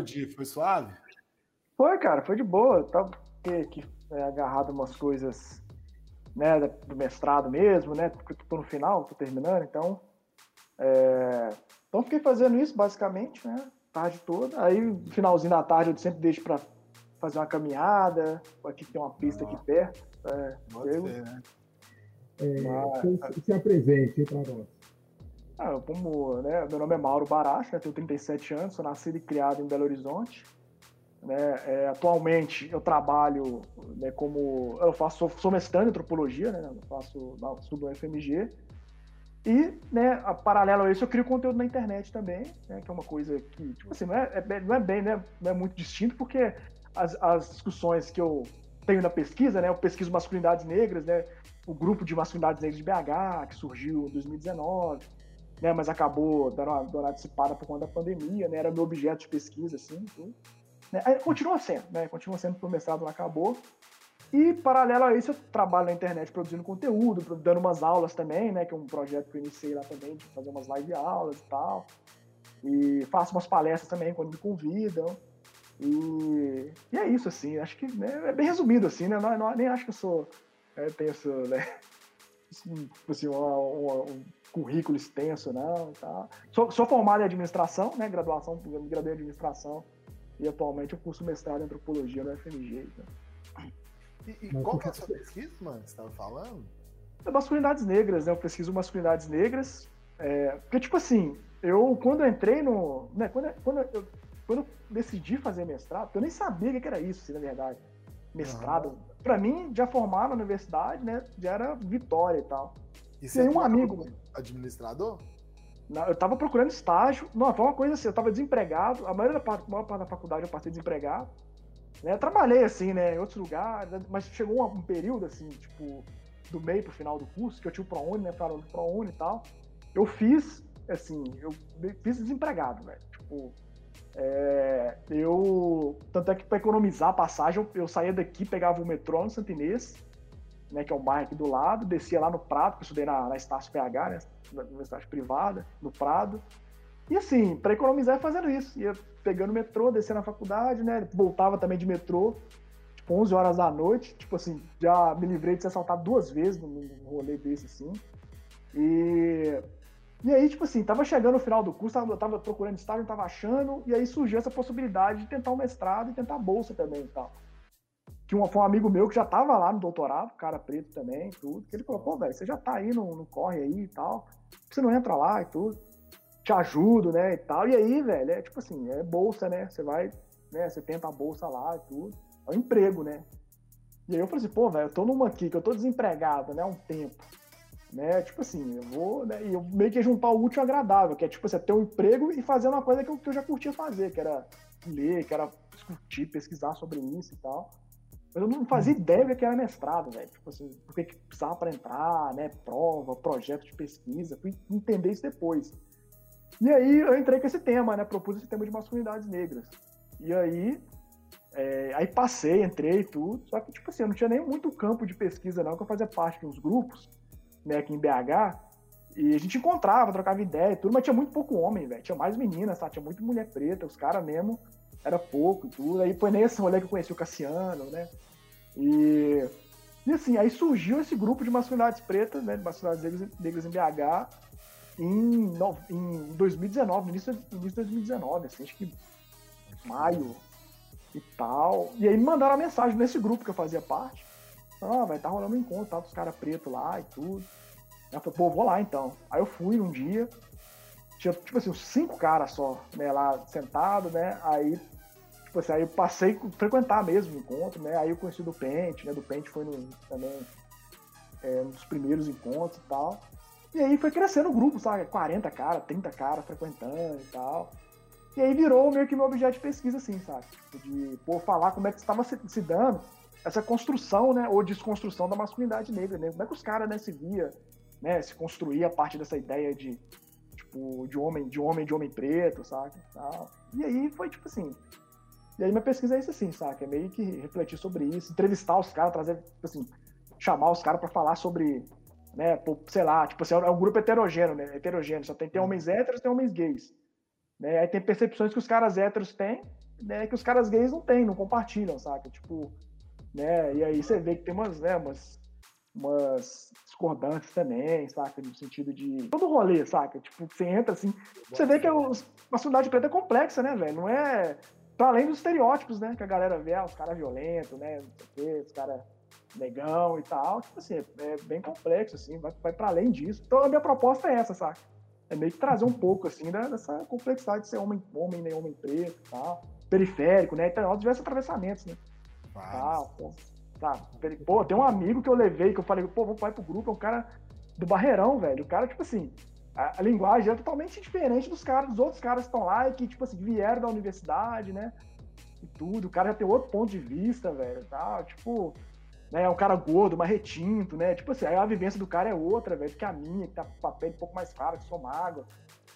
o dia? Foi suave? Foi, cara, foi de boa. Tava aqui é, agarrado umas coisas né, do mestrado mesmo, né? Porque tô no final, tô terminando, então. É... Então fiquei fazendo isso basicamente, né? Tarde toda. Aí, finalzinho da tarde, eu sempre deixo para fazer uma caminhada. Aqui tem uma pista aqui perto. É, eu... ser, né? É, Mas... se, se apresente para nós. Ah, como, né, meu nome é Mauro Baracho, né, tenho 37 anos, sou nascido e criado em Belo Horizonte. Né, é, atualmente eu trabalho né, como. Eu faço, sou, sou mestrando em antropologia, né, faço estudo FMG. E, né, a, paralelo a isso, eu crio conteúdo na internet também, né, que é uma coisa que, tipo assim, não é, é não é bem, né, não é muito distinto, porque as, as discussões que eu tenho na pesquisa, né, eu pesquiso masculinidades negras, né, o grupo de masculinidades negras de BH, que surgiu em 2019, né, mas acabou dando uma, dando uma dissipada por conta da pandemia, né, era meu objeto de pesquisa, assim. Né, continua sendo, né, continua sendo porque o mestrado não acabou. E, paralelo a isso, eu trabalho na internet produzindo conteúdo, dando umas aulas também, né, que é um projeto que eu iniciei lá também, de fazer umas live aulas e tal. E faço umas palestras também quando me convidam. E, e é isso, assim, acho que né, é bem resumido, assim, né, não, não, nem acho que eu sou, é, tenho né, assim, uma, uma, um currículo extenso, não, tá. Sou, sou formado em administração, né, graduação, me graduei em administração, e atualmente eu curso mestrado em antropologia no FMG. Então. E, e qual que é a sua pesquisa, mano, você estava falando? É masculinidades negras, né, eu pesquiso masculinidades negras, é, porque, tipo assim, eu, quando eu entrei no, né, quando, quando, eu, quando eu decidi fazer mestrado, eu nem sabia o que era isso, assim, na verdade, mestrado, uhum. para mim, já formar na universidade, né, já era vitória e tal. E você um amigo. Administrador? Não, eu tava procurando estágio. Não, foi uma coisa assim, eu tava desempregado. A maioria da parte, maior parte da faculdade eu passei desempregado. Né? Eu trabalhei assim, né, em outros lugares, mas chegou um, um, período assim, tipo, do meio pro final do curso, que eu tinha o ProUni, né, falando do ProUni e tal. Eu fiz, assim, eu fiz desempregado, velho. Tipo, é, eu. Tanto é que para economizar a passagem, eu, eu, saía daqui, pegava o metrô no Santinês, né, que é um bairro aqui do lado, descia lá no Prado, que eu estudei na, na Estácio PH, né, na universidade privada, no Prado. E assim, para economizar fazendo isso, ia pegando metrô, descia na faculdade, né, voltava também de metrô, tipo 11 horas da noite, tipo assim, já me livrei de ser assaltado duas vezes num rolê desse assim. E e aí, tipo assim, tava chegando no final do curso, tava, tava procurando estágio, não tava achando, e aí surgiu essa possibilidade de tentar um mestrado e tentar bolsa também e tal. Que um, foi um amigo meu que já tava lá no doutorado, cara preto também, tudo, que ele falou, pô, velho, você já tá aí no, no corre aí e tal, você não entra lá e tudo, te ajudo, né, e tal. E aí, velho, é tipo assim, é bolsa, né, você vai, né, você tenta a bolsa lá e tudo, é um emprego, né. E aí eu falei assim, pô, velho, eu tô numa aqui, que eu tô desempregado, né, há um tempo né? Tipo assim, eu vou, né? E eu meio que juntar o útil ao agradável, que é tipo você ter um emprego e fazer uma coisa que eu, que eu já curtia fazer, que era ler, que era discutir, pesquisar sobre isso e tal. Mas eu não fazia ideia do que era mestrado, velho. Tipo assim, o que precisava para entrar, né? Prova, projeto de pesquisa. Fui entender isso depois. E aí eu entrei com esse tema, né? Propus esse tema de masculinidades negras. E aí, é, aí passei, entrei e tudo. Só que, tipo assim, eu não tinha nem muito campo de pesquisa, não, que eu fazia parte de uns grupos né, aqui em BH, e a gente encontrava, trocava ideia e tudo, mas tinha muito pouco homem, velho. Tinha mais meninas, tá? Tinha muito mulher preta, os caras mesmo era pouco e tudo. Aí foi nesse rolê que eu conheci o Cassiano, né? E, e assim, aí surgiu esse grupo de masculinidades pretas, né? De masculinidades negras, em BH em, em 2019, no início, início de 2019, assim, acho que maio e tal. E aí me mandaram a mensagem nesse grupo que eu fazia parte. Ah, vai estar tá rolando um encontro, tá, dos caras pretos lá e tudo. Ela falou, pô, vou lá então. Aí eu fui um dia, tinha, tipo assim, uns cinco caras só, né, lá sentado, né, aí, tipo assim, aí eu passei a frequentar mesmo o encontro, né, aí eu conheci o do Pente, né, do Pente foi no, também é, um dos primeiros encontros e tal. E aí foi crescendo o grupo, sabe, 40 caras, 30 caras frequentando e tal. E aí virou meio que meu objeto de pesquisa, assim, sabe? Tipo, de, pô, falar como é que estava se, se dando essa construção, né, ou desconstrução da masculinidade negra, né? Como é que os caras, né, se via, né, se construía a partir dessa ideia de, tipo, de homem, de homem, de homem preto, sabe? Tal. E aí foi, tipo assim, e aí minha pesquisa é isso assim, sabe? É meio que refletir sobre isso, entrevistar os caras, trazer, tipo assim, chamar os caras para falar sobre, né, sei lá, tipo assim, é um grupo heterogêneo, né, heterogêneo, só tem, tem homens héteros, tem homens gays, né, aí tem percepções que os caras héteros têm, né, que os caras gays não têm, não compartilham, saca? Tipo, né? E aí você vê que tem umas, né, umas, umas discordâncias também, saca? No sentido de. Todo rolê, saca? Tipo, você entra assim. Você vê que é uma sociedade preta é complexa, né, velho? Não é. Pra além dos estereótipos, né? Que a galera vê, ah, os caras violentos, né? Não sei o quê, os caras negão e tal. Tipo assim, é bem complexo, assim, vai, vai para além disso. Então a minha proposta é essa, saca? É meio que trazer um pouco, assim, dessa complexidade de ser homem, homem nem homem preto e tal. Periférico, né? Então, diversos atravessamentos, né? Pô, tá. Pô, tem um amigo que eu levei, que eu falei, pô, vamos vai pro grupo, é um cara do Barreirão, velho. O cara, tipo assim, a, a, linguagem é totalmente diferente dos caras, dos outros caras que estão lá e que, tipo assim, vieram da universidade, né? E tudo. O cara já tem outro ponto de vista, velho. Tal. Tipo, né? É um cara gordo, mais retinto, né? Tipo assim, aí a vivência do cara é outra, velho, que a minha, que tá com a pele um pouco mais clara, que sou magro,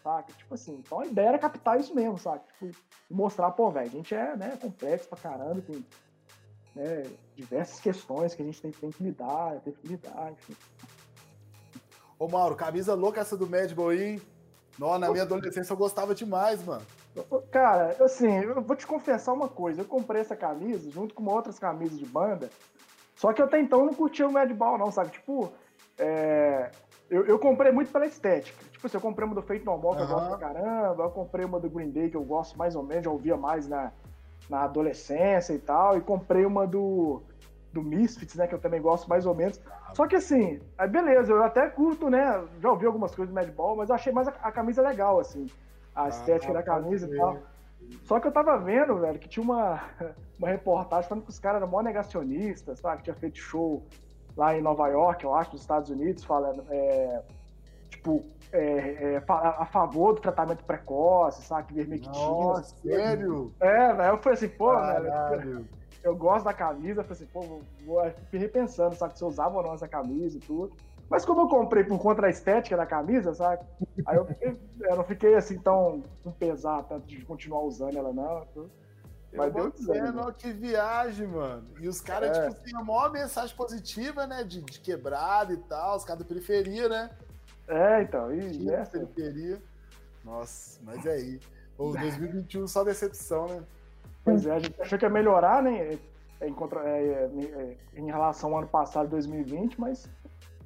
saca? Tipo assim, então a ideia era captar isso mesmo, saca? Tipo, mostrar, pô, velho, a gente é, né, complexo pra caramba, tem né, diversas questões que a gente tem, tem que lidar, tem que lidar, enfim. Ô, Mauro, camisa louca essa do Mad Boy, hein? Não, na minha adolescência eu gostava demais, mano. Cara, assim, eu vou te confessar uma coisa. Eu comprei essa camisa junto com outras camisas de banda só que até então eu não curtia o Madball, não, sabe? Tipo, é... eu, eu, comprei muito pela estética. Tipo, assim, eu comprei uma do Feito Normal, que uhum. eu gosto pra caramba. Eu comprei uma do Green Day, que eu gosto mais ou menos, já ouvia mais na, na adolescência e tal. E comprei uma do, do Misfits, né? Que eu também gosto mais ou menos. Só que assim, aí beleza, eu até curto, né? Já ouvi algumas coisas do Madball, mas eu achei mais a, a camisa legal, assim. A ah, estética da camisa e tal. Só que eu tava vendo, velho, que tinha uma, uma reportagem falando que os caras eram mó negacionistas, sabe? Que tinha feito show lá em Nova York, eu acho, nos Estados Unidos, falando, é, tipo, é, é, a favor do tratamento precoce, sabe? Que vermectina. Nossa, sério? É, velho, eu falei assim, pô, velho, eu gosto da camisa, eu falei assim, pô, vou, vou repensando, sabe? Se eu usava ou não essa camisa e tudo. Mas como eu comprei por conta da estética da camisa, sabe? Aí eu, fiquei, eu não fiquei assim tão com pesar tanto de continuar usando ela, não. Mas deu dizendo, que viagem, mano. E os caras, é. tipo, tem a maior mensagem positiva, né? De, de quebrada e tal, os caras da periferia, né? É, então. E, é, periferia. Nossa, mas é aí. O 2021 só decepção, né? Pois é, a gente achou que ia melhorar, né? Em, é, é, em relação ao ano passado, 2020, mas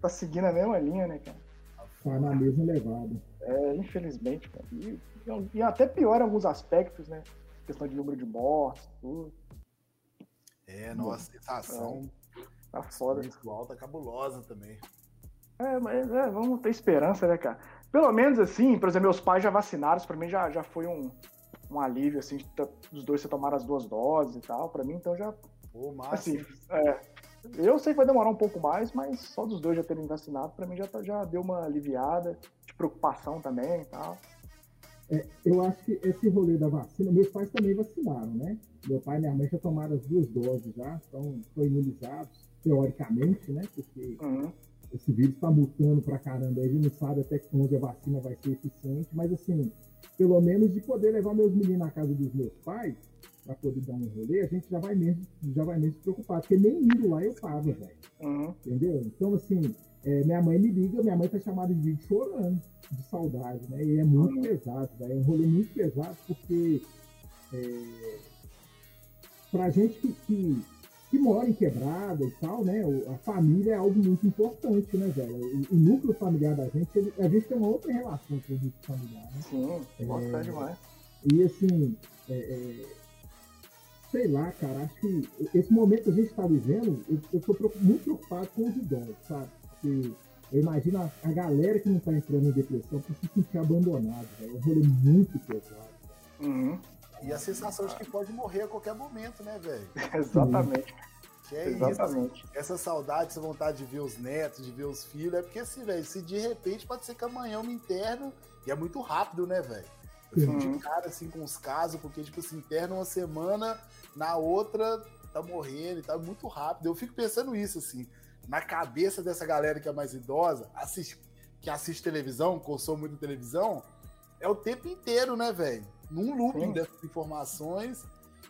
tá seguindo a mesma linha, né, cara? Tá na mesma levada. É, infelizmente, cara. E, e, até pior em alguns aspectos, né? Questão de número de mortes, tudo. É, nossa, sensação. Tá foda. Alta cabulosa também. É, mas é, vamos ter esperança, né, cara? Pelo menos assim, por exemplo, meus pais já vacinaram, pra mim já, já foi um, um alívio, assim, dos dois se tomaram as duas doses e tal, pra mim, então já. Pô, massa. Assim, é, eu sei que vai demorar um pouco mais, mas só dos dois já terem vacinado, para mim já, tá, já deu uma aliviada, de preocupação também e tal. É, eu acho que esse rolê da vacina, meus pais também vacinaram, né? Meu pai e minha mãe já tomaram as duas doses já, estão, estão imunizados, teoricamente, né? Porque uhum. Esse vírus está mutando pra caramba, a gente não sabe até onde a vacina vai ser eficiente, mas assim, pelo menos de poder levar meus meninos na casa dos meus pais, para poder dar um rolê, a gente já vai mesmo, já vai mesmo se preocupar, porque nem indo lá eu tava, velho. Uhum. Entendeu? Então, assim, é, minha mãe me liga, minha mãe tá chamada de vídeo chorando, de saudade, né? E é muito uhum. pesado, velho. É um rolê muito pesado, porque é, pra gente que, que, que, mora em quebrada e tal, né? A família é algo muito importante, né, velho? O, o núcleo familiar da gente, ele, a gente tem uma outra relação com o núcleo familiar, né? Sim, é, demais. E assim, é, é sei lá, cara, acho que esse momento que a gente está vivendo, eu, eu tô muito preocupado com os idosos, sabe? Porque eu imagino a, a galera que não está entrando em depressão por se sentir abandonado, velho. É um rolê muito pesado. Uhum. E a sensação de que pode morrer a qualquer momento, né, velho? Exatamente. Que é Exatamente. isso. Essa saudade, essa vontade de ver os netos, de ver os filhos, é porque assim, velho, se de repente pode ser que amanhã eu me interno e é muito rápido, né, velho? Eu fico uhum. de cara assim com os casos, porque, tipo assim, interna uma semana, na outra tá morrendo e tá muito rápido. Eu fico pensando isso, assim, na cabeça dessa galera que é mais idosa, assiste, que assiste televisão, consome muito televisão, é o tempo inteiro, né, velho? Num looping Sim. dessas informações.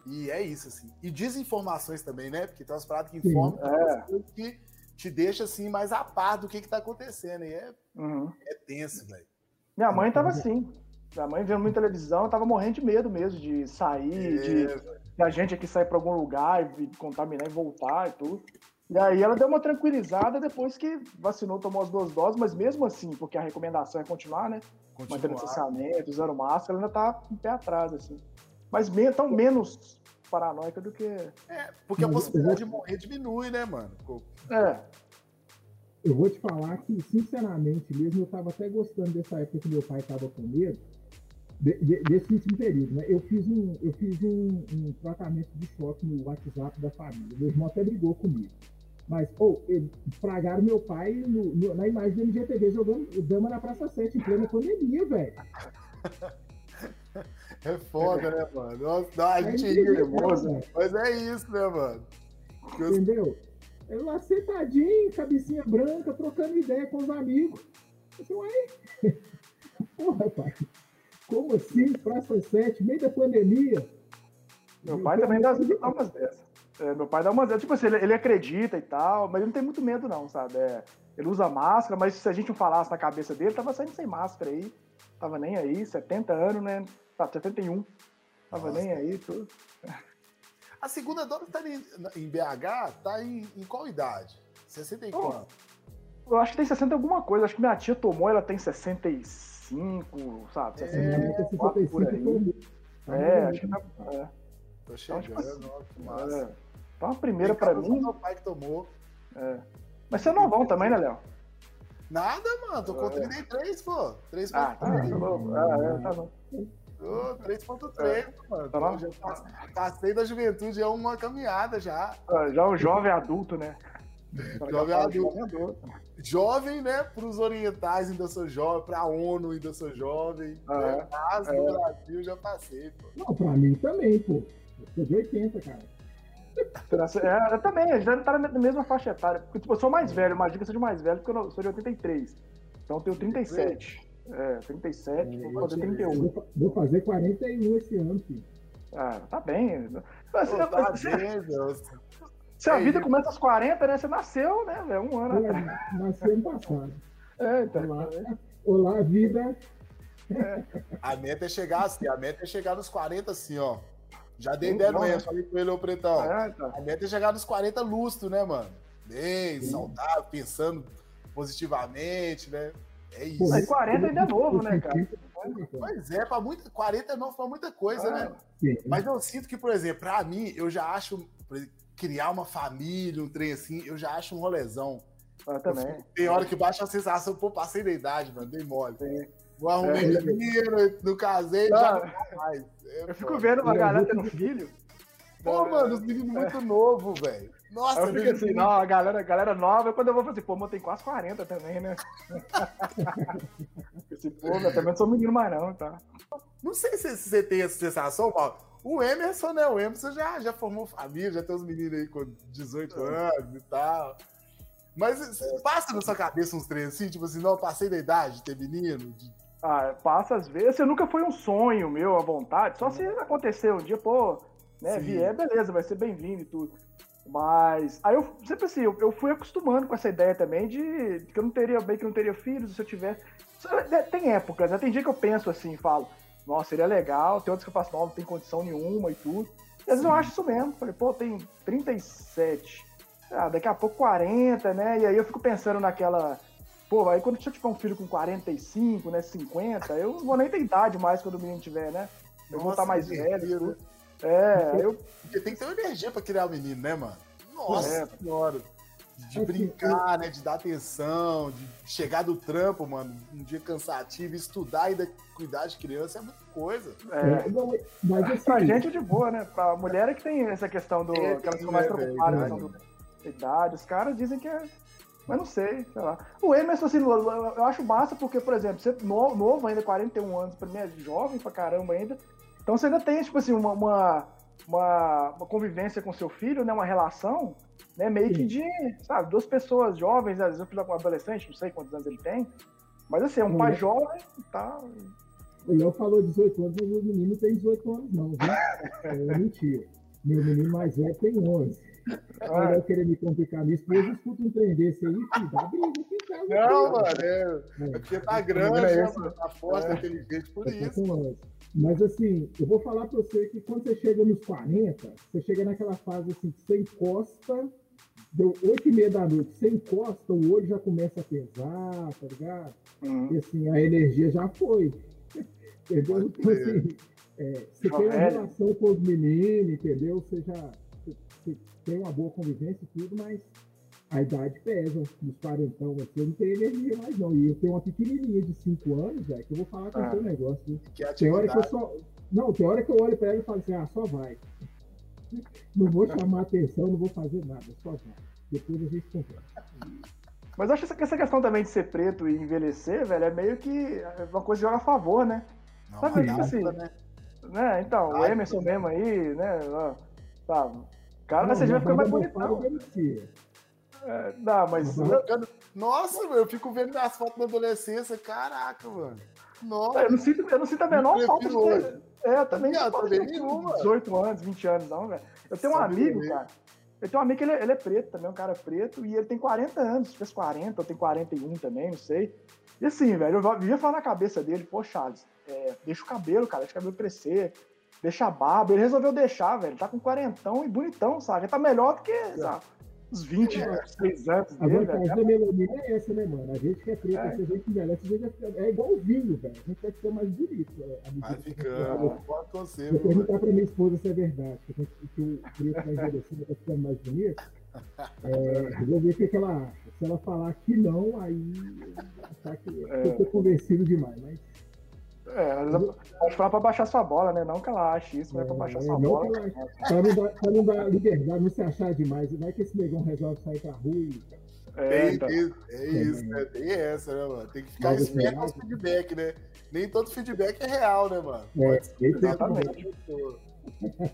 E é isso, assim. E desinformações também, né? Porque tem umas paradas que informam é. que te deixa, assim, mais a par do que que tá acontecendo. E é, uhum. é tenso, velho. Minha mãe tava assim. Minha mãe vendo muita televisão, tava morrendo de medo mesmo de sair, é, de, de, a gente aqui sair para algum lugar e contaminar e voltar e tudo. E aí ela deu uma tranquilizada depois que vacinou, tomou as duas doses, mas mesmo assim, porque a recomendação é continuar, né? Continuar. Mantendo distanciamento, usando máscara, ela ainda tá um pé atrás, assim. Mas me, tão menos paranoica do que. É, porque a possibilidade de morrer diminui, né, mano? É. Eu vou te falar que, sinceramente mesmo, eu tava até gostando dessa época que meu pai tava com medo, de, de, desse último período, né? Eu fiz, um, eu fiz um, um, tratamento de choque no WhatsApp da família. Meu irmão até brigou comigo. Mas, ou, oh, fragaram meu pai no, no, na imagem do MGTV jogando Dama na Praça 7 em plena pandemia, velho. É foda, né, mano? Nossa, a gente é nervoso. Mas é isso, né, mano? Entendeu? Eu lá sentadinho, cabecinha branca, trocando ideia com os amigos. Eu falei, uai, porra, pai. Como assim? Praça 7, meio da pandemia? Meu pai também dá umas dessas. É, meu pai dá umas dessas. Tipo assim, ele, ele, acredita e tal, mas ele não tem muito medo, não, sabe? É, ele usa máscara, mas se a gente não falasse na cabeça dele, tava saindo sem máscara aí. Tava nem aí, 70 anos, né? Tá, 71. Tava Nossa. nem aí, tudo. A segunda dose tá em, em BH, tá em, em qual idade? 60 e oh, quanto? Eu acho que tem 60 alguma coisa. Acho que minha tia tomou, ela tem 65, sabe? 64 é, por aí. É, acho que tá. É. Tô chegando, então, tipo, assim, massa. É. Então a primeira pra mim. Meu pai que tomou. É. Mas você não vão também, né, Léo? Nada, mano. Tô com 33, pô. 3 Ah, tá. Ah, é, tá bom. Oh, 3.3, é. mano. Tá já passei da juventude, é uma caminhada já. Ah, já o jovem adulto, né? Jovem adulto. Jovem, né? Para os orientais ainda sou jovem, para a ONU ainda sou jovem. Ah, né? Mas é. no Brasil já passei, pô. Não, para mim também, pô. Eu sou de 80, cara. É, eu também, a gente tá na mesma faixa etária. Porque, tipo, eu sou mais velho, imagina que eu sou de mais velho, porque eu sou de 83. Então eu tenho 37. É, 37, é, vou fazer 31. Vou fazer 41 esse ano, filho. Ah, tá bem. Mas, Pô, tá você, bem, Se a vida começa aos 40, né? Você nasceu, né, velho? Um ano é, atrás. Nasceu ano passado. É, então. Olá, olá vida. É. A meta é chegar assim, a meta é chegar nos 40 assim, ó. Já dei ideia erro, falei com ele, ô Pretão. É, então. A meta é chegar nos 40 lustro, né, mano? Bem, Sim. saudável, pensando positivamente, né? É isso. Mas 40 ainda é novo, né, cara? Pois é, para muita, 40 é novo para muita coisa, né? Mas eu sinto que, por exemplo, para mim, eu já acho criar uma família, um trem assim, eu já acho um rolezão. Eu também. tem hora que baixa a sensação, pô, passei da idade, mano, dei mole. Sim. Vou arrumei é. menino, não casei, não. já não mais. É, eu fico vendo uma galera tendo filho. Pô, mano, os meninos muito novo, velho. Nossa, eu fico assim, não, a galera, a galera nova, quando eu vou fazer, pô, mas tem quase 40 também, né? Esse povo, eu também não sou menino mais não, tá? Não sei se você tem essa sensação, Paulo. O Emerson, né? O Emerson já, já formou família, já tem os meninos aí com 18 é. anos e tal. Mas passa na sua cabeça uns três assim, tipo assim, não, passei da idade de ter menino? De... Ah, passa às vezes. Você nunca foi um sonho meu à vontade, só se acontecer um dia, pô, né, Sim. vier, beleza, vai ser bem-vindo e tudo. Mas aí eu sempre assim, eu, eu, fui acostumando com essa ideia também de, que eu não teria bem que não teria filhos se eu tivesse. É, tem épocas, né? Tem dia que eu penso assim, falo, nossa, seria legal, tem outros que eu faço, não, não tem condição nenhuma e tudo. E às vezes eu acho isso mesmo. Falei, pô, tem 37. Ah, daqui a pouco 40, né? E aí eu fico pensando naquela. Pô, aí quando eu tiver um filho com 45, né? 50, eu não vou nem ter idade mais quando o menino tiver, né? Eu Nossa, vou estar mais velho. É, eu. Porque tem que ter uma energia pra criar o menino, né, mano? Nossa é. senhora. De brincar, né? De dar atenção, de chegar do trampo, mano, um dia cansativo, estudar e ainda cuidar de criança é muita coisa. É. é mas assim, pra gente é de boa, né? Pra mulher é que tem essa questão do. É, que elas ficam mais é, preocupadas com a idade. Os caras dizem que é. Mas não sei, sei lá. O Emerson, assim, eu acho massa porque, por exemplo, você novo, novo ainda, 41 anos, pra mim é jovem pra caramba ainda. Então você ainda tem, tipo assim, uma, uma, uma, uma convivência com seu filho, né? Uma relação, né? Meio que de, sabe, duas pessoas jovens, às vezes eu com um adolescente, não sei quantos anos ele tem. Mas assim, é um pai jovem e tal. O Léo falou 18 anos, mas meu menino tem 18 anos, não, viu? É mentira. Meu menino mais velho tem 11. Agora eu querer me complicar. Minha esposa escuta um trem desse aí, filho, dá briga aqui em casa. Não, mano, é, é porque tá grande, é né, mano, tá forte, é. inteligente por isso. Mas assim, eu vou falar pra você que quando você chega nos 40, você chega naquela fase assim, que você encosta, deu 8 e meia da noite, você encosta, o olho já começa a pesar, tá ligado? Uhum. E assim, a energia já foi. Entendeu? Então, assim, é, você tem uma relação com os meninos, entendeu? Você já você tem uma boa convivência e tudo, mas a idade pesa, dos quarentão, assim, eu não tenho energia mais não. E eu tenho uma pequenininha de 5 anos, velho, que eu vou falar com o ah, seu negócio. Que tem hora que eu só. Não, tem hora que eu olho pra ela e falo assim, ah, só vai. Não vou chamar atenção, não vou fazer nada, só vai. Depois a gente conversa. Mas eu acho que essa questão também de ser preto e envelhecer, velho, é meio que é uma coisa que joga a favor, né? Não, Sabe, tipo assim, né? né? Então, Ai, o Emerson mesmo aí, né? Tá, cara, não, você já fica mais bonitão. É, não, mas. Nossa, eu fico vendo as fotos da adolescência, caraca, mano. Nossa. Eu não sinto, eu não sinto a menor falta de ter. É, eu também não tenho 18 anos, 20 anos, não, velho. Eu tenho um amigo, cara. Eu tenho um amigo que ele, é, ele é preto também, um cara preto, e ele tem 40 anos, fez 40, ou tem 41 também, não sei. E assim, velho, eu vivia falar na cabeça dele, pô, Charles, é, deixa o cabelo, cara, deixa o cabelo crescer, deixa a barba. Ele resolveu deixar, velho. Tá com quarentão e bonitão, sabe? Ele tá melhor do que sabe, os 20, é. 6 anos. A vantagem da melanina é essa, né, mano? A gente que é é. se a gente envelhece, a gente é igual o vinho, velho. A gente vai ficar mais bonito. É, vai ficando. Pode você. Vou perguntar pra minha esposa se é verdade, que, que o preto vai envelhecendo, ficando mais bonito. É, vou ver o que, que ela acha. Se ela falar que não, aí tá que, é. eu tô convencido demais, mas. É, pode falar pra baixar sua bola, né? Não que ela ache isso, mas é pra baixar sua bola. Ela, pra, não dar, pra não dar liberdade, não se achar demais. Vai que esse negão resolve sair pra rua e. É, então. isso, é isso, né? Tem essa, né, mano? Tem que ficar esperto com os feedback, né? Nem todo feedback é real, né, mano? É, exatamente.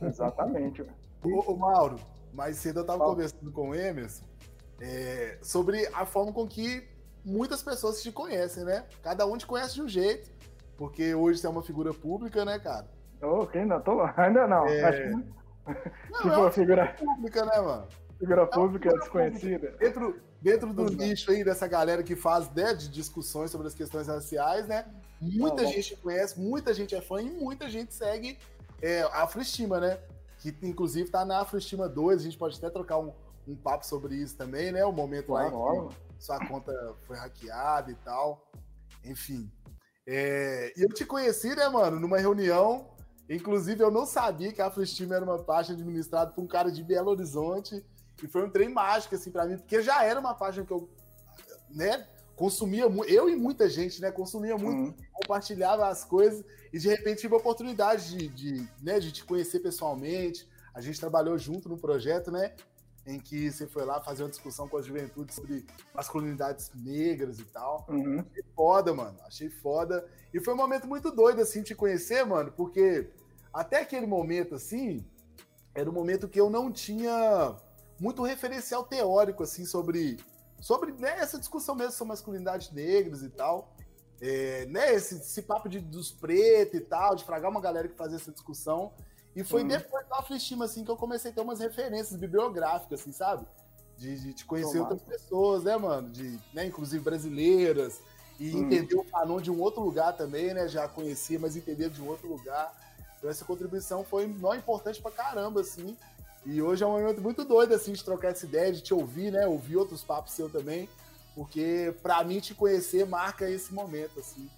exatamente, ô, ô, Mauro, mais cedo eu tava conversando com o Emerson é, sobre a forma com que muitas pessoas te conhecem, né? Cada um te conhece de um jeito. Porque hoje você é uma figura pública, né, cara? Ok, ainda tô. Ainda não. É... Acho que... Não, tipo, é uma figura pública, né, mano? Figura é pública é desconhecida. Pública. Dentro, dentro do nicho aí dessa galera que faz né, de discussões sobre as questões raciais, né? Muita não, gente conhece, muita gente é fã e muita gente segue é, a Afroestima, né? Que inclusive tá na Afroestima 2, a gente pode até trocar um, um papo sobre isso também, né? O momento lá que sua conta foi hackeada e tal. Enfim, é, e eu te conheci, né, mano, numa reunião. Inclusive, eu não sabia que a Afrosteam era uma página administrada por um cara de Belo Horizonte. E foi um trem mágico, assim, para mim, porque já era uma página que eu, né, consumia muito. Eu e muita gente, né, consumia muito, uhum. compartilhava as coisas. E de repente tive a oportunidade de, de, né, de te conhecer pessoalmente. A gente trabalhou junto no projeto, né? Em que você foi lá fazer uma discussão com a juventude sobre masculinidades negras e tal. Uhum. Achei foda, mano. Achei foda. E foi um momento muito doido, assim, te conhecer, mano, porque até aquele momento, assim, era um momento que eu não tinha muito referencial teórico, assim, sobre, sobre né, essa discussão mesmo sobre masculinidades negras e tal. É, né, esse, esse papo de, dos pretos e tal, de fragar uma galera que fazia essa discussão. E foi depois da autoestima, assim, que eu comecei a ter umas referências bibliográficas, assim, sabe? De, de, de conhecer Tomado. outras pessoas, né, mano? De, né, inclusive brasileiras. E uhum. entender o Fanon de um outro lugar também, né? Já conhecia, mas entender de um outro lugar. Então essa contribuição foi não importante pra caramba, assim. E hoje é um momento muito doido, assim, de trocar essa ideia, de te ouvir, né? Ouvir outros papos seu também. Porque, para mim, te conhecer marca esse momento, assim.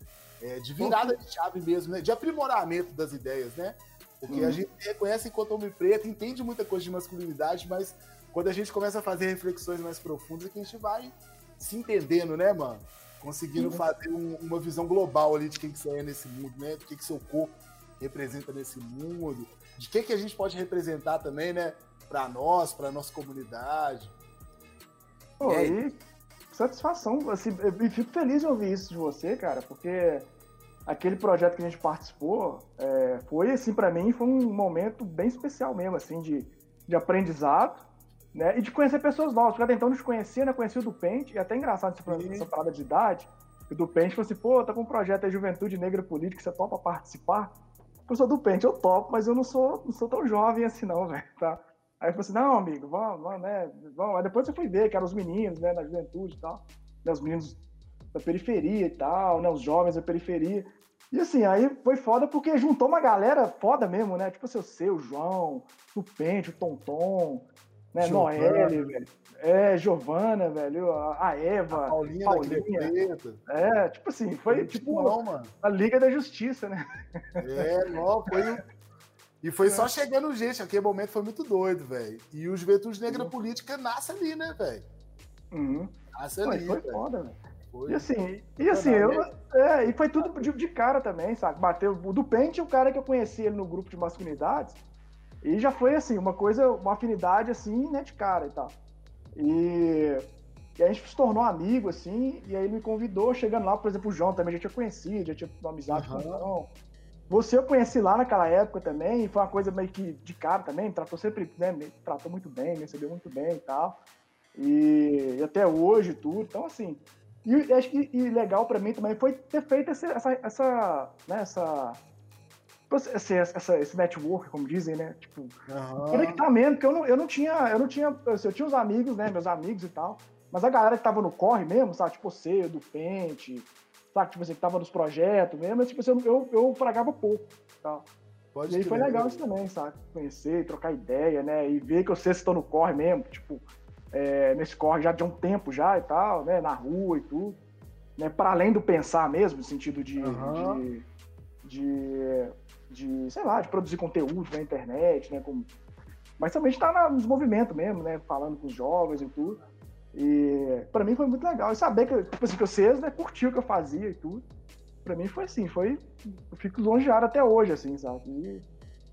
É, de virada de chave mesmo, né? De aprimoramento das ideias, né? Porque uhum. a gente reconhece enquanto homem preto, entende muita coisa de masculinidade, mas quando a gente começa a fazer reflexões mais profundas, é que a gente vai se entendendo, né, mano? Conseguindo uhum. fazer um, uma visão global ali de quem que você é nesse mundo, né? De que, que seu corpo representa nesse mundo, de que, que a gente pode representar também, né? Para nós, para nossa comunidade. Pô, aí, satisfação, assim, eu fico feliz de ouvir isso de você, cara, porque aquele projeto que a gente participou é, foi assim para mim foi um momento bem especial mesmo assim de, de aprendizado né e de conhecer pessoas novas porque até então te conhecia né conhecia o do Pente e até engraçado essa, essa parada de idade o do Pente falou assim pô tá com um projeto aí Juventude Negra Política você topa participar eu sou do Pente eu topo mas eu não sou não sou tão jovem assim não velho tá Aí eu falei assim, não, amigo, vamos, vamos, né? Vamos. Aí depois eu fui ver que eram os meninos, né, na juventude e tal, né, os meninos da periferia e tal, né, os jovens da periferia. E assim, aí foi foda porque juntou uma galera foda mesmo, né? Tipo assim, o seu, o João, o Pente, o Tonton, né? Noelle, velho. É, Giovana, velho, a Eva, a Paulinha, Paulinha. É, tipo assim, foi tipo mano. a Liga da Justiça, né? É, não, foi e foi é. só chegando gente, aquele momento foi muito doido, velho. E o Juventude Negra uhum. Política nasce ali, né, velho? Uhum. Nasce ali, Foi, foi foda, velho. E assim, e assim, eu, é, e foi tudo de, de, cara também, sabe? Bateu o do Pente, o cara que eu conheci ele no grupo de masculinidades, e já foi assim, uma coisa, uma afinidade assim, né, de cara e tal. E, e a gente se tornou amigo, assim, e aí ele me convidou, chegando lá, por exemplo, o João também já tinha conhecido, já tinha uma amizade uhum. com o João. Você eu conheci lá naquela época também, e foi uma coisa meio que de cara também, me tratou sempre, né, me tratou muito bem, me recebeu muito bem e tal. E, e até hoje tudo, então assim. E acho que e legal para mim também foi ter feito essa, essa, essa, né, essa esse, essa, esse network, como dizem, né? Tipo, uhum. conectamento, porque eu não, eu não tinha, eu não tinha, eu tinha uns amigos, né? Meus amigos e tal, mas a galera que tava no corre mesmo, sabe? Tipo, você, do Pente, sabe? Tipo, você que tava nos projetos mesmo, mas, tipo, assim, eu, eu fragava pouco, tal. Pode e aí foi legal isso também, sabe? Conhecer, trocar ideia, né? E ver que vocês estão no corre mesmo, tipo, é, nesse corre já de um tempo já e tal, né? Na rua e tudo. Né? Para além do pensar mesmo, no sentido de, uhum. de, de, de, sei lá, de produzir conteúdo na internet, né? Com... Mas também está nos movimentos mesmo, né? Falando com os jovens e tudo. E para mim foi muito legal. E saber que, tipo assim, que vocês né, curtiu o que eu fazia e tudo. Para mim foi assim, foi. Eu fico longeado até hoje, assim, sabe? E,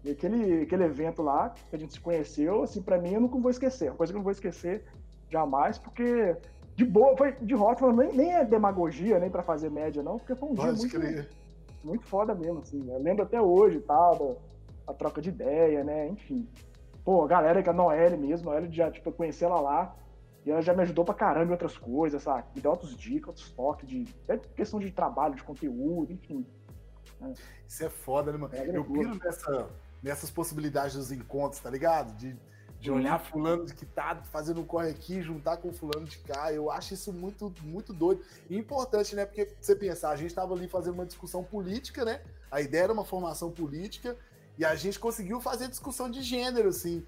e, aquele, aquele evento lá, que a gente se conheceu, assim, para mim eu nunca vou esquecer. Uma coisa que eu não vou esquecer jamais, porque de boa, foi de rota, nem, nem é demagogia, nem para fazer média, não, porque foi um Pode dia muito, muito foda mesmo, assim. Né? Eu lembro até hoje, tal, da, a troca de ideia, né? Enfim. Pô, a galera que a Noelle mesmo, a Noelle já, tipo, eu conheci ela lá. E ela já me ajudou pra caramba em outras coisas, sabe? Me deu outros dicas, outros toques de questão de trabalho, de conteúdo, enfim. É. Isso é foda, né, mano? É eu piro nessa, nessas possibilidades dos encontros, tá ligado? De, de olhar fulano que tá fazendo um corre aqui, juntar com fulano de cá. Eu acho isso muito, muito doido. E importante, né? Porque você pensar, a gente tava ali fazendo uma discussão política, né? A ideia era uma formação política e a gente conseguiu fazer discussão de gênero, assim.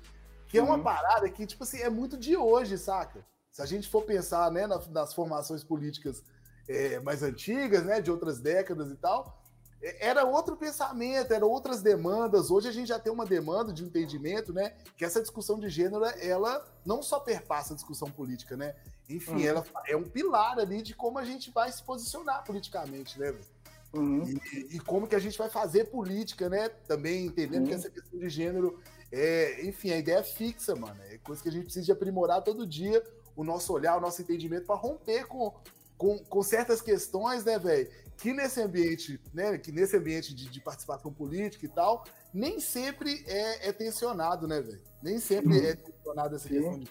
Que é uma uhum. parada que, tipo assim, é muito de hoje, saca? Se a gente for pensar né, nas, nas formações políticas é, mais antigas, né, de outras décadas e tal, era outro pensamento, eram outras demandas. Hoje a gente já tem uma demanda de entendimento, né? Que essa discussão de gênero, ela não só perpassa a discussão política, né? Enfim, uhum. ela é um pilar ali de como a gente vai se posicionar politicamente, né? Uhum. E, e, como que a gente vai fazer política, né? Também entendendo uhum. que essa questão de gênero é, enfim, a ideia é fixa, mano. É coisa que a gente precisa de aprimorar todo dia o nosso olhar, o nosso entendimento para romper com, com, com, certas questões, né, velho? Que nesse ambiente, né? Que nesse ambiente de, de participação política e tal, nem sempre é, é tensionado, né, velho? Nem sempre uhum. é tensionado essa questão de.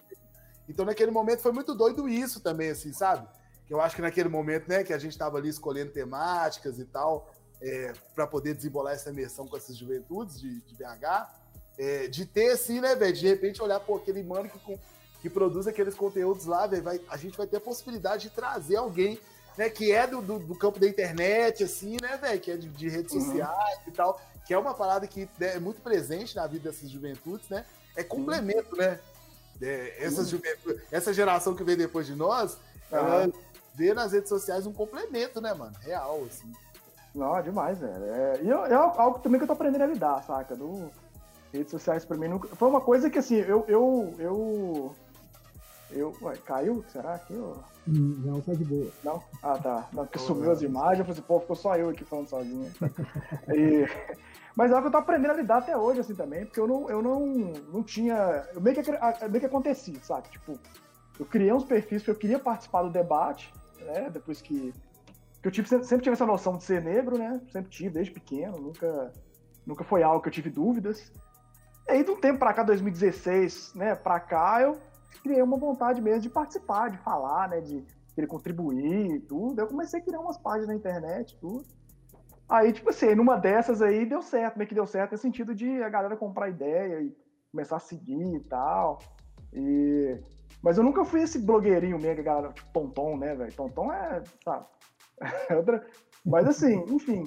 Então, naquele momento foi muito doido isso também, assim, sabe? Que eu acho que naquele momento, né, que a gente estava ali escolhendo temáticas e tal, é, para poder desembolar essa imersão com essas juventudes de, de BH é, de ter assim, né, velho? De repente olhar, pô, aquele mano que, que produz aqueles conteúdos lá, velho, a gente vai ter a possibilidade de trazer alguém, né, que é do, do, do campo da internet, assim, né, velho? Que é de, de redes uhum. sociais e tal, que é uma parada que né, é muito presente na vida dessas juventudes, né? É complemento, uhum. né? É, essas uhum. essa geração que vem depois de nós, ela vê nas redes sociais um complemento, né, mano? Real, assim. Não, demais, velho. É, e é, é algo também que eu tô aprendendo a lidar, saca? Do, redes sociais para mim nunca. Foi uma coisa que assim, eu. eu, eu, eu ué, caiu? Será que eu... Não, tá de boa. Não? Ah, tá. Não, porque sumiu as imagens, eu falei assim, pô, ficou só eu aqui falando sozinho. e... Mas é algo que eu tô aprendendo a lidar até hoje, assim, também, porque eu não, eu não, não tinha. Eu meio que, meio que aconteci, sabe? Tipo, eu criei uns perfis porque eu queria participar do debate, né? Depois que. que eu tive, sempre tive essa noção de ser negro, né? Sempre tive, desde pequeno, nunca, nunca foi algo que eu tive dúvidas. E aí, de um tempo para cá, 2016, né, para cá, eu criei uma vontade mesmo de participar, de falar, né, de querer contribuir e tudo. Eu comecei a criar umas páginas na internet tudo. Aí, tipo assim, numa dessas aí deu certo, meio que deu certo no sentido de a galera comprar ideia e, começar a seguir e tal. E... Mas eu nunca fui esse blogueirinho mesmo, galera, tipo Tonton, né, velho? Tonton é, sabe? Outra... Mas assim, enfim.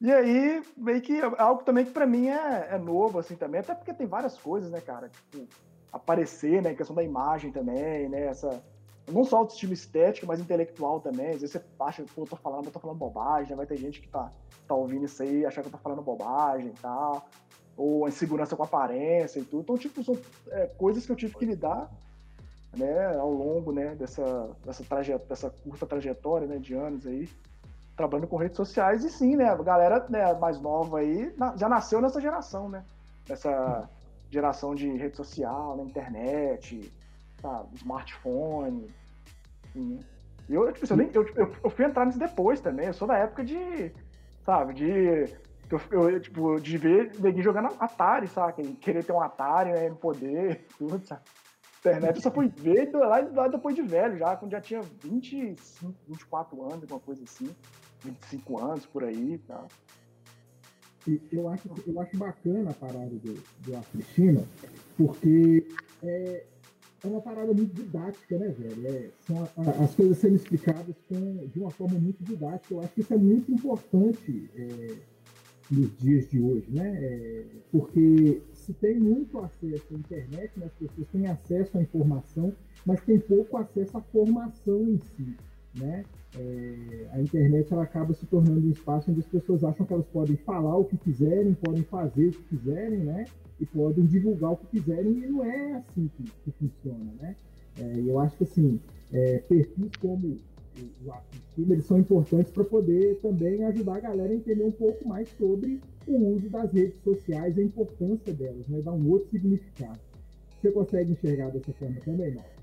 E aí, meio que é algo também que para mim é, é novo, assim, também, até porque tem várias coisas, né, cara? Tipo, aparecer, né? A questão da imagem também, né? Essa, não só autoestima estética, mas intelectual também. Às vezes você acha que eu tô falando, eu tô falando bobagem, né? vai ter gente que tá, tá ouvindo isso aí, achar que eu tô falando bobagem e tal, ou insegurança com aparência e tudo. Então, tipo, são é, coisas que eu tive que lidar, né, ao longo, né, dessa, dessa, trajet dessa curta trajetória, né, de anos aí, trabalhando com redes sociais. E sim, né, a galera né, mais nova aí já nasceu nessa geração, né, nessa geração de rede social, na internet, sabe, smartphone. E eu, tipo, eu, eu, eu, eu, fui entrar nisso depois também. Eu sou da época de, sabe, de. Eu, eu, tipo, de ver neguinho jogando Atari, sabe? Querer ter um Atari, né? Poder, tudo, sabe? Internet eu só fui ver lá, lá depois de velho, já, quando já tinha 25, 24 anos, alguma coisa assim. 25 anos por aí, tá? E eu acho, eu acho bacana a parada do, do Africhina, porque é, é uma parada muito didática, né, velho? É, são a, as coisas sendo explicadas com, de uma forma muito didática. Eu acho que isso é muito importante é, nos dias de hoje, né? É, porque se tem muito acesso à internet, né, as pessoas têm acesso à informação, mas tem pouco acesso à formação em si, né? É, a internet ela acaba se tornando um espaço onde as pessoas acham que elas podem falar o que quiserem, podem fazer o que quiserem, né? e podem divulgar o que quiserem, e não é assim que, que funciona, né? É, eu acho que, assim, é, perfis como o Acima, eles são importantes para poder também ajudar a galera a entender um pouco mais sobre o uso das redes sociais a importância delas, né? Dar um outro significado. Você consegue enxergar dessa forma também, não?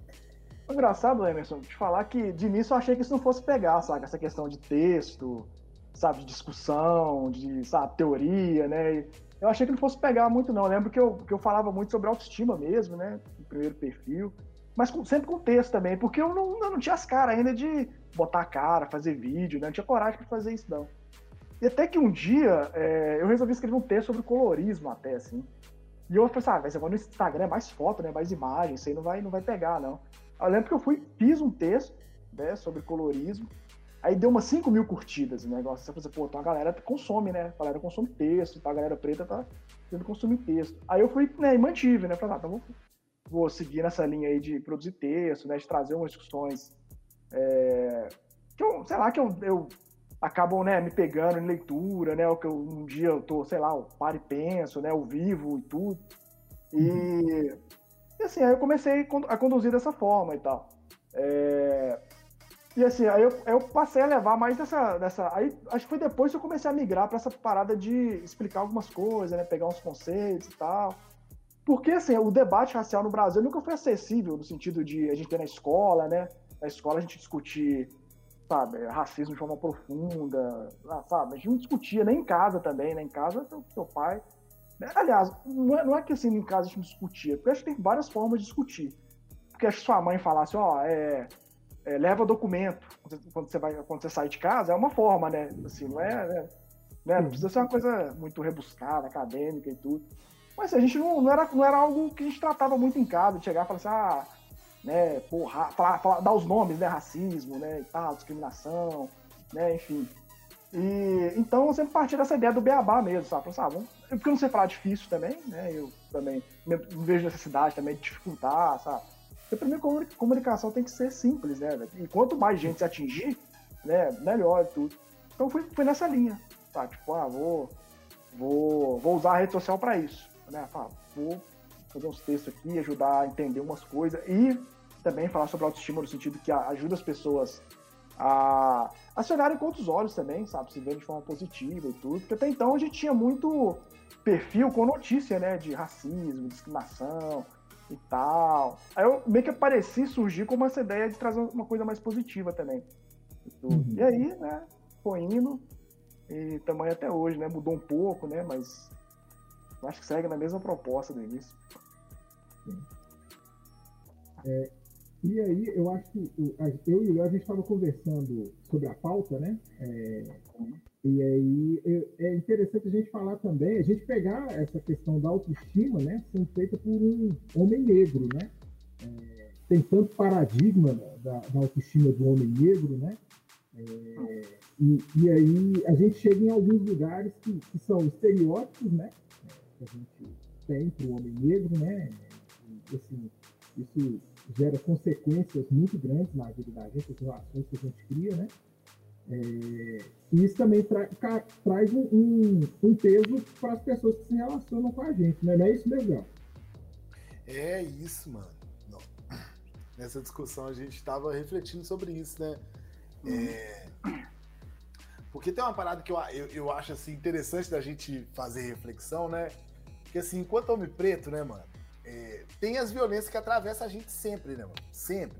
Engraçado, Emerson, te falar que de início eu achei que isso não fosse pegar, sabe? Essa questão de texto, sabe, de discussão, de, sabe, teoria, né? Eu achei que não fosse pegar muito, não. Eu lembro que eu, que eu falava muito sobre autoestima mesmo, né? No primeiro perfil. Mas com, sempre com texto também, porque eu não, eu não tinha as caras ainda de botar a cara, fazer vídeo, né? Não tinha coragem de fazer isso, não. E até que um dia é, eu resolvi escrever um texto sobre colorismo, até assim. E eu falei assim, ah, você vai no Instagram, é mais foto, né? Mais imagens, isso aí não vai, não vai pegar, não. Eu lembro que eu fui, fiz um texto né, sobre colorismo. Aí deu umas 5 mil curtidas o negócio. Você pensa, pô, então a galera consome, né? A galera consome texto, tá? a galera preta tá tendo consumir texto. Aí eu fui, né, e mantive, né? Falei, ah, então vou, vou seguir nessa linha aí de produzir texto, né? De trazer umas discussões é, que eu, sei lá, que eu, eu né, me pegando em leitura, né? O que eu, um dia eu tô, sei lá, eu paro e penso, né? Eu vivo e tudo. E, uhum. E assim, aí eu comecei a conduzir dessa forma e tal. É, e assim, aí eu, eu, passei a levar mais dessa, dessa. Aí acho que foi depois que eu comecei a migrar para essa parada de explicar algumas coisas, né? Pegar uns conceitos e tal. Porque assim, o debate racial no Brasil nunca foi acessível, no sentido de a gente ter na escola, né? Na escola a gente discutir, sabe, racismo de forma profunda, ah, sabe? A gente não discutia nem em casa também, né? Em casa, teu pai. Aliás, não é, não é que assim em casa a gente discutia, porque acho que tem várias formas de discutir. Porque acho que sua mãe falasse, ó, oh, é é, leva documento quando você vai quando você sai de casa é uma forma né? Assim não é né? né? não precisa ser uma coisa muito rebuscada acadêmica e tudo. Mas a gente não, não, era não era algo que a gente tratava muito em casa de chegar e falar assim ah né porra, falar, falar, dar os nomes né? Racismo né? E tal discriminação né? Enfim e então eu sempre parti dessa ideia do beabá mesmo sabe sabe vamos, porque eu não sei falar difícil também né eu também me, vejo necessidade também de dificultar sabe porque pra mim comunicação tem que ser simples, né? E quanto mais gente se atingir, né, melhor e tudo. Então fui, fui nessa linha, tá? Tipo, ah, vou, vou, vou usar a rede social para isso, né? Fala, vou fazer uns textos aqui, ajudar a entender umas coisas e também falar sobre autoestima no sentido que ajuda as pessoas a, a se olharem com outros olhos também, sabe? Se verem de forma positiva e tudo. Porque até então a gente tinha muito perfil com notícia, né? De racismo, discriminação, e tal. Aí eu meio que apareci, surgi com essa ideia de trazer uma coisa mais positiva também. Uhum. E aí, né, foi indo, e tamanho até hoje, né, mudou um pouco, né, mas acho que segue na mesma proposta do início. É, e aí, eu acho que eu e o Léo, a gente estava conversando sobre a pauta, né? É, E aí é interessante a gente falar também, a gente pegar essa questão da autoestima, né, sendo feita por um homem negro, né? É, tem tanto paradigma da, da, autoestima do homem negro, né? É, e, e, aí a gente chega em alguns lugares que, que são estereótipos, né? Que a gente tem para o homem negro, né? E, assim, isso gera consequências muito grandes na vida da gente, as relações que a gente cria, né? É, e isso também tra traz um, um, um peso para as pessoas que se relacionam com a gente, né? Não é isso, legal? É isso, mano. Não. Nessa discussão a gente estava refletindo sobre isso, né? É... Porque tem uma parada que eu, eu, eu, acho assim, interessante da gente fazer reflexão, né? Que assim, enquanto homem preto, né, mano? É... tem as violências que atravessam a gente sempre, né, mano? Sempre.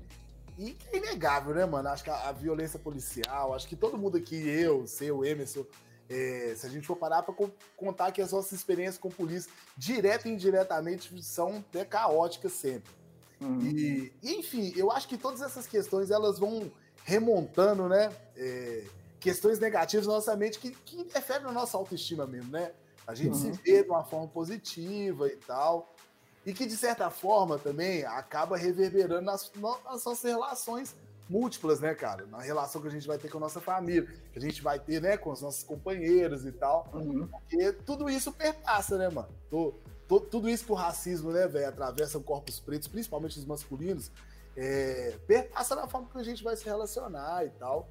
E que é inegável, né, mano? Acho que a, a violência policial, acho que todo mundo aqui, eu, seu, Emerson, é, se a gente for parar para contar que as nossas experiências com polícia, direto e indiretamente, são até caóticas sempre. Uhum. E, enfim, eu acho que todas essas questões elas vão remontando, né? É, questões negativas na nossa mente que, que interferem na nossa autoestima mesmo, né? A gente uhum. se vê de uma forma positiva e tal e que, de certa forma, também acaba reverberando nas, nas nossas relações múltiplas, né, cara? Na relação que a gente vai ter com a nossa família, que a gente vai ter, né, com os nossos companheiros e tal. Uhum. Porque tudo isso perpassa, né, mano? Tô, tô, tudo isso que o racismo, né, velho, atravessa corpos pretos, principalmente os masculinos, é, perpassa na forma que a gente vai se relacionar e tal.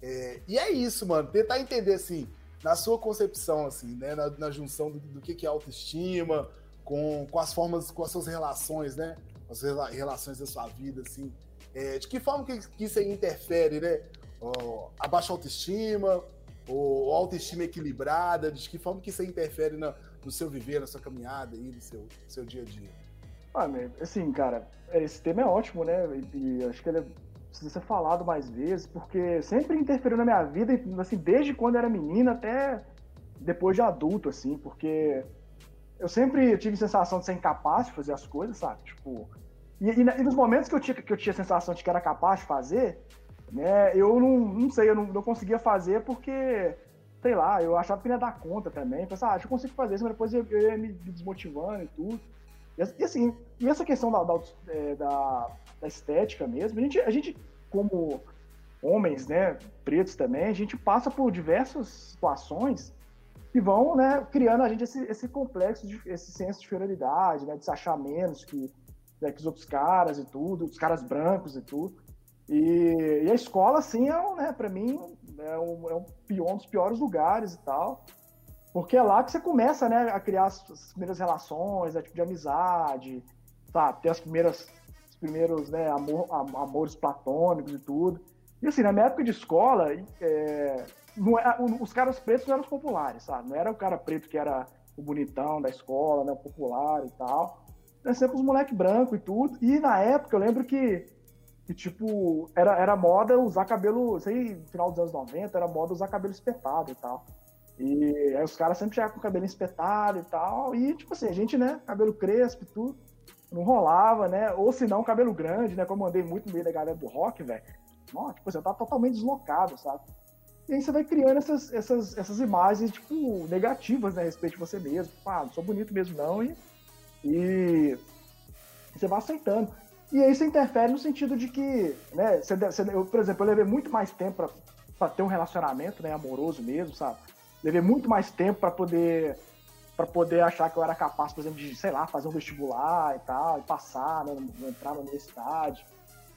É, e é isso, mano. Tentar entender, assim, na sua concepção, assim, né, na, na junção do, do que, que é autoestima, com, com as formas, com as suas relações, né? As relações da sua vida, assim. É, de que forma que, que isso aí interfere, né? Oh, a baixa autoestima, ou autoestima equilibrada, de que forma que isso aí interfere na, no seu viver, na sua caminhada aí, no seu, seu dia a dia? Ah, assim, cara, esse tema é ótimo, né? E, e acho que ele precisa ser falado mais vezes, porque sempre interferiu na minha vida, assim, desde quando era menina até depois de adulto, assim, porque eu sempre tive sensação de ser incapaz de fazer as coisas, sabe? Tipo, e, e, e, nos momentos que eu, tinha, que eu tinha a sensação de que era capaz de fazer, né, eu não, não sei, eu não, não conseguia fazer porque, sei lá, eu achava que não ia dar conta também. Pensava, ah, acho que eu consigo fazer isso, mas depois eu, eu ia me desmotivando e tudo. E, e assim, e essa questão da, da, é, da, da estética mesmo, a gente, a gente, como homens, né, pretos também, a gente passa por diversas situações que vão né, criando a gente esse, esse complexo, de, esse senso de inferioridade, né, de se achar menos que, né, que os outros caras e tudo, os caras brancos e tudo. E, e a escola, assim, é, né, para mim, é um, é um, um dos piores lugares e tal, porque é lá que você começa né, a criar as, as primeiras relações, né, tipo de amizade, tá, ter as primeiras, os primeiros né, amor, amores platônicos e tudo. E assim, na minha época de escola, é, não é, os caras pretos não eram os populares, sabe? Não era o cara preto que era o bonitão da escola, né, o popular e tal. Era sempre os moleque branco e tudo. E na época eu lembro que, que tipo, era, era moda usar cabelo, sei, no final dos anos 90, era moda usar cabelo espetado e tal. E aí os caras sempre chegavam com o cabelo espetado e tal. E, tipo assim, a gente, né, cabelo crespo e tudo. Não rolava, né? Ou se não, cabelo grande, né? Como eu andei muito no meio da galera do rock, velho. Tipo, você tá totalmente deslocado, sabe? E aí você vai criando essas, essas, essas imagens, tipo, negativas, né, a respeito de você mesmo. Tipo, ah, não sou bonito mesmo não, e, e você vai aceitando. E aí você interfere no sentido de que, né, você, você, eu, por exemplo, eu levei muito mais tempo para ter um relacionamento, né, amoroso mesmo, sabe? Levei muito mais tempo para poder para poder achar que eu era capaz, por exemplo, de, sei lá, fazer um vestibular e tal, e passar, né, entrar na universidade.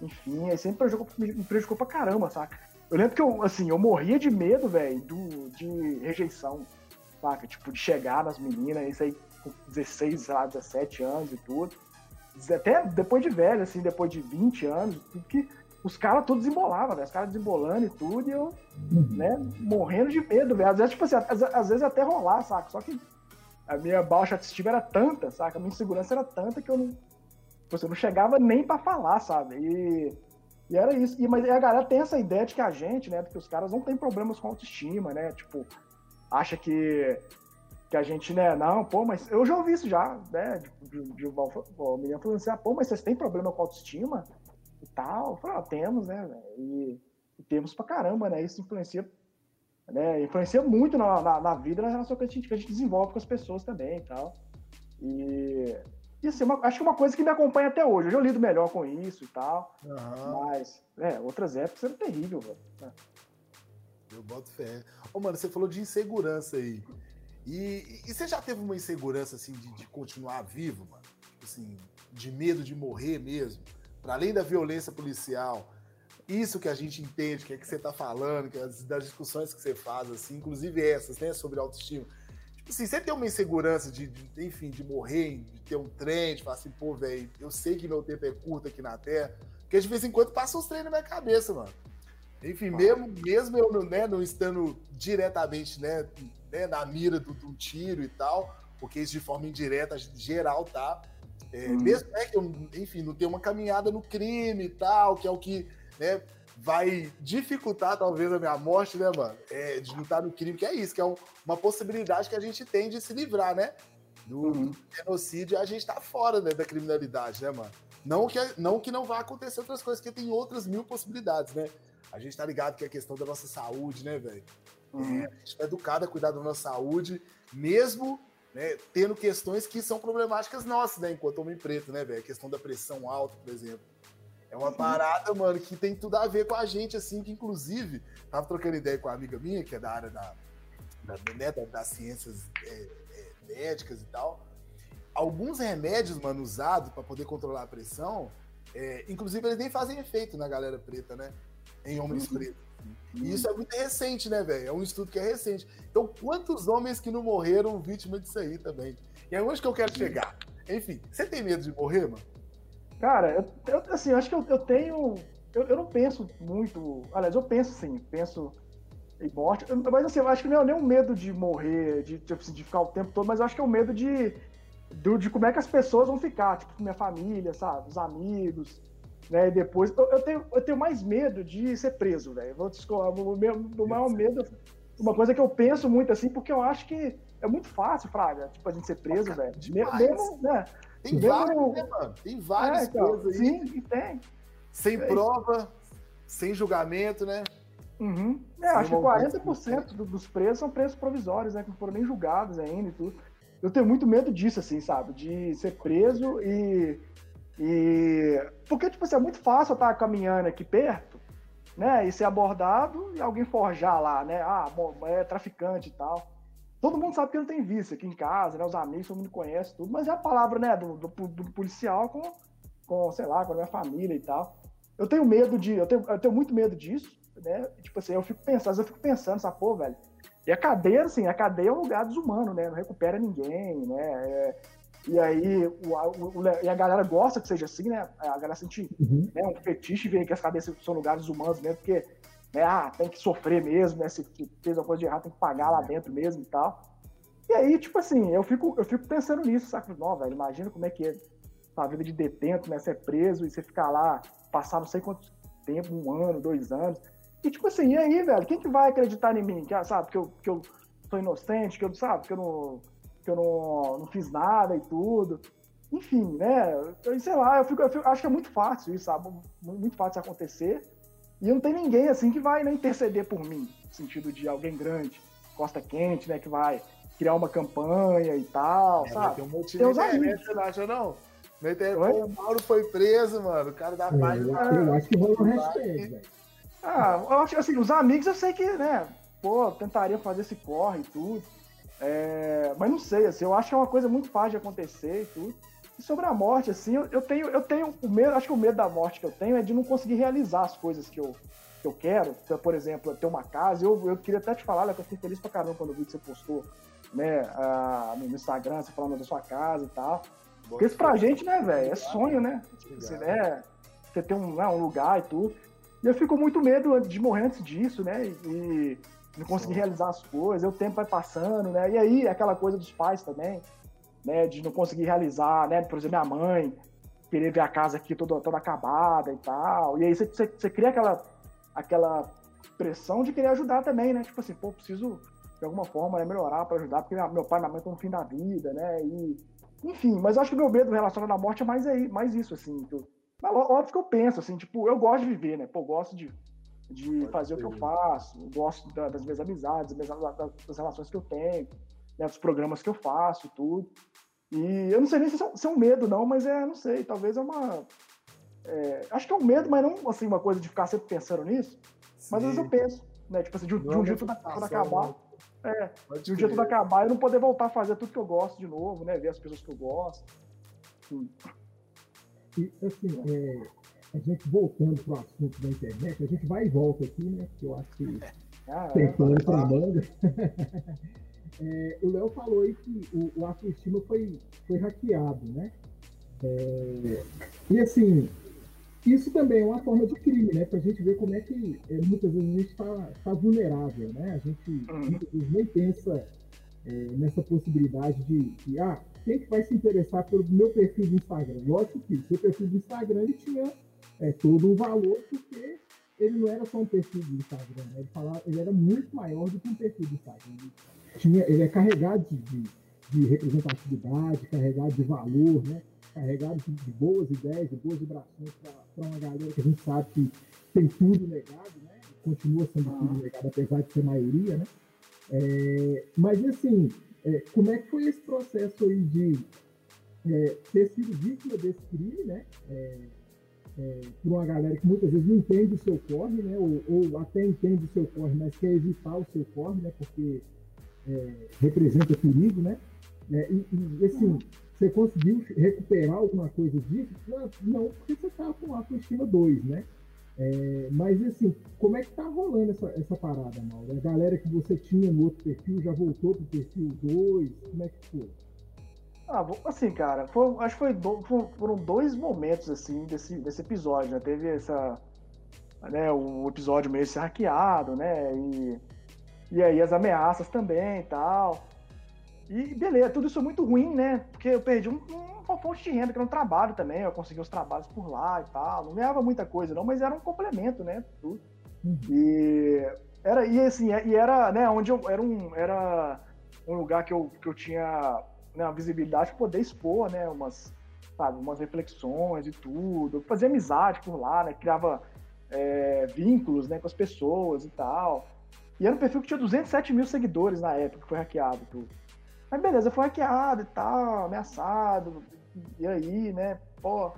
Enfim, aí sempre me prejudicou pra caramba, saca? Eu lembro que eu, assim, eu morria de medo, velho, de rejeição, saca? Tipo, de chegar nas meninas, isso aí com 16, sei lá, 17 anos e tudo. Até depois de velho, assim, depois de 20 anos, que os caras todos desembolavam, velho. Os caras desembolando e tudo, e eu, né, morrendo de medo, velho. Às vezes, tipo assim, às, às, vezes até rolar, saca? Só que a minha baixa autoestima era tanta, saca? A minha insegurança era tanta que eu não. Tipo assim, não chegava nem para falar, sabe? E e era isso. E, mas a galera tem essa ideia de que a gente, né, que os caras não tem problemas com autoestima, né? Tipo, acha que, que a gente, né, não, pô, mas eu já ouvi isso já, né? De, de, de falando assim, ah, pô, mas vocês têm problema com autoestima e tal? Eu falei, ah, temos, né, e, e, temos pra caramba, né? Isso influencia né? Influencia muito na, na, na vida, na relação que a, gente, que a gente desenvolve com as pessoas também e tal. E, e assim, uma, acho que uma coisa que me acompanha até hoje. Hoje eu lido melhor com isso e tal. Uhum. Mas, é, outras épocas era terrível, velho. É. Eu boto fé. Ô, mano, você falou de insegurança aí. E, e você já teve uma insegurança, assim, de, de continuar vivo, mano? Tipo assim, de medo de morrer mesmo? Para além da violência policial, isso que a gente entende, que é que você tá falando, que é das discussões que você faz, assim, inclusive essas, né, sobre autoestima. Tipo assim, você tem uma insegurança de, de, enfim, de morrer, de ter um trem, de falar assim, pô, velho, eu sei que meu tempo é curto aqui na Terra, porque de vez em quando passa uns treinos na minha cabeça, mano. Enfim, ah. mesmo, mesmo eu né, não estando diretamente né, né, na mira do, do, tiro e tal, porque isso de forma indireta, geral, tá? É, hum. Mesmo né, que eu, enfim, não tenho uma caminhada no crime e tal, que é o que né, vai dificultar talvez a minha morte, né, mano? É, de estar no crime, que é isso, que é um, uma possibilidade que a gente tem de se livrar, né? Do, uhum. genocídio, a gente tá fora né, da criminalidade, né, mano? Não que, não que não vá acontecer outras coisas, porque tem outras mil possibilidades, né? A gente tá ligado que é a questão da nossa saúde, né, velho? Uhum. É, a gente é educado a cuidar da nossa saúde, mesmo né, tendo questões que são problemáticas nossas, né, enquanto homem preto, né, velho? A questão da pressão alta, por exemplo. É uma parada, mano, que tem tudo a ver com a gente, assim, que inclusive, tava trocando ideia com uma amiga minha, que é da área da, da, né, das ciências é, é, médicas e tal. Alguns remédios, mano, usados para poder controlar a pressão, é, inclusive eles nem fazem efeito na galera preta, né? Em homens uhum. pretos. E isso é muito recente, né, velho? É um estudo que é recente. Então, quantos homens que não morreram vítimas disso aí também? E é onde que eu quero chegar? Enfim, você tem medo de morrer, mano? Cara, eu, eu assim, eu acho que eu, eu tenho. Eu, eu, não penso muito. Aliás, eu penso sim, penso em morte. Mas assim, eu acho que não é nem o medo de morrer, de, de, assim, de ficar o tempo todo, mas eu acho que é o medo de, de, de como é que as pessoas vão ficar, tipo, minha família, sabe? Os amigos, né? E depois. Eu, eu, tenho, eu tenho mais medo de ser preso, velho. Vou descolar. O meu o maior medo. Uma coisa que eu penso muito assim, porque eu acho que é muito fácil, Fraga, tipo, a gente ser preso, velho. Mesmo, né? Tem vários, né, mano? Tem vários é, então, aí. Sim, tem. Sem é prova, sem julgamento, né? Uhum. É, acho que 40% do, dos presos são presos provisórios, né? Que não foram nem julgados ainda e tudo. Eu tenho muito medo disso, assim, sabe? De ser preso e. e... Porque, tipo assim, é muito fácil eu estar caminhando aqui perto, né? E ser abordado e alguém forjar lá, né? Ah, bom, é traficante e tal. Todo mundo sabe que ele tem vício aqui em casa, né? Os amigos, todo mundo conhece tudo, mas é a palavra, né, do, do, do, policial com, com, sei lá, com a minha família e tal. Eu tenho medo de. Eu tenho, eu tenho muito medo disso, né? Tipo assim, eu fico pensando, eu fico pensando, essa porra, velho. E a cadeia, assim, a cadeia é um lugar desumano, né? Não recupera ninguém, né? É, e aí o, o, o, e a galera gosta que seja assim, né? A galera sente uhum. né, um fetiche ver que as cadeias são lugares humanos mesmo, porque né? Ah, tem que sofrer mesmo, né? Se fez alguma coisa de errado, tem que pagar lá dentro mesmo e tal. E aí, tipo assim, eu fico, eu fico pensando nisso, sabe? Não, velho, imagina como é que é a vida de detento, né? Ser preso e você ficar lá, passar não sei quanto tempo, um ano, dois anos. E tipo assim, e aí, velho, quem que vai acreditar em mim? Que, sabe, que eu, que eu sou inocente, que eu, sabe, que eu não, que eu não, não fiz nada e tudo. Enfim, né? Eu, sei lá, eu, fico, eu fico, acho que é muito fácil isso, sabe? Muito fácil acontecer. E não tem ninguém assim que vai né, interceder por mim, no sentido de alguém grande, costa quente, né, que vai criar uma campanha e tal, é, sabe? Tem um motivo tem internet, você não acha não? Na internet, o Mauro foi preso, mano, o cara da é, página... Eu, acho que rolou um hashtag, velho. Ah, eu acho que assim, os amigos eu sei que, né, pô, tentaria fazer esse corre e tudo, é, mas não sei, assim, eu acho que é uma coisa muito fácil de acontecer e tudo. E sobre a morte, assim, eu, tenho, eu tenho o medo, acho que o medo da morte que eu tenho é de não conseguir realizar as coisas que eu, que eu quero. Então, por exemplo, ter uma casa. Eu, eu queria até te falar, né, que eu fiquei feliz pra caramba quando vi que você postou né, a, no Instagram, você falando da sua casa e tal. Porque isso pra gente, né, velho, é sonho, né? Você, né, você ter um, né, um lugar e tudo. E eu fico muito medo de morrer antes disso, né? E não conseguir realizar as coisas, o tempo vai passando, né? E aí, aquela coisa dos pais também né, de não conseguir realizar, né, por exemplo, minha mãe querer ver a casa aqui toda, toda acabada e tal, e aí você, você, você cria aquela, aquela pressão de querer ajudar também, né, tipo assim, pô, preciso de alguma forma né, melhorar para ajudar, porque meu pai e minha mãe estão no fim da vida, né, e enfim, mas eu acho que o meu medo relacionado à morte é mais, aí, mais isso, assim, que eu, óbvio que eu penso, assim, tipo, eu gosto de viver, né, pô, eu gosto de de Pode fazer ser. o que eu faço, gosto da, das minhas amizades, das, das, relações que eu tenho, né, dos programas que eu faço, tudo. E eu não sei nem se é, se é um medo, não, mas é, não sei, talvez é uma. É, acho que é um medo, mas não assim, uma coisa de ficar sempre pensando nisso. Sim. Mas às vezes eu penso, né? Tipo assim, de, de um dia tudo, tudo acabar. Né? É, de um dia tudo acabar e não poder voltar a fazer tudo que eu gosto de novo, né? Ver as pessoas que eu gosto. Sim. E assim, é, a gente voltando pro assunto da internet, a gente vai e volta aqui, né? Que eu acho que ah, tem é, plano pra manga. é, o Léo falou aí que o, o autoestima foi, foi hackeado, né? É, e assim, isso também é uma forma de crime, né? Para a gente ver como é que é, muitas vezes a gente está tá vulnerável, né? A gente uhum. muitas vezes nem pensa é, nessa possibilidade de, de, ah, quem que vai se interessar pelo meu perfil do Instagram? Lógico que o seu perfil do Instagram ele tinha é, todo um valor, porque ele não era só um perfil do Instagram, né? ele, falava, ele era muito maior do que um perfil do Instagram. Ele, tinha, ele é carregado de, de, de representatividade, carregado de valor, né? carregado de, de boas ideias, de boas vibrações para uma galera que a gente sabe que tem tudo negado, né? Continua sendo tudo negado, apesar de ser maioria, né? É, mas assim, é, como é que foi esse processo aí de é, ter sido vítima desse crime, né? É, é, por uma galera que muitas vezes não entende o seu corre, né? Ou, ou, até entende o seu corre, mas quer evitar o seu corre, né? Porque é, representa perigo, né? e, e assim, você conseguiu recuperar alguma coisa disso? Não, não porque você estava com autoestima 2, né? É, mas assim, como é que tá rolando essa, essa parada, Mauro? A galera que você tinha no outro perfil já voltou pro perfil 2? Como é que foi? Ah, assim, cara, foi, acho que foi do, foram dois momentos assim desse, desse episódio, né? Teve essa. Né, o episódio meio se hackeado, né? E, e aí as ameaças também e tal. E beleza, tudo isso é muito ruim, né? Porque eu perdi um, uma fonte de renda, que era um trabalho também, eu consegui os trabalhos por lá e tal. Não ganhava muita coisa, não, mas era um complemento, né? Tudo. Uhum. E era, e assim, e era, né, onde eu era um, era um lugar que eu, que eu tinha né, uma visibilidade para poder expor, né, umas, sabe, umas reflexões e tudo. Eu fazia amizade por lá, né, criava é, vínculos, né, com as pessoas e tal. E era um perfil que tinha 207 mil seguidores na época que foi hackeado tudo. Mas beleza, foi hackeado e tal, ameaçado, e aí, né? Pô.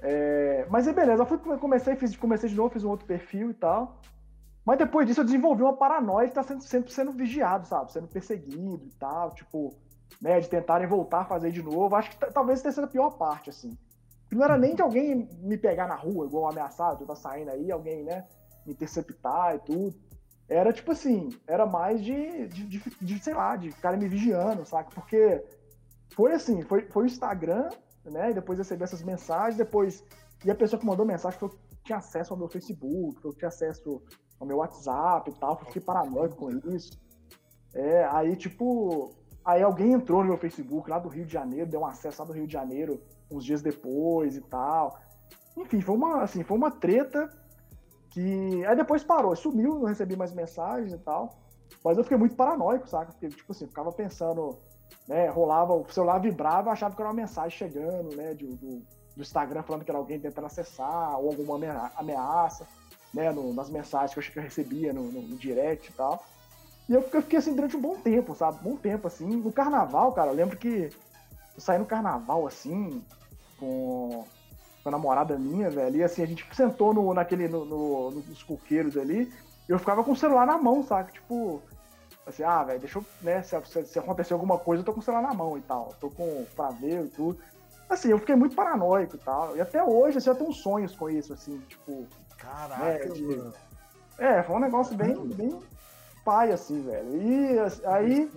É... Mas aí beleza, eu fui, comecei, fiz, comecei de novo, fiz um outro perfil e tal. Mas depois disso eu desenvolvi uma paranoia de estar tá sendo, sempre sendo vigiado, sabe? Sendo perseguido e tal, tipo, né? De tentarem voltar a fazer de novo. Acho que talvez tenha sido a pior parte, assim. Não era nem de alguém me pegar na rua, igual ameaçado, eu tá saindo aí, alguém, né? Me interceptar e tudo. Era tipo assim, era mais de, de, de, de sei lá, de ficarem me vigiando, saca? Porque foi assim, foi, foi o Instagram, né? E depois recebi essas mensagens, depois. E a pessoa que mandou mensagem que tinha acesso ao meu Facebook, que tinha acesso ao meu WhatsApp e tal, eu fiquei paranoico com isso. É, aí, tipo, aí alguém entrou no meu Facebook lá do Rio de Janeiro, deu um acesso lá do Rio de Janeiro uns dias depois e tal. Enfim, foi uma, assim, foi uma treta que aí depois parou, sumiu, não recebi mais mensagens e tal. Mas eu fiquei muito paranoico, saca? Porque, tipo assim, ficava pensando, né? Rolava, o celular vibrava, achava que era uma mensagem chegando, né? Do, do, do Instagram falando que era alguém tentando acessar, ou alguma ameaça, né? No, nas mensagens que eu, recebia no, no, no, direct e tal. E eu fiquei assim durante um bom tempo, sabe? Um bom tempo, assim. No carnaval, cara, eu lembro que eu saí no carnaval, assim, com com a namorada minha, velho. E assim, a gente sentou no, naquele, no, no, nos coqueiros ali, eu ficava com o celular na mão, sabe? Tipo, assim, ah, velho, deixa eu, né, se, se, acontecer alguma coisa, eu tô com o celular na mão e tal. Tô com pra ver e tudo. Assim, eu fiquei muito paranoico e tal. E até hoje, assim, eu tenho sonhos com isso, assim, tipo. Caraca, né, de... É, foi um negócio bem, bem pai, assim, velho. E aí.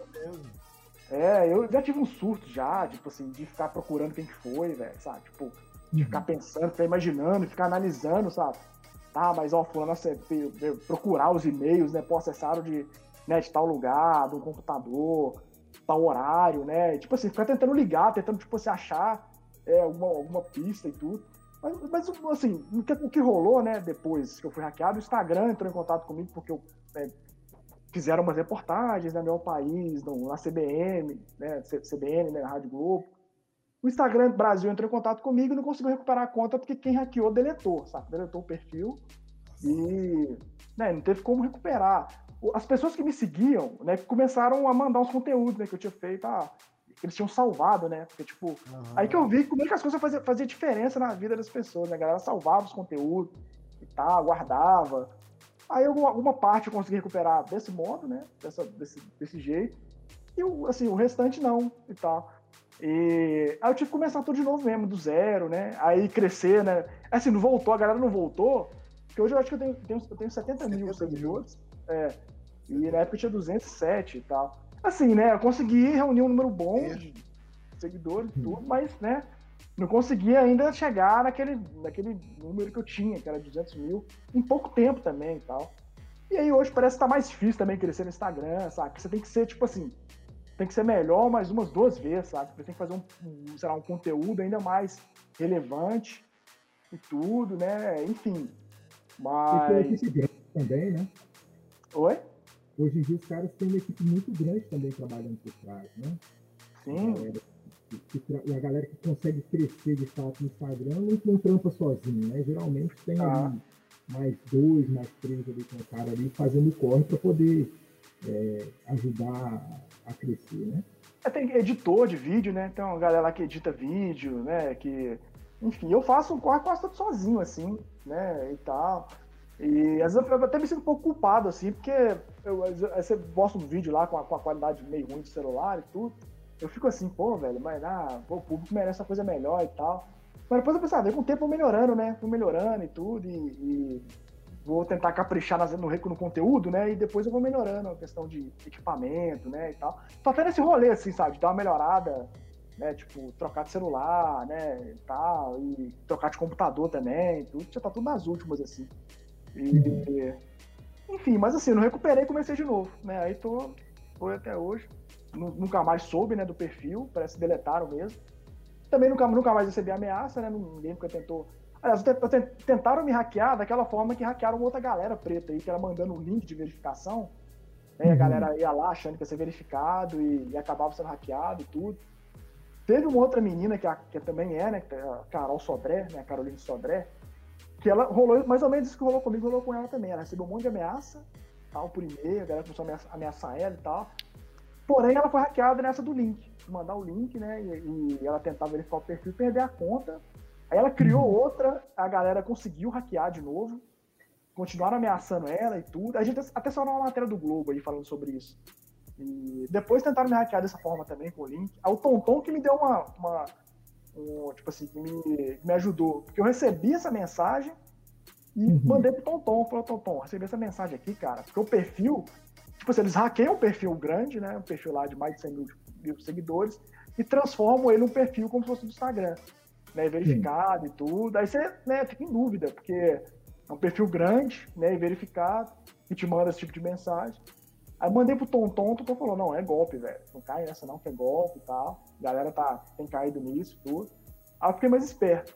É, eu já tive um surto já, tipo assim, de ficar procurando quem que foi, velho, sabe? Tipo, de ficar uhum. pensando, ficar imaginando, ficar analisando, sabe? Tá, mas ó, fulano, procurar os e-mails, né? Pô, acessaram de, né, de tal lugar, do computador, tal horário, né? Tipo assim, ficar tentando ligar, tentando, tipo, se assim, achar é, alguma, alguma pista e tudo. Mas, mas assim, o que, o que, rolou, né, depois que eu fui hackeado, o Instagram entrou em contato comigo porque eu é, fizeram umas reportagens né, no meu país, no, na CBN, né, CBN, né, na Rádio Globo. O Instagram Brasil entrou em contato comigo e não conseguiu recuperar a conta porque quem hackeou deletou, sabe? Deletou o perfil. E né, não teve como recuperar. As pessoas que me seguiam, né, começaram a mandar uns conteúdos, né, que eu tinha feito, ah, que eles tinham salvado, né? Porque, tipo, uhum. aí que eu vi como é que as coisas faziam, faziam diferença na vida das pessoas, né? A galera salvava os conteúdos e tal, guardava. Aí alguma, alguma parte eu consegui recuperar desse modo, né? Dessa, desse, desse jeito. E o, assim, o restante não e tal. E aí eu tive que começar tudo de novo mesmo, do zero, né? Aí crescer, né? Assim, não voltou, a galera não voltou. Porque hoje eu acho que eu tenho, tenho, eu tenho 70 mil seguidores. É. E na época eu tinha 207 e tal. Assim, né? Eu consegui reunir um número bom é. de seguidores e tudo, mas, né? Não consegui ainda chegar naquele, naquele número que eu tinha, que era 200 mil, em pouco tempo também e tal. E aí hoje parece que tá mais difícil também crescer no Instagram, sabe? Você tem que ser, tipo assim, tem que ser melhor mais umas duas vezes, sabe? Você tem que fazer um, um, sei lá, um conteúdo ainda mais relevante e tudo, né? Enfim. Mas. E tem equipe grande também, né? Oi? Hoje em dia os caras têm uma equipe muito grande também trabalhando por trás, né? Sim. e a galera que consegue crescer de fato no Instagram não, não trampa sozinho, né? Geralmente tem ah. ali mais dois, mais três ali com o cara ali fazendo corre para poder é, ajudar a crescer, né? É, tem editor de vídeo, né? Tem uma galera lá que edita vídeo, né? Que, enfim, eu faço um corre quase todo sozinho, assim, né? E tal. E às vezes eu até me sinto um pouco culpado, assim, porque eu, você posta um vídeo lá com a, com a, qualidade meio ruim do celular e tudo. Eu fico assim, pô, velho, mas ah, pô, o público merece uma coisa melhor e tal. Mas depois eu pensava, ah, com o tempo melhorando, né? Fui melhorando e tudo, e, e vou tentar caprichar no, no conteúdo, né? E depois eu vou melhorando a questão de equipamento, né? E tal. Tô até nesse rolê, assim, sabe? De dar uma melhorada, né? Tipo, trocar de celular, né? E tal. E trocar de computador também. Tudo, já tá tudo nas últimas, assim. E, enfim, mas assim, não recuperei e comecei de novo, né? Aí tô, foi até hoje. Nunca mais soube, né, do perfil, parece que deletaram mesmo. Também nunca, nunca mais recebi ameaça, né? Ninguém nunca tentou Aliás, tentaram me hackear daquela forma que hackearam outra galera preta aí, que era mandando o link de verificação. Né? Uhum. A galera ia lá achando que ia ser verificado e, e, acabava sendo hackeado e tudo. Teve uma outra menina que, a, que também é, né? É a Carol Sodré, né? A Caroline Sodré, que ela rolou mais ou menos isso que rolou comigo, rolou com ela também. Ela recebeu um monte de ameaça, tal, por e-mail, a galera começou a ameaçar, ameaçar ela e tal. Porém, ela foi hackeada nessa do link. Mandar o link, né? E, e ela tentar verificar o perfil e perder a conta Aí ela criou outra, a galera conseguiu hackear de novo, continuaram ameaçando ela e tudo. A gente até saiu uma matéria do Globo aí falando sobre isso. E depois tentaram me hackear dessa forma também com o link. Aí o Tonton que me deu uma. uma um, tipo assim, que me, me ajudou. Porque eu recebi essa mensagem e uhum. mandei pro Tonton. Falei, Tonton, recebi essa mensagem aqui, cara. Porque o perfil. Tipo assim, eles hackeiam um perfil grande, né? Um perfil lá de mais de 100 mil, mil seguidores e transformam ele num perfil como se fosse do Instagram né, verificado Sim. e tudo. Aí você né, fica em dúvida, porque é um perfil grande, né, e verificado, que te manda esse tipo de mensagem. Aí mandei pro Tom Tom, o Tom falou, não, é golpe, velho. Não cai nessa não, que é golpe e tal. A galera tá, tem caído nisso tudo. Aí eu fiquei mais esperto.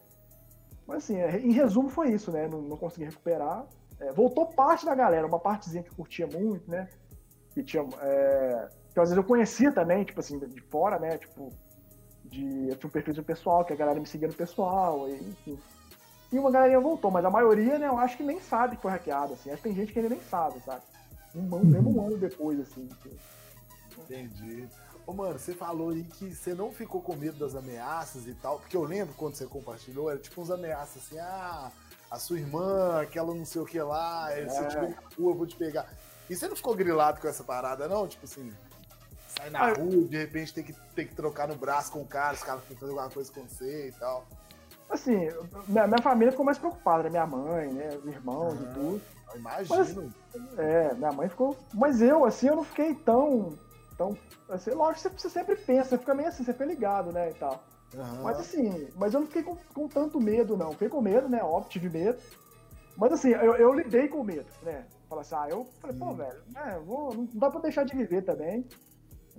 Mas assim, é, em resumo foi isso, né? Não, não consegui recuperar. É, voltou parte da galera, uma partezinha que curtia muito, né? Que tinha. É, que às vezes eu conhecia também, tipo assim, de fora, né? Tipo, de. Eu tinha um perfil de pessoal, que a galera me seguia no pessoal, e, enfim. E uma galerinha voltou, mas a maioria, né, eu acho que nem sabe que foi hackeado, assim. Acho que tem gente que ainda nem sabe, sabe? Um, uhum. mesmo um ano depois, assim. Entendi. Ô, mano, você falou aí que você não ficou com medo das ameaças e tal, porque eu lembro quando você compartilhou, era tipo uns ameaças assim, ah, a sua irmã, aquela não sei o que lá, é. se eu tiver na rua, eu vou te pegar. E você não ficou grilado com essa parada, não? Tipo assim, sai na ah, rua, de repente tem que, tem que trocar no braço com o cara, os caras fazer alguma coisa com você e tal. Assim, minha, minha família ficou mais preocupada, né? Minha mãe, né? Os irmãos ah, e tudo. Imagino. Mas, é, minha mãe ficou. Mas eu, assim, eu não fiquei tão. tão assim, lógico que você, sempre pensa, você fica meio assim, você fica ligado, né? E tal. Uhum. Mas assim, mas eu não fiquei com, com, tanto medo, não. Fiquei com medo, né? Óbvio, tive medo. Mas assim, eu, eu lidei com o medo, né? Falar assim, ah, eu falei, pô, velho, né, vou, não dá pra deixar de viver também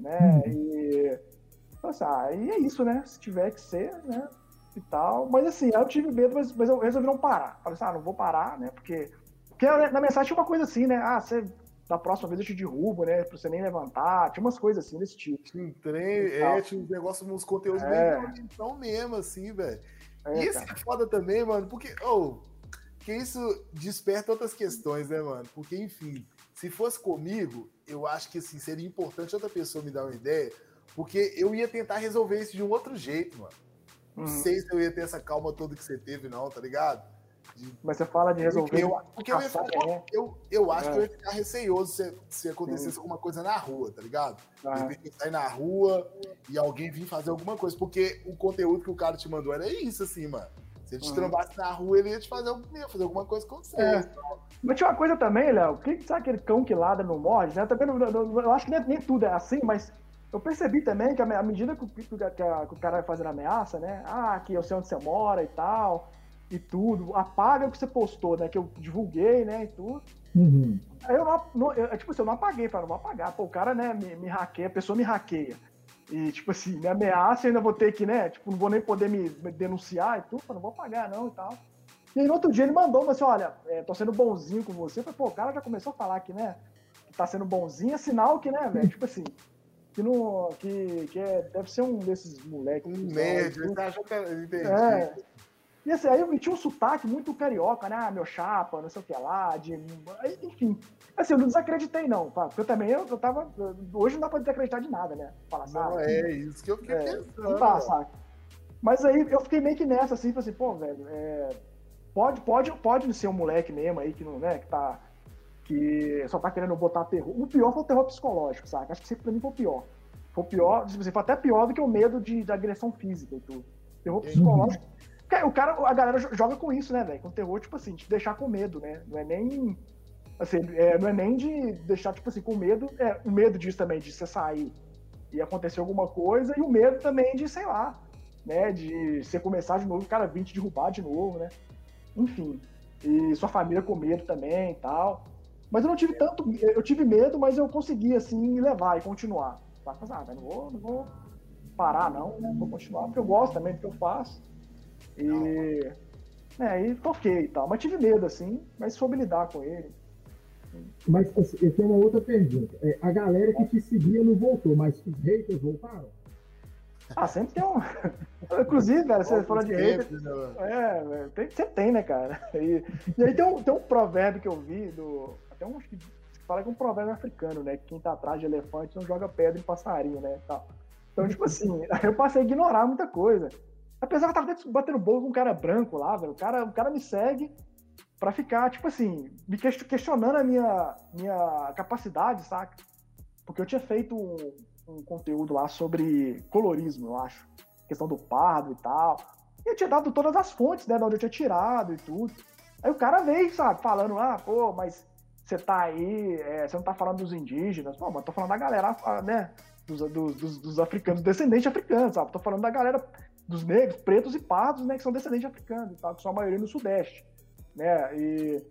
né? Uhum. E, assim, ah, e é isso, né? Se tiver que ser, né? E tal. Mas assim, eu tive medo, mas, mas eu resolvi não parar. Falei assim, ah, não vou parar, né? Porque, porque na mensagem tinha uma coisa assim, né? Ah, você da próxima vez eu te derrubo, né? Pra você nem levantar. Tinha umas coisas assim desse tipo. Tinha trem, é, tinha uns negócios, uns conteúdos é. bem então mesmo, assim, velho. É, isso é foda também, mano, porque, oh, Porque isso desperta outras questões, né, mano? Porque, enfim, se fosse comigo, eu acho que assim, seria importante outra pessoa me dar uma ideia, porque eu ia tentar resolver isso de um outro jeito, mano. Não uhum. sei se eu ia ter essa calma toda que você teve, não, tá ligado? De... Mas você fala de resolver. Porque eu, porque eu, ia ficar, é. eu, eu acho é. que eu ia ficar receoso se, se acontecesse alguma coisa na rua, tá ligado? Ah. Eu sair na rua e alguém vir fazer alguma coisa. Porque o conteúdo que o cara te mandou era isso, assim, mano. Se ele te uhum. trambasse na rua, ele ia te fazer, ia fazer alguma coisa com você. É. Mas tinha uma coisa também, Léo. Que, sabe aquele cão que ladra não morde? Né? Também, eu, eu acho que nem, nem, tudo é assim, mas eu percebi também que à medida que, que, que, a, que, o cara vai fazendo ameaça, né? Ah, que eu sei onde você mora e tal e tudo, apaga o que você postou, né? Que eu divulguei, né? E tudo. Uhum. Aí eu não, não eu, tipo assim, eu não apaguei, falei, não vou apagar. Pô, o cara, né, me, me hackeia, a pessoa me hackeia. E, tipo assim, me ameaça, ainda vou ter que, né? Tipo, não vou nem poder me, me denunciar e tudo, não vou apagar, não e tal. E aí no outro dia ele mandou, mas assim, olha, é, tô sendo bonzinho com você. Eu falei, pô, o cara já começou a falar que, né, que tá sendo bonzinho, é sinal que, né, velho, tipo assim, que não. Que, que é, deve ser um desses moleques. Um nerd, você acha que. Entendi. É, e assim, aí eu tinha um sotaque muito carioca, né? Ah, meu chapa, não sei o que lá, de. Enfim. Assim, eu não desacreditei, não, tá? Porque eu também eu, eu tava. Hoje não dá pra desacreditar de nada, né? Falar, não, é isso que eu fiquei é, pensando. Não dá, saca? Mas aí eu fiquei meio que nessa, assim, falei assim, pô, velho, é, pode, pode, pode ser um moleque mesmo aí que não, né, que tá. Que só tá querendo botar terror. O pior foi o terror psicológico, saca? Acho que sempre pra mim foi o pior. Foi o pior, tipo assim, foi até pior do que o medo de, de agressão física e tudo. Terror psicológico. O cara, a galera joga com isso, né, velho? Com terror, tipo assim, te deixar com medo, né? Não é nem. Assim, é, não é nem de deixar, tipo assim, com medo. É, o medo disso também, de você sair e acontecer alguma coisa, e o medo também de, sei lá, né? De você começar de novo, o cara vir te derrubar de novo, né? Enfim. E sua família com medo também e tal. Mas eu não tive tanto. Eu tive medo, mas eu consegui, assim, levar e continuar. Tá, ah, não vou, não vou parar, não, né? Vou continuar, porque eu gosto também do que eu faço. E. É, e toquei e tal. Mas tive medo, assim, mas soube lidar com ele. Mas assim, eu tenho uma outra pergunta. É, a galera que te seguia não voltou, mas os haters voltaram? Ah, sempre tem um. Inclusive, velho, você falou de haters. Né, é, tem, sempre tem, né, cara? E, e, aí tem um, tem um provérbio que eu vi do. Até um que fala que é um provérbio africano, né? Que quem tá atrás de elefante não joga pedra em passarinho, né? Tal. Então, tipo assim, eu passei a ignorar muita coisa. Apesar que eu tava batendo bolo com um cara branco lá, velho. O cara, o cara me segue para ficar, tipo assim, me questionando a minha, minha capacidade, saca? Porque eu tinha feito um, um conteúdo lá sobre colorismo, eu acho. Questão do pardo e tal. E eu tinha dado todas as fontes, né? De onde eu tinha tirado e tudo. Aí o cara veio, sabe, falando, ah, pô, mas você tá aí, é, você não tá falando dos indígenas. Pô, mas tô falando da galera, né? Dos, dos, dos, africanos, descendentes africanos, sabe? Tô falando da galera dos negros, pretos e pardos, né, que são descendentes de africanos, tá? que são a maioria no Sudeste, né, e,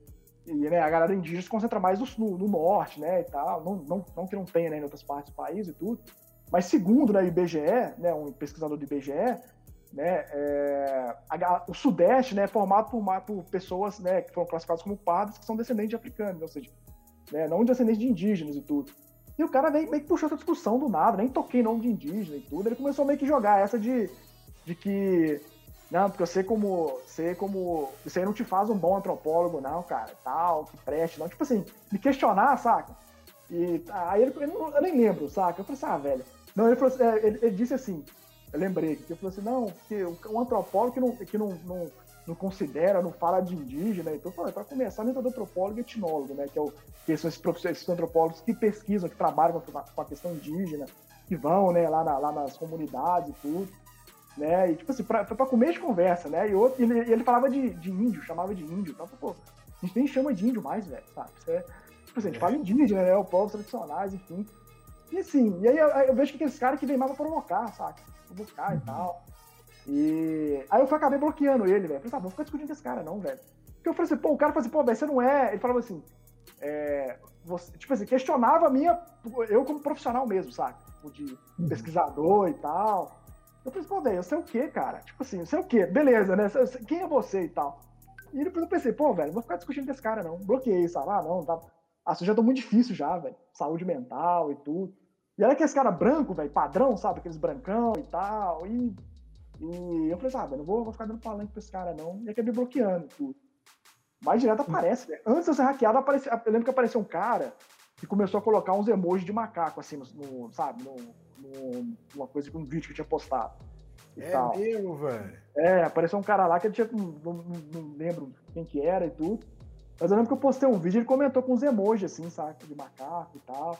e né, a galera indígena se concentra mais no, no, Norte, né, e tal, não, não, não que não tenha, né, em outras partes do país e tudo, mas segundo né, o IBGE, né, um pesquisador do IBGE, né, é, a, o Sudeste, né, é formado por, por pessoas, né, que foram classificadas como pardas, que são descendentes de africanos, ou seja, né, não descendentes de indígenas e tudo. E o cara meio, meio que puxou essa discussão do nada, nem toquei nome de indígena e tudo, ele começou meio que jogar essa de de que não, porque eu sei como. Sei como. Isso aí não te faz um bom antropólogo, não, cara. Tal, que preste, não. Tipo assim, me questionar, saca? E aí ele, eu nem lembro, saca? Eu falei assim, ah, velho. Não, ele, falou, é, ele, ele disse assim, eu lembrei, que ele falou assim, não, porque um antropólogo que não, que não, não, não considera, não fala de indígena, então eu falei, para começar, nem todo antropólogo e etnólogo, né? Que, é o, que são esses, esses antropólogos que pesquisam, que trabalham com a, com a questão indígena, que vão, né, lá, na, lá nas comunidades e tudo né? E tipo assim, pra, pra comer de conversa, né? E outro, ele, ele falava de, de índio, chamava de índio. Então, pô, a gente nem chama de índio mais, velho, sabe? Isso é, tipo assim, a gente fala indígena, né? O povos tradicionais, enfim. E assim, e aí eu, eu vejo que aqueles caras que vem mais pra provocar, sabe? Provocar e tal. E aí eu acabei bloqueando ele, velho. Falei, tá, vou ficar discutindo com esse cara, não, velho. Porque eu falei assim, pô, o cara falou assim, pô, velho, você não é. Ele falava assim, é, você, tipo assim, questionava a minha. Eu como profissional mesmo, sabe? Tipo, de uhum. pesquisador e tal. Eu falei, pô, velho, eu sei o quê, cara? Tipo assim, eu sei o quê? Beleza, né? Quem é você e tal? E depois eu pensei, pô, velho, vou ficar discutindo com esse cara, não. Bloqueei, sabe? Ah, não, tá. A já tá muito difícil já, velho. Saúde mental e tudo. E era aquele cara branco, velho, padrão, sabe? Aqueles brancão e tal. E, e eu falei, ah, velho, não vou, vou ficar dando palanque pra esse cara, não. E acabei bloqueando tudo. Mais direto aparece, né? Antes de ser hackeado, aparece, eu lembro que apareceu um cara que começou a colocar uns emojis de macaco, assim, no, no sabe, no, no, uma coisa, um vídeo que eu tinha postado. É tal. mesmo, velho? É, apareceu um cara lá que ele tinha, não, não, não, lembro quem que era e tudo. Mas eu lembro que eu postei um vídeo e ele comentou com uns emojis, assim, sabe, de macaco e tal.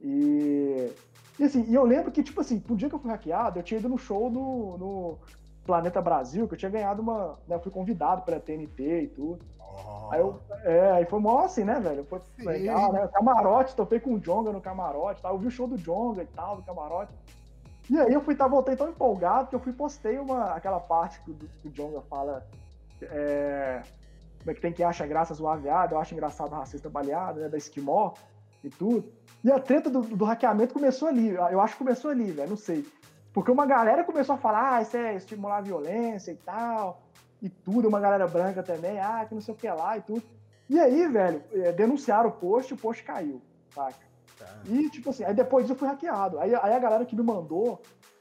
E, e assim, e eu lembro que, tipo assim, um dia que eu fui hackeado, eu tinha ido no show no, no Planeta Brasil, que eu tinha ganhado uma. Né, eu fui convidado pra TNT e tudo. Oh. Aí, eu, é, aí foi mó assim, né, velho? Foi Sim. legal, né? Camarote, topei com o Jonga no camarote, tá? eu vi o show do Jonga e tal, do camarote. E aí eu fui, tá, voltei tão empolgado que eu fui postei uma, aquela parte que o, que o Jonga fala. É, como é que tem que acha graça zoar viado, eu acho engraçado racista baleado, né? Da Esquimó e tudo. E a treta do, do hackeamento começou ali. Eu acho que começou ali, velho. Não sei. Porque uma galera começou a falar, ah, isso é estimular a violência e tal, e tudo, uma galera branca também, ah, que não sei o que lá e tudo. E aí, velho, é, denunciaram o post e o post caiu, saca? Tá. E, tipo assim, aí depois eu fui hackeado. Aí, aí a galera que me mandou,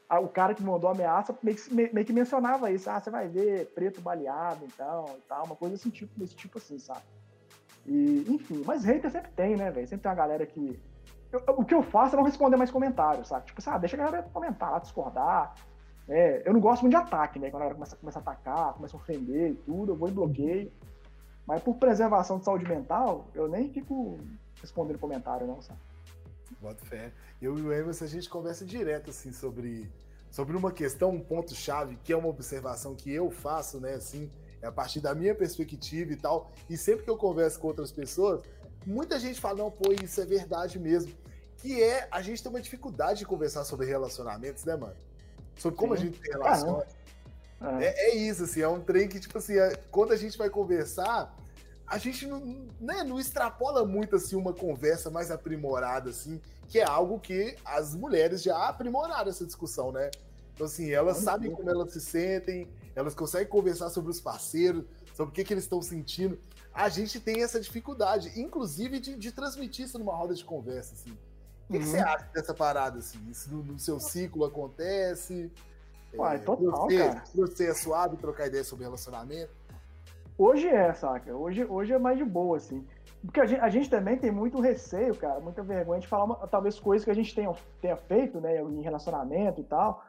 o cara que me mandou a ameaça, meio que, meio que mencionava isso. Ah, você vai ver preto baleado, então, e tal, uma coisa assim, tipo, desse tipo assim, sabe? E, enfim, mas hater sempre tem, né, velho? Sempre tem uma galera que eu, o que eu faço é não responder mais comentários, sabe? Tipo, sabe, ah, deixa a galera comentar, discordar. É, eu não gosto muito de ataque, né? Quando a galera começa, começa a atacar, começa a ofender e tudo, eu vou e bloqueio. Mas por preservação de saúde mental, eu nem fico respondendo comentário, não, sabe? Bota fé. Eu e o Emerson, a gente conversa direto, assim, sobre, sobre uma questão, um ponto-chave, que é uma observação que eu faço, né, assim, é a partir da minha perspectiva e tal. E sempre que eu converso com outras pessoas, muita gente fala, não, pô, isso é verdade mesmo que é a gente tem uma dificuldade de conversar sobre relacionamentos, né, mano? Sobre como Sim. a gente tem. Ah, é. é. isso, assim, é um trem que, tipo assim, é, quando a gente vai conversar, a gente não, né, não extrapola muito, assim, uma conversa mais aprimorada, assim, que é algo que as mulheres já aprimoraram essa discussão, né? Então, assim, elas sabem como elas se sentem, elas conseguem conversar sobre os parceiros, sobre o que, que eles estão sentindo. A gente tem essa dificuldade, inclusive, de, de transmitir isso numa roda de conversa, assim. O que, uhum. que, você uhum. acha dessa parada, assim? Isso no, no seu ciclo acontece? Uai, é, total, você, cara. Você é suave trocar ideia sobre relacionamento? Hoje é, saca? Hoje, hoje é mais de boa, assim. Porque a gente, a gente também tem muito receio, cara, muita vergonha de falar uma, talvez coisas que a gente tenha, tenha feito, né, em relacionamento e tal,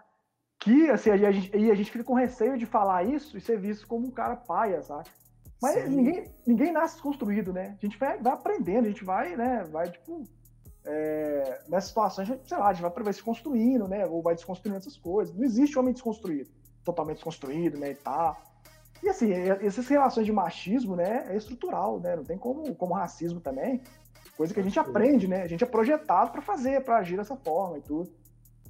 que, assim, a gente, e a gente fica com receio de falar isso e ser visto como um cara paia, saca? Mas ninguém, ninguém nasce construído, né? A gente vai, vai aprendendo, a gente vai, né, vai, tipo, é, nessa situação, sei lá, a gente vai, vai se construindo, né? Ou vai desconstruindo essas coisas. Não existe homem desconstruído, totalmente desconstruído, né? E tal. E assim, essas relações de machismo, né? É estrutural, né? Não tem como, como racismo também. Coisa que a gente aprende, né? A gente é projetado para fazer, para agir dessa forma e tudo.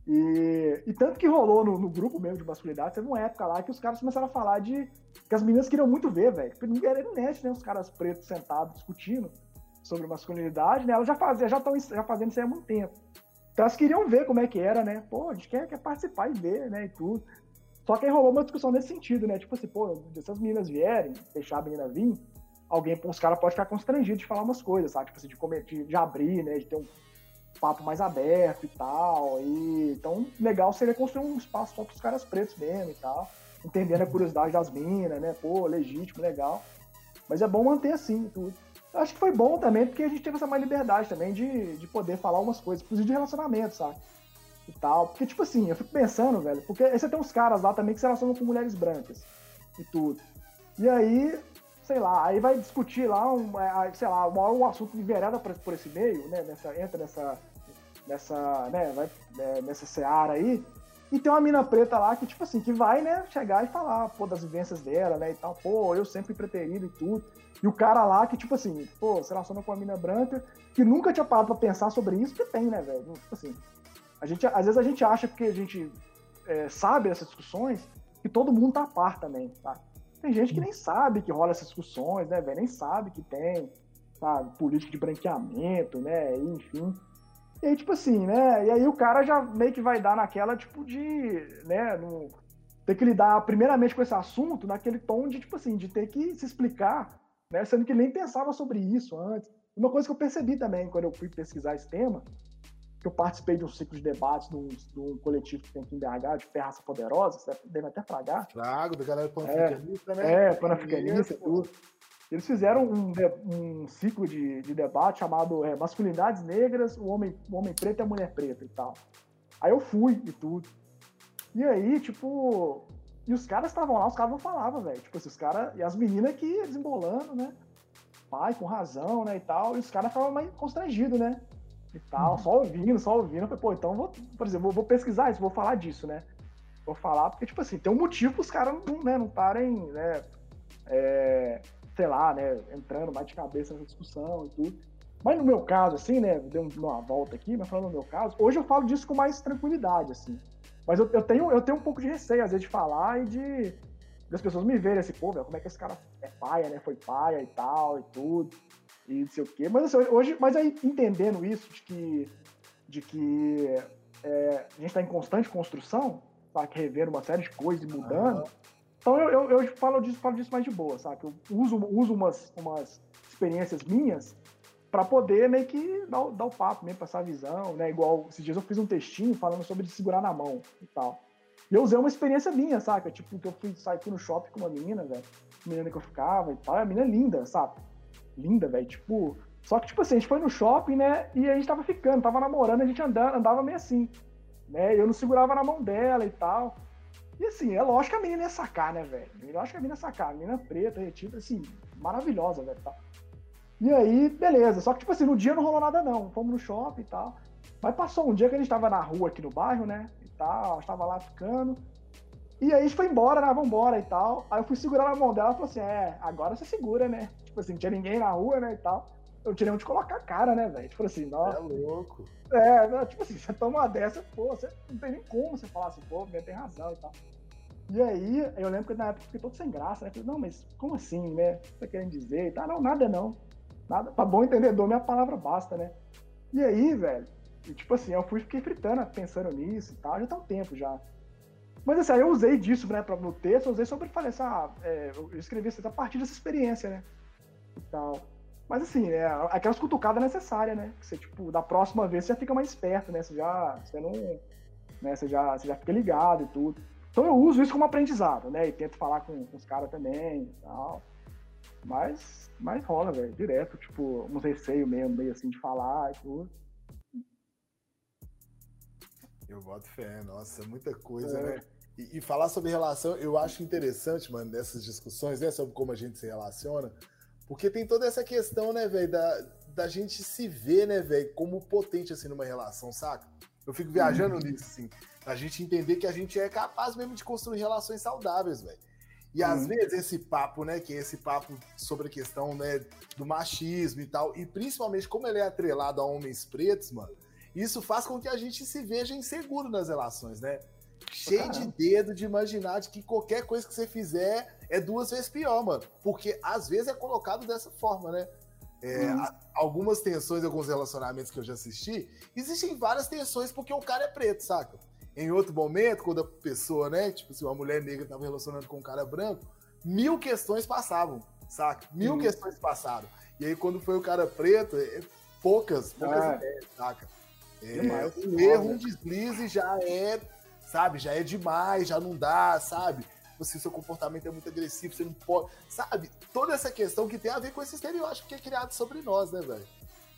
E, e tanto que rolou no, no, grupo mesmo de masculinidade, teve uma época lá que os caras começaram a falar de. que as meninas queriam muito ver, velho. Porque era internet, né? Os caras pretos sentados discutindo sobre masculinidade, né? Elas já faziam, já estão já fazendo isso há muito tempo. Então elas queriam ver como é que era, né? Pô, a gente quer, quer participar e ver, né? E tudo. Só que aí rolou uma discussão nesse sentido, né? Tipo assim, pô, se essas meninas vierem, deixar a menina vir, alguém, os caras podem ficar constrangidos de falar umas coisas, sabe? Tipo assim, de, comer, de, de abrir, né? De ter um papo mais aberto e tal. E, então, legal seria construir um espaço só para os caras pretos mesmo e tal. Entendendo a curiosidade das minas, né? Pô, legítimo, legal. Mas é bom manter assim tudo acho que foi bom também, porque a gente teve essa mais liberdade também de, de poder falar umas coisas, inclusive de relacionamento, sabe? E tal. Porque, tipo assim, eu fico pensando, velho, porque você tem uns caras lá também que se relacionam com mulheres brancas e tudo. E aí, sei lá, aí vai discutir lá, um, é, sei lá, hora um assunto envereda por esse meio, né? Nessa, entra nessa, nessa, né, vai, é, nessa seara aí. E tem uma mina preta lá que, tipo assim, que vai, né, chegar e falar, pô, das vivências dela, né, e tal. Pô, eu sempre preterido e tudo. E o cara lá que, tipo assim, pô, se relaciona com uma mina branca, que nunca tinha parado pra pensar sobre isso, que tem, né, velho? Tipo assim, a gente, às vezes a gente acha que a gente é, sabe dessas discussões, que todo mundo tá a par também, tá? Tem gente que nem sabe que rola essas discussões, né, velho? Nem sabe que tem, sabe, política de branqueamento, né, enfim. E aí, tipo assim, né, e aí o cara já meio que vai dar naquela, tipo, de, né, no, ter que lidar primeiramente com esse assunto naquele tom de, tipo assim, de ter que se explicar né? Sendo que nem pensava sobre isso antes. Uma coisa que eu percebi também quando eu fui pesquisar esse tema, que eu participei de um ciclo de debates de um, de um coletivo que tem aqui em BH, de Ferraça Poderosa, você deve até pagar. Trago, da galera panafricanista, é, né? É, panafricanista e tudo. Eles fizeram um, um ciclo de, de debate chamado é, Masculinidades Negras, o homem, o homem Preto e a Mulher Preta e tal. Aí eu fui e tudo. E aí, tipo. E os caras estavam lá, os caras não falavam, velho. Tipo, esses caras. E as meninas que desembolando, né? Pai, com razão, né? E tal. E os caras ficavam mais constrangidos, né? E tal, uhum. só ouvindo, só ouvindo. Eu falei, pô, então vou, por exemplo, vou pesquisar isso, vou falar disso, né? Vou falar, porque, tipo assim, tem um motivo os caras não, né, não estarem, né? É, sei lá, né? Entrando mais de cabeça nessa discussão e tudo. Mas no meu caso, assim, né? Deu uma volta aqui, mas falando no meu caso, hoje eu falo disso com mais tranquilidade, assim. Mas eu, eu, tenho, eu tenho um pouco de receio, às vezes, de falar e de das pessoas me verem assim, pô, velho, como é que esse cara é paia, né? Foi paia e tal, e tudo, e não sei o quê. Mas assim, hoje, mas aí entendendo isso, de que, de que é, a gente está em constante construção, tá? Que revendo uma série de coisas e mudando. Então eu, eu, eu, falo, disso, falo disso mais de boa, sabe? Eu uso, uso umas, umas experiências minhas para poder meio que dar, dar o papo, mesmo, passar a visão, né? Igual esses dias eu fiz um textinho falando sobre segurar na mão e tal. E eu usei uma experiência minha, saca? Tipo, que eu fui sair no shopping com uma menina, velho. Menina que eu ficava e tal. E a menina é linda, sabe? Linda, velho. Tipo. Só que, tipo assim, a gente foi no shopping, né? E a gente tava ficando, tava namorando, a gente andava, andava meio assim. Né? Eu não segurava na mão dela e tal. E assim, é lógico que a menina ia sacar, né, velho? Eu que a menina ia sacar. A menina preta, retida, assim, maravilhosa, velho. Tá? E aí, beleza. Só que, tipo assim, no dia não rolou nada, não. Fomos no shopping e tal. Mas passou um dia que a gente tava na rua aqui no bairro, né? E tal, estava lá ficando. E aí a gente foi embora, né? Vambora e tal. Aí eu fui segurar na mão dela e falou assim: é, agora você segura, né? Tipo assim, não tinha ninguém na rua, né? E tal. Eu tirei onde colocar a cara, né, velho? Tipo assim, nossa. É louco. É, tipo assim, você toma uma dessa, pô, você não tem nem como você falar assim, pô, tem razão e tal. E aí, eu lembro que na época eu fiquei todo sem graça, né? Falei, não, mas como assim, né? O que você tá querendo dizer? E tal, não, nada não. Nada, pra bom entendedor, minha palavra basta, né? E aí, velho, e, tipo assim, eu fui fiquei fritando, pensando nisso e tal, já tá um tempo já. Mas assim, aí eu usei disso, né, pra, no texto, eu usei sobre, falei assim, ah, é, eu escrevi isso a partir dessa experiência, né, e tal. Mas assim, é aquelas cutucadas necessárias, né, que você, tipo, da próxima vez você já fica mais esperto, né, você já, você não, né, você já, você já fica ligado e tudo. Então eu uso isso como aprendizado, né, e tento falar com, com os caras também e tal. Mas, mas rola, velho, direto, tipo, uns receio mesmo, meio assim, de falar e tudo. Eu boto fé, nossa, é muita coisa, é. né? E, e, falar sobre relação, eu acho interessante, mano, dessas discussões, né, sobre como a gente se relaciona, porque tem toda essa questão, né, velho, da, da gente se ver, né, velho, como potente, assim, numa relação, saca? Eu fico viajando uhum. nisso, assim, a gente entender que a gente é capaz mesmo de construir relações saudáveis, velho. E às uhum. vezes esse papo, né, que é esse papo sobre a questão, né, do machismo e tal, e principalmente como ele é atrelado a homens pretos, mano, isso faz com que a gente se veja inseguro nas relações, né? Cheio de dedo de imaginar de que qualquer coisa que você fizer é duas vezes pior, mano. Porque às vezes é colocado dessa forma, né? É, hum. algumas tensões, alguns relacionamentos que eu já assisti, existem várias tensões porque o cara é preto, saca? Em outro momento, quando a pessoa, né, tipo, se uma mulher negra estava relacionando com um cara branco, mil questões passavam, saca? Mil hum. questões passaram. E aí, quando foi o cara preto, é, poucas, poucas ah. ideias, saca? É, um erro, um deslize já é, sabe, já é demais, já não dá, sabe? Você, seu comportamento é muito agressivo, você não pode. Sabe? Toda essa questão que tem a ver com esse estereótipo que é criado sobre nós, né, velho?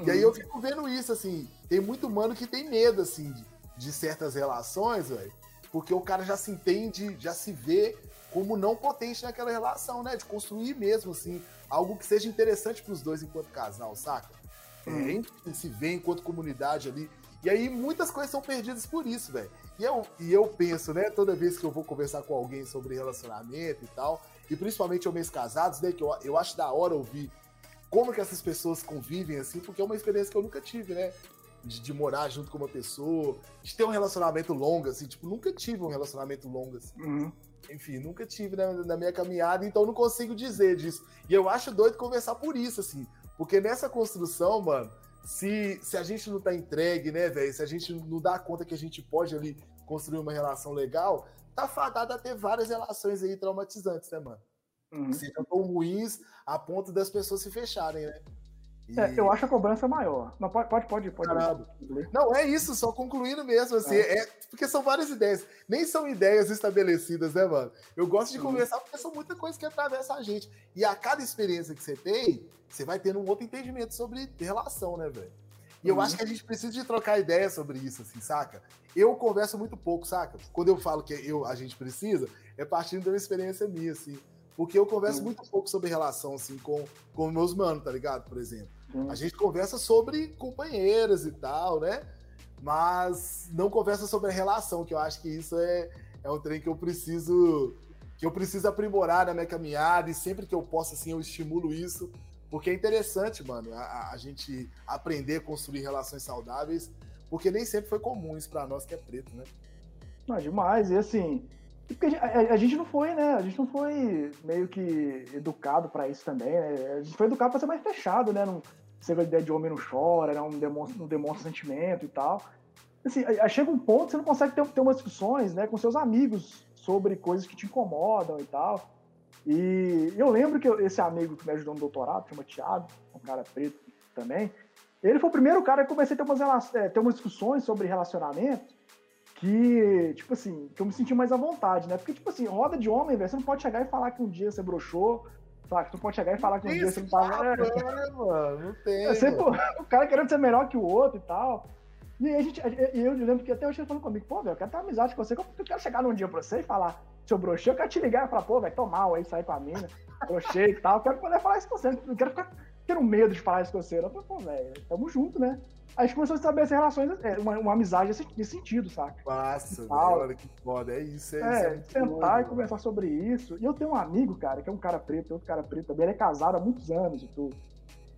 E aí eu uhum. fico vendo isso, assim, tem muito humano que tem medo, assim, de, de certas relações, velho, porque o cara já se entende, já se vê como não potente naquela relação, né? De construir mesmo, assim, algo que seja interessante para os dois enquanto casal, saca? É, uhum. É, se vê enquanto comunidade ali. E aí muitas coisas são perdidas por isso, velho. E eu, e eu penso, né, toda vez que eu vou conversar com alguém sobre relacionamento e tal, e principalmente homens casados, né, que eu, eu acho da hora ouvir como que essas pessoas convivem assim, porque é uma experiência que eu nunca tive, né? De, de, morar junto com uma pessoa, de ter um relacionamento longo, assim, tipo, nunca tive um relacionamento longo, assim. Uhum. Enfim, nunca tive né, na minha caminhada, então não consigo dizer disso. E eu acho doido conversar por isso, assim, porque nessa construção, mano, se, se a gente não tá entregue, né, velho? Se a gente não dá conta que a gente pode ali construir uma relação legal, tá fadado a ter várias relações aí traumatizantes, né, mano? Uhum. Sejam tão ruins a ponto das pessoas se fecharem, né? E... É, eu acho a cobrança maior. Não, pode, pode, pode. pode não, é isso, só concluindo mesmo, assim, é. é. porque são várias ideias. Nem são ideias estabelecidas, né, mano? Eu gosto de conversar porque são muita coisa que atravessa a gente. E a cada experiência que você tem, você vai tendo um outro entendimento sobre relação, né, velho? E eu uhum. acho que a gente precisa de trocar ideia sobre isso, assim, saca? Eu converso muito pouco, saca? Quando eu falo que eu, a gente precisa, é partindo de uma experiência minha, assim. Porque eu converso muito pouco sobre relação, assim, com, com meus manos, tá ligado? Por exemplo. A gente conversa sobre companheiras e tal, né? Mas não conversa sobre a relação, que eu acho que isso é, é um trem que eu preciso que eu preciso aprimorar na minha caminhada e sempre que eu posso, assim, eu estimulo isso porque é interessante, mano, a, a, gente aprender a construir relações saudáveis, porque nem sempre foi comum isso pra nós que é preto, né? Não, demais. E assim, porque a, a, gente não foi, né? A gente não foi meio que educado para isso também, né? A gente foi educado para ser mais fechado, né? Não, ser a ideia de homem não chora, não demonstra, não demonstra sentimento e tal. Assim, chega um ponto que você não consegue ter, ter umas discussões né, com seus amigos sobre coisas que te incomodam e tal. E eu lembro que esse amigo que me ajudou no doutorado, chama Thiago, um cara preto também, ele foi o primeiro cara que comecei a ter umas, é, ter umas discussões sobre relacionamento que, tipo assim, que eu me senti mais à vontade, né? Porque, tipo assim, roda de homem, velho, você não pode chegar e falar que um dia você broxou, sabe? Você não pode chegar e falar que um dia você não tava... É, né, mano? Não tem, é o cara querendo ser melhor que o outro e tal. E aí a gente, e eu lembro que até hoje ele falou comigo, pô, velho, eu quero ter uma amizade com você, eu quero chegar num dia pra você e falar, seu broxê, eu quero te ligar e falar, pô, vai tomar aí, sair com a mina, broxê e tal, eu quero poder falar isso com você, não quero ficar tendo medo de falar isso com você, eu falei, pô, velho, tamo junto, né? A gente começou a estabelecer relações, é, uma, uma amizade nesse, sentido, saca? Nossa, olha que foda, é isso, é, é isso. É, sentar bom, e conversar sobre isso. E eu tenho um amigo, cara, que é um cara preto, outro cara preto também, ele é casado há muitos anos e tudo.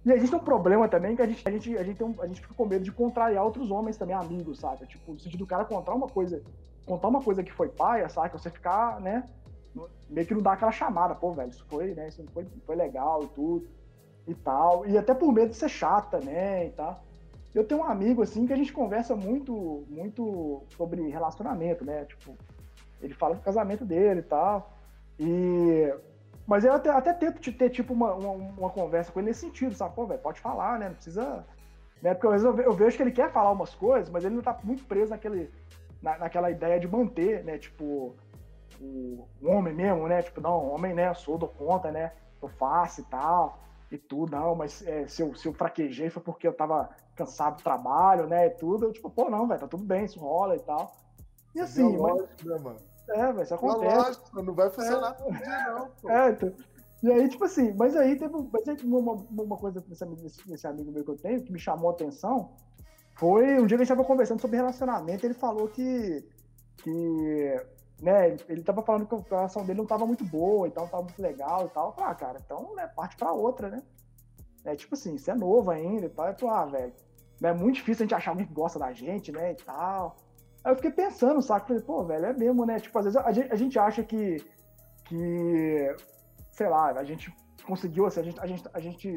E existe um problema também que a gente, a gente, a gente, tem um, a gente fica com medo de contrariar outros homens também, amigos, saca? Tipo, no sentido do cara contar uma coisa, contar uma coisa que foi paia, saca? Você ficar, né? Meio que não dá aquela chamada, pô, velho, isso foi, né? Isso foi, foi legal e tudo e tal. E até por medo de ser chata, né? E tal. Eu tenho um amigo, assim, que a gente conversa muito, muito sobre relacionamento, né? Tipo, ele fala do casamento dele e tal. E mas eu até, até tento ter, tipo, uma, uma, uma, conversa com ele nesse sentido, sabe? Pô, velho, pode falar, né? Não precisa. Né? Porque às vezes eu, vejo que ele quer falar umas coisas, mas ele não tá muito preso naquele, na, naquela ideia de manter, né? Tipo, o, o homem mesmo, né? Tipo, não, homem, né? Eu sou, dou conta, né? Eu faço e tal, e tudo, não, mas é, se, eu, se eu fraquejei foi porque eu tava cansado do trabalho, né? E tudo. Eu, tipo, pô, não, velho, tá tudo bem, isso rola e tal. E assim. Mas... Lógico, né, mano? É, mas isso acontece. Lógico, não vai funcionar é. todo dia, não. Pô. É, então. E aí, tipo assim, mas aí teve, mas aí, uma, uma coisa desse, desse amigo meu que eu tenho, que me chamou a atenção, foi um dia que a gente tava conversando sobre relacionamento, ele falou que, que né, ele tava falando que a relação dele não tava muito boa e tal, não tava muito legal e tal. Falei, ah, cara, então, né, parte pra outra, né? É tipo assim, você é novo ainda e tal. Eu falei, ah, velho, é muito difícil a gente achar alguém que gosta da gente, né, e tal. Aí eu fiquei pensando, saco? Falei, pô, velho, é mesmo, né? Tipo, às vezes a gente, a gente acha que, que, sei lá, a gente conseguiu, assim, a gente, a gente, a gente,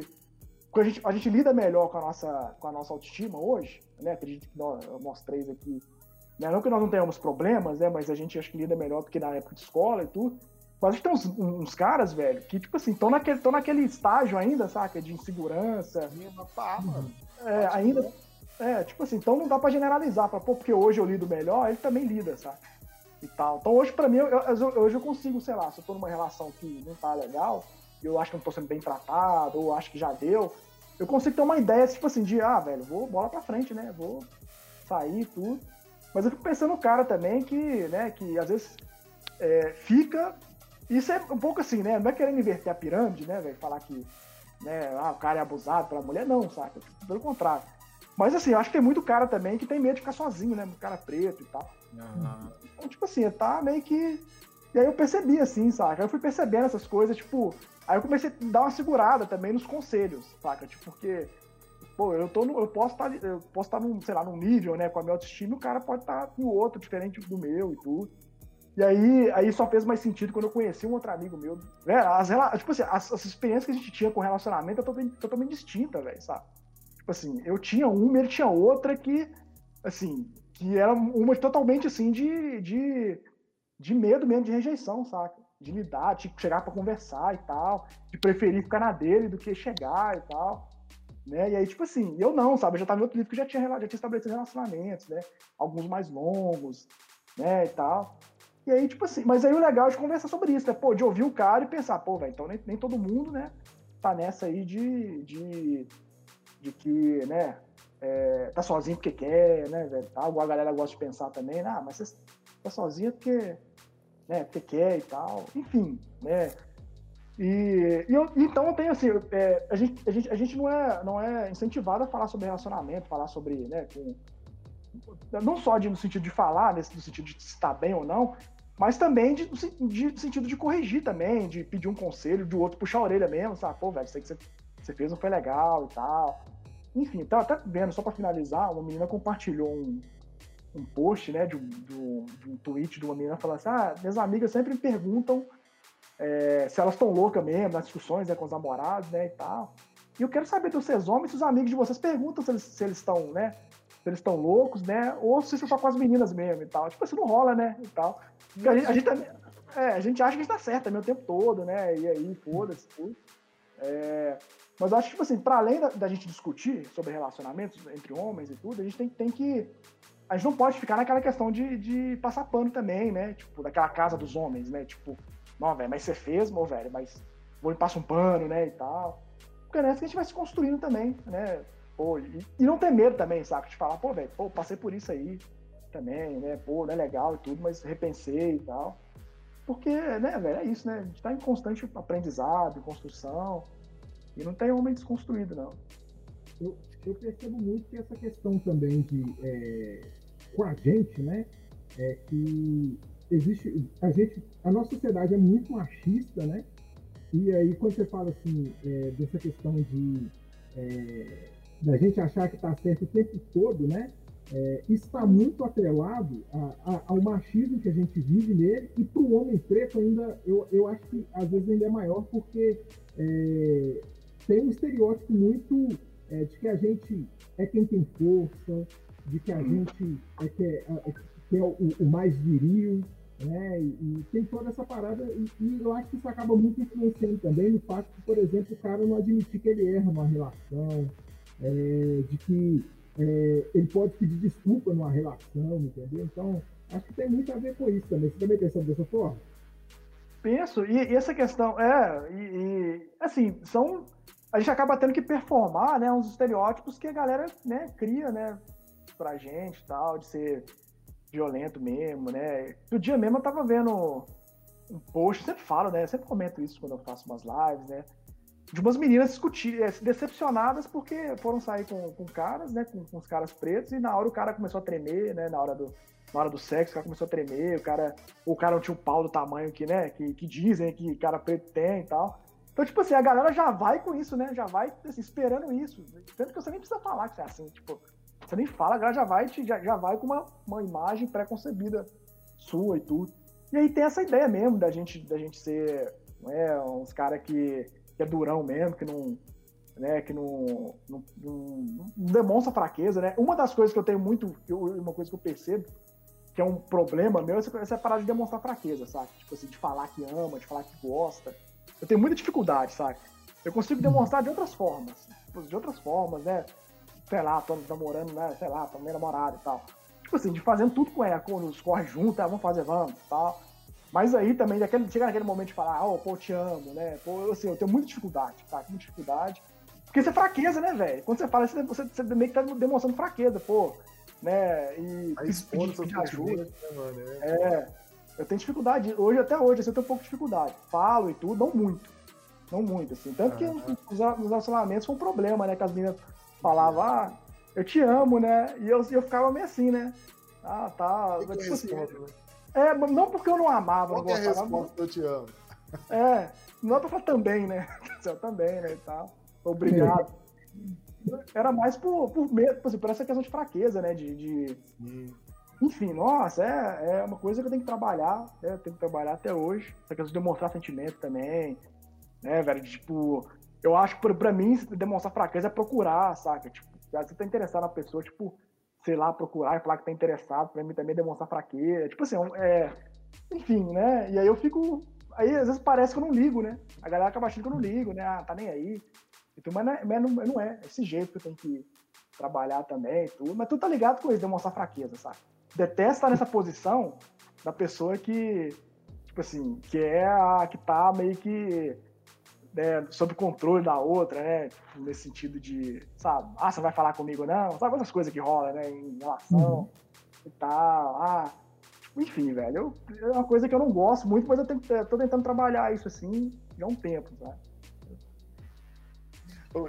a gente, a gente lida melhor com a nossa, com a nossa autoestima hoje, né? Acredito que nós, nós três aqui, né? Não que nós não tenhamos problemas, né? Mas a gente acho que lida melhor do que na época de escola e tudo. Mas a gente tem uns, uns caras, velho, que, tipo assim, estão naquele, naquele estágio ainda, saca? De insegurança. Pá, mano. É, ainda é, tipo assim, então não dá para generalizar, pra, pô, porque hoje eu lido melhor, ele também lida, sabe? E tal. Então hoje, para mim, eu, eu, hoje eu consigo, sei lá, se eu tô numa relação que não tá legal, eu acho que não tô sendo bem tratado, ou acho que já deu, eu consigo ter uma ideia, tipo assim, de, ah, velho, vou bola pra frente, né? Vou sair tudo. Mas eu fico pensando no cara também que, né, que às vezes é, fica. Isso é um pouco assim, né? Não é querendo inverter a pirâmide, né, velho? Falar que né, ah, o cara é abusado pela mulher, não, saca? Pelo contrário mas assim, eu acho que tem muito cara também que tem medo de ficar sozinho, né? Muito cara preto e tal. Uhum. Então, tipo assim, tá meio que. E aí eu percebi, assim, saca? Eu fui percebendo essas coisas, tipo. Aí eu comecei a dar uma segurada também nos conselhos, saca? Tipo, porque. Pô, eu, tô no, eu posso estar, tá, tá sei lá, num nível, né, com a minha autoestima, e o cara pode estar tá outro, diferente do meu e tudo. E aí, aí só fez mais sentido quando eu conheci um outro amigo meu. Velho, as, tipo assim, as, as experiências que a gente tinha com relacionamento é totalmente, totalmente distinta, velho, sabe? Tipo assim, eu tinha uma, ele tinha outra que, assim, que era uma totalmente assim de, de, de medo mesmo, de rejeição, saca? De lidar, de chegar para conversar e tal, de preferir ficar na dele do que chegar e tal. Né? E aí, tipo assim, eu não, sabe? Eu já tava em outro livro que já tinha, já tinha estabelecido relacionamentos, né? Alguns mais longos, né? E tal. E aí, tipo assim, mas aí o legal é de conversar sobre isso, né? Pô, de ouvir o cara e pensar, pô, velho, então nem, nem todo mundo, né, tá nessa aí de, de, de que, né, é, tá sozinho porque quer, né, velho? Tá? A galera gosta de pensar também, ah, mas você tá sozinho porque, né, porque quer e tal. Enfim, né? E, e eu, então eu tenho assim, é, a, gente, a, gente, a gente não é, não é incentivado a falar sobre relacionamento, falar sobre, né, com, não só de, no sentido de falar, nesse, no sentido de estar bem ou não, mas também de, de, de, sentido de corrigir também, de pedir um conselho, do outro puxar a orelha mesmo, sabe? Pô, velho, sei que você, você fez não foi legal e tal. Enfim, tava até vendo, só para finalizar, uma menina compartilhou um, um post, né, de, de, de um tweet de uma menina falando assim: ah, minhas amigas sempre me perguntam é, se elas estão loucas mesmo nas discussões né, com os namorados, né, e tal. E eu quero saber dos seus homens, se os amigos de vocês perguntam se eles, se eles estão, né, se eles estão loucos, né, ou se você só com as meninas mesmo e tal. Tipo, isso não rola, né, e tal. a gente, a gente, é, a gente acha que está certo também o tempo todo, né, e aí, foda-se, tudo. É, mas eu acho que, tipo assim, para além da, da, gente discutir sobre relacionamentos entre homens e tudo, a gente tem, tem que. A gente não pode ficar naquela questão de, de passar pano também, né? Tipo, daquela casa dos homens, né? Tipo, não, velho, mas você fez, meu velho, mas vou passar um pano, né? E tal. Porque é que a gente vai se construindo também, né? Pô, e, e não ter medo também, sabe? De falar, pô, velho, pô, passei por isso aí também, né? Pô, não é legal e tudo, mas repensei e tal. Porque, né, velho, é isso, né? A gente tá em constante aprendizado, construção. E não tem homem desconstruído, não. Eu, eu percebo muito que essa questão também de é, com a gente, né? É que existe. A gente. A nossa sociedade é muito machista, né? E aí quando você fala assim, é, dessa questão de é, da gente achar que está certo o tempo todo, né? É, está muito atrelado a, a, ao machismo que a gente vive nele e para o homem preto ainda eu, eu acho que às vezes ainda é maior porque é, tem um estereótipo muito é, de que a gente é quem tem força, de que a uhum. gente é, que é, é, que é o, o, mais viril, né? E, e, tem toda essa parada, e, e, eu acho que isso acaba muito influenciando também no fato de, por exemplo, o cara não admitir que ele erra numa relação, é, de que é, ele pode pedir desculpa numa relação, entendeu? Então, acho que tem muito a ver com isso também. Você também pensa dessa forma? Penso, e, e essa questão, é, e, assim, são a gente acaba tendo que performar, né, uns estereótipos que a galera, né, cria, né, pra gente tal, de ser violento mesmo, né. No dia mesmo eu tava vendo um post, sempre falo, né, sempre comento isso quando eu faço umas lives, né, de umas meninas discutir, é, decepcionadas porque foram sair com, com caras, né, com, com, os caras pretos, e na hora o cara começou a tremer, né, na hora do, na hora do sexo, o cara começou a tremer, o cara, o cara não tinha um pau do tamanho que, né, que, que dizem que cara preto tem e tal. Então, tipo assim, a galera já vai com isso, né? Já vai assim, esperando isso. Tanto que você nem precisa falar que é assim, tipo, você nem fala, a galera já vai, já, já vai com uma, uma imagem pré-concebida sua e tudo. E aí tem essa ideia mesmo da gente, da gente ser né, uns caras que, que é durão mesmo, que não. Né, que não, não, não, demonstra fraqueza, né? Uma das coisas que eu tenho muito, eu, uma coisa que eu percebo, que é um problema meu, é essa parar de demonstrar fraqueza, sabe? Tipo assim, de falar que ama, de falar que gosta eu tenho muita dificuldade, sabe? Eu consigo demonstrar de outras formas. De outras formas, né? Sei lá, tô namorando, né? Sei lá, tô meio namorado e tal. Tipo assim, de fazendo tudo com ela, com os corre junto, ah, vamos fazer, vamos tal. Mas aí também, daquele, chega naquele momento de falar, oh, pô, eu te amo, né? Pô, assim, eu tenho muita dificuldade, tá? Muita dificuldade. Porque isso é fraqueza, né, velho? Quando você fala isso, você, você meio que tá demonstrando fraqueza, pô. Né? E aí, pedir, pedir ajuda. Né, mano? É, é. Eu tenho dificuldade, hoje até hoje, assim, eu tenho um pouco de dificuldade. Falo e tudo, não muito. Não muito, assim. Tanto que os, os relacionamentos foi um problema, né? Que as meninas falavam, ah, eu te amo, né? E eu, eu ficava meio assim, né? Ah, tá. Que tipo assim, né? É, não porque eu não amava, Qual não gostava. É a resposta, eu te amo. É, não é pra falar também, né? Eu também, né? E tal. Obrigado. Era mais por, por medo, por, assim, por essa questão de fraqueza, né? De, de, enfim, nossa, é, é uma coisa que eu tenho que trabalhar, né? Eu tenho que trabalhar até hoje. Essa questão de demonstrar sentimento também, né, velho? Tipo, eu acho que pra mim, demonstrar fraqueza é procurar, saca? Tipo, você tá interessado na pessoa, tipo, sei lá, procurar e falar que tá interessado, pra mim também é demonstrar fraqueza. Tipo assim, é. Enfim, né? E aí eu fico aí às vezes parece que eu não ligo, né? A galera acaba achando que eu não ligo, né? Ah, tá nem aí. Então, mas não é, não é. é esse jeito que eu tenho que trabalhar também tudo. Mas tu tá ligado com isso, demonstrar fraqueza, sabe? Detesta estar nessa posição da pessoa que, tipo assim, que é a que tá meio que né, sob controle da outra, né? Tipo, nesse sentido de, sabe, ah, você vai falar comigo não? Sabe outras coisas que rolam, né? Em relação uhum. e tal. Ah, enfim, velho. Eu, é uma coisa que eu não gosto muito, mas eu tenho, tô tentando trabalhar isso assim há um tempo, sabe?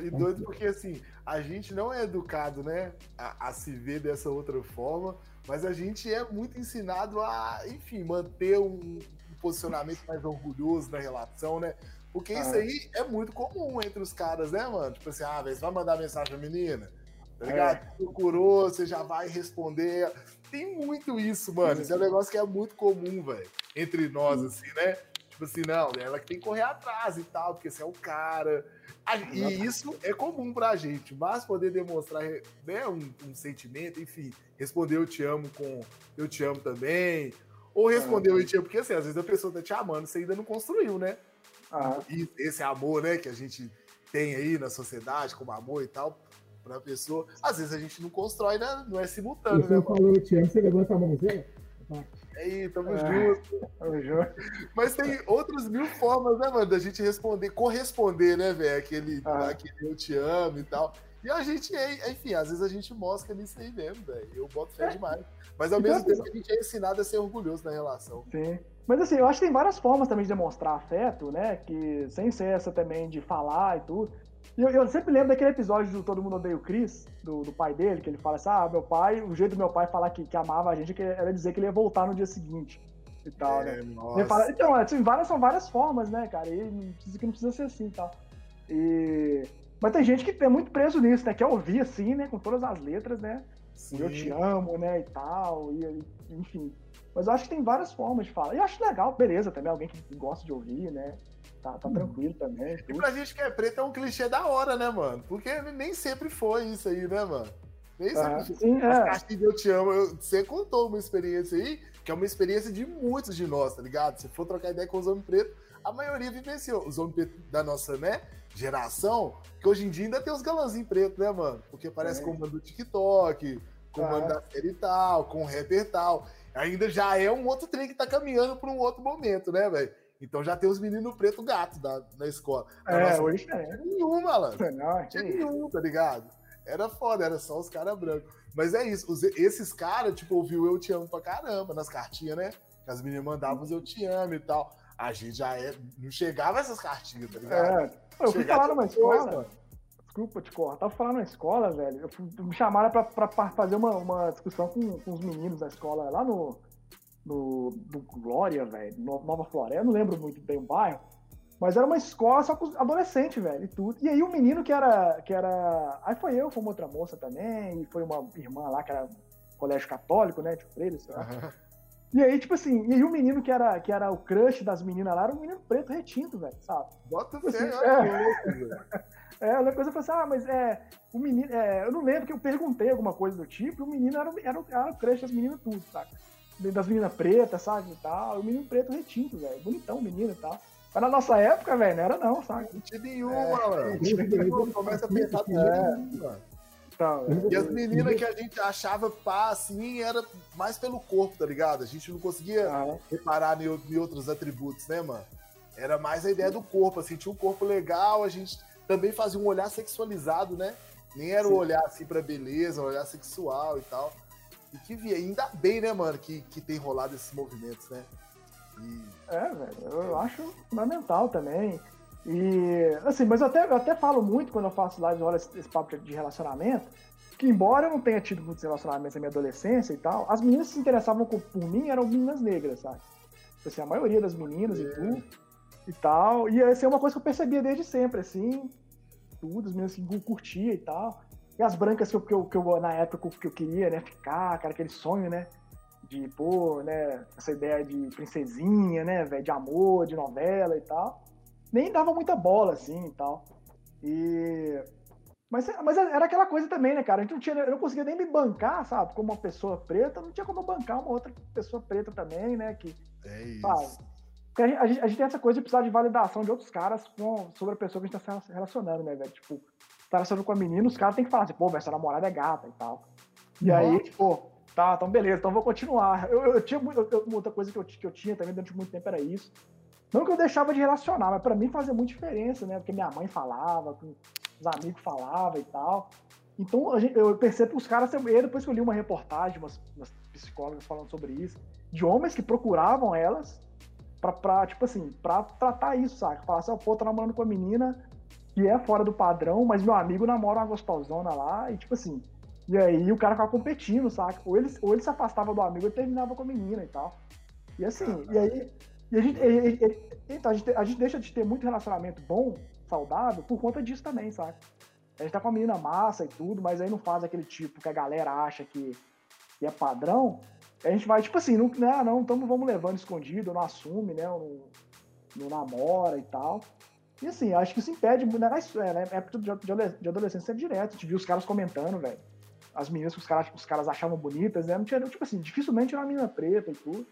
E doido porque, assim, a gente não é educado, né, a, a, se ver dessa outra forma, mas a gente é muito ensinado a, enfim, manter um, um posicionamento mais orgulhoso na relação, né? Porque isso ah. aí é muito comum entre os caras, né, mano? Tipo assim, ah, você vai mandar mensagem pra menina, tá ligado? É. Procurou, você já vai responder. Tem muito isso, mano. Isso é um negócio que é muito comum, velho, entre nós, assim, né? Tipo assim, não, ela que tem que correr atrás e tal, porque você é o cara. E isso é comum pra gente, mas poder demonstrar né, um, um, sentimento, enfim, responder eu te amo com eu te amo também, ou responder eu te amo, porque assim, às vezes a pessoa tá te amando, você ainda não construiu, né? Ah. E esse amor, né, que a gente tem aí na sociedade, como amor e tal, pra pessoa, às vezes a gente não constrói, né? Não é simultâneo, você né? falou eu te amo, você levanta a mãozinha? Aí, tamo é, junto. Tamo junto. Mas tem outras mil formas, né, mano, da gente responder, corresponder, né, velho? Aquele, ah. aquele eu te amo e tal. E a gente, é, enfim, às vezes a gente mostra nisso aí mesmo, velho. Eu boto fé é. demais. Mas ao então, mesmo tempo a gente é ensinado a ser orgulhoso na relação. Sim. Mas assim, eu acho que tem várias formas também de demonstrar afeto, né? Que sem ser essa também de falar e tudo. Eu, eu, sempre lembro daquele episódio do Todo Mundo Odeia o Chris, do, do, pai dele, que ele fala assim: ah, meu pai, o jeito do meu pai falar que, que amava a gente era dizer que ele ia voltar no dia seguinte e tal, é, né? Ele fala, então, assim, várias, são várias formas, né, cara? E não precisa, que não precisa ser assim e tal. E... Mas tem gente que é muito preso nisso, né? Quer ouvir assim, né? Com todas as letras, né? Sim. Eu te amo, né? E tal, e, enfim. Mas eu acho que tem várias formas de falar. E eu acho legal, beleza, também alguém que gosta de ouvir, né? Tá, tá tranquilo também. Tudo. E pra gente que é preto é um clichê da hora, né, mano? Porque nem sempre foi isso aí, né, mano? Nem sempre. Ah, sim, é. As caixinhas de Eu Te Amo, eu, você contou uma experiência aí, que é uma experiência de muitos de nós, tá ligado? Se for trocar ideia com os homens pretos, a maioria vivenciou. Os homens pretos da nossa, né, geração, que hoje em dia ainda tem os galãzinhos pretos, né, mano? Porque parece é. comando do TikTok, comando ah. da série tal, com rapper tal. Ainda já é um outro trem que tá caminhando para um outro momento, né, velho? Então já tem os meninos preto gato da, na escola. Na é, nossa, hoje é. Nenhum, malandro. Não, tinha nenhum, tá ligado? Era foda, era só os caras brancos. Mas é isso, os, esses caras, tipo, ouviu Eu Te Amo pra caramba nas cartinhas, né? Que as meninas mandavam os Eu Te Amo e tal. A gente já é, não chegava essas cartinhas, tá ligado? É, eu fui falar numa escola. Desculpa te cortar, tava falando na escola, velho. Eu fui, me chamaram pra, pra, pra fazer uma, uma discussão com, com os meninos da escola lá no no, no Glória, velho, Nova Floresta, eu não lembro muito bem o bairro, mas era uma escola só com adolescente, velho, e tudo. E aí o menino que era, que era, aí foi eu, foi uma outra moça também, e foi uma irmã lá que era colégio católico, né, tipo freire, sei lá. Uhum. E aí, tipo assim, e aí o menino que era, que era o crush das meninas lá era um menino preto retinto, velho, sabe? Bota tipo assim, é, é, uma coisa eu falei assim, ah, mas é, o menino, é, eu não lembro que eu perguntei alguma coisa do tipo, e o menino era, era, era o crush das meninas tudo, saca? das meninas pretas, sabe? E tal. O menino preto retinto, velho. Bonitão o menino e tal. Mas na nossa época, velho, não era não, sabe? Não tinha nenhuma, é, mano. Começa a pensar é. Então, e as meninas que a gente achava pá, assim, era mais pelo corpo, tá ligado? A gente não conseguia ah. reparar em, em outros atributos, né, mano? Era mais a ideia do corpo, assim, tinha um corpo legal, a gente também fazia um olhar sexualizado, né? Nem era o um olhar assim pra beleza, um olhar sexual e tal. E que via, ainda bem, né, mano, que, que tem rolado esses movimentos, né? E... É, velho, eu acho fundamental também. E, assim, mas eu até, eu até falo muito quando eu faço lives, olha esse, esse papo de relacionamento, que embora eu não tenha tido muitos relacionamentos na minha adolescência e tal, as meninas que se interessavam por, mim eram meninas negras, sabe? Tipo assim, a maioria das meninas é. e tudo e tal. E essa é uma coisa que eu percebia desde sempre, assim, tudo, as meninas que curtia e tal. E as brancas que eu, que eu, que eu na época que eu queria, né, ficar, cara, aquele sonho, né, de, pô, né, essa ideia de princesinha, né, velho, de amor, de novela e tal. Nem dava muita bola, assim, e tal. E... Mas, mas era aquela coisa também, né, cara? A gente não tinha, eu não conseguia nem me bancar, sabe? Como uma pessoa preta, não tinha como bancar uma outra pessoa preta também, né? Que, é isso. Sabe? Porque a gente, a, gente, a gente, tem essa coisa de precisar de validação de outros caras com, sobre a pessoa que a gente tá se relacionando, né, velho? Tipo, tá relacionando com a menina, os caras têm que falar assim, pô, essa namorada é gata e tal. E uhum. aí, tipo, tá, então beleza, então vou continuar. Eu, eu, eu tinha muito, eu, outra coisa que eu, que eu tinha também durante muito tempo era isso. Não que eu deixava de relacionar, mas para mim fazia muita diferença, né? Porque minha mãe falava, os amigos falavam e tal. Então gente, eu percebo os caras. E depois que eu li uma reportagem, umas, umas psicólogas falando sobre isso, de homens que procuravam elas pra, pra tipo assim, pra tratar isso, saca? Falar assim, pô, tô namorando com a menina que é fora do padrão, mas meu amigo namora uma gostosona lá, e tipo assim. E aí o cara ficava competindo, saca? Ou ele, ou ele se afastava do amigo e terminava com a menina e tal. E assim, e aí. E a gente, e, e, então, a gente, a gente deixa de ter muito relacionamento bom, saudável, por conta disso também, saca? A gente tá com a menina massa e tudo, mas aí não faz aquele tipo que a galera acha que, que é padrão. A gente vai, tipo assim, não, né, não, então vamos levando escondido, não assume, né? Não, não namora e tal. E assim, acho que isso impede, né, é, né, época de, de adolescência é direto, a gente viu os caras comentando, velho. As meninas que os caras, os caras achavam bonitas, né? Não tinha, tipo assim, dificilmente era uma menina preta e tudo.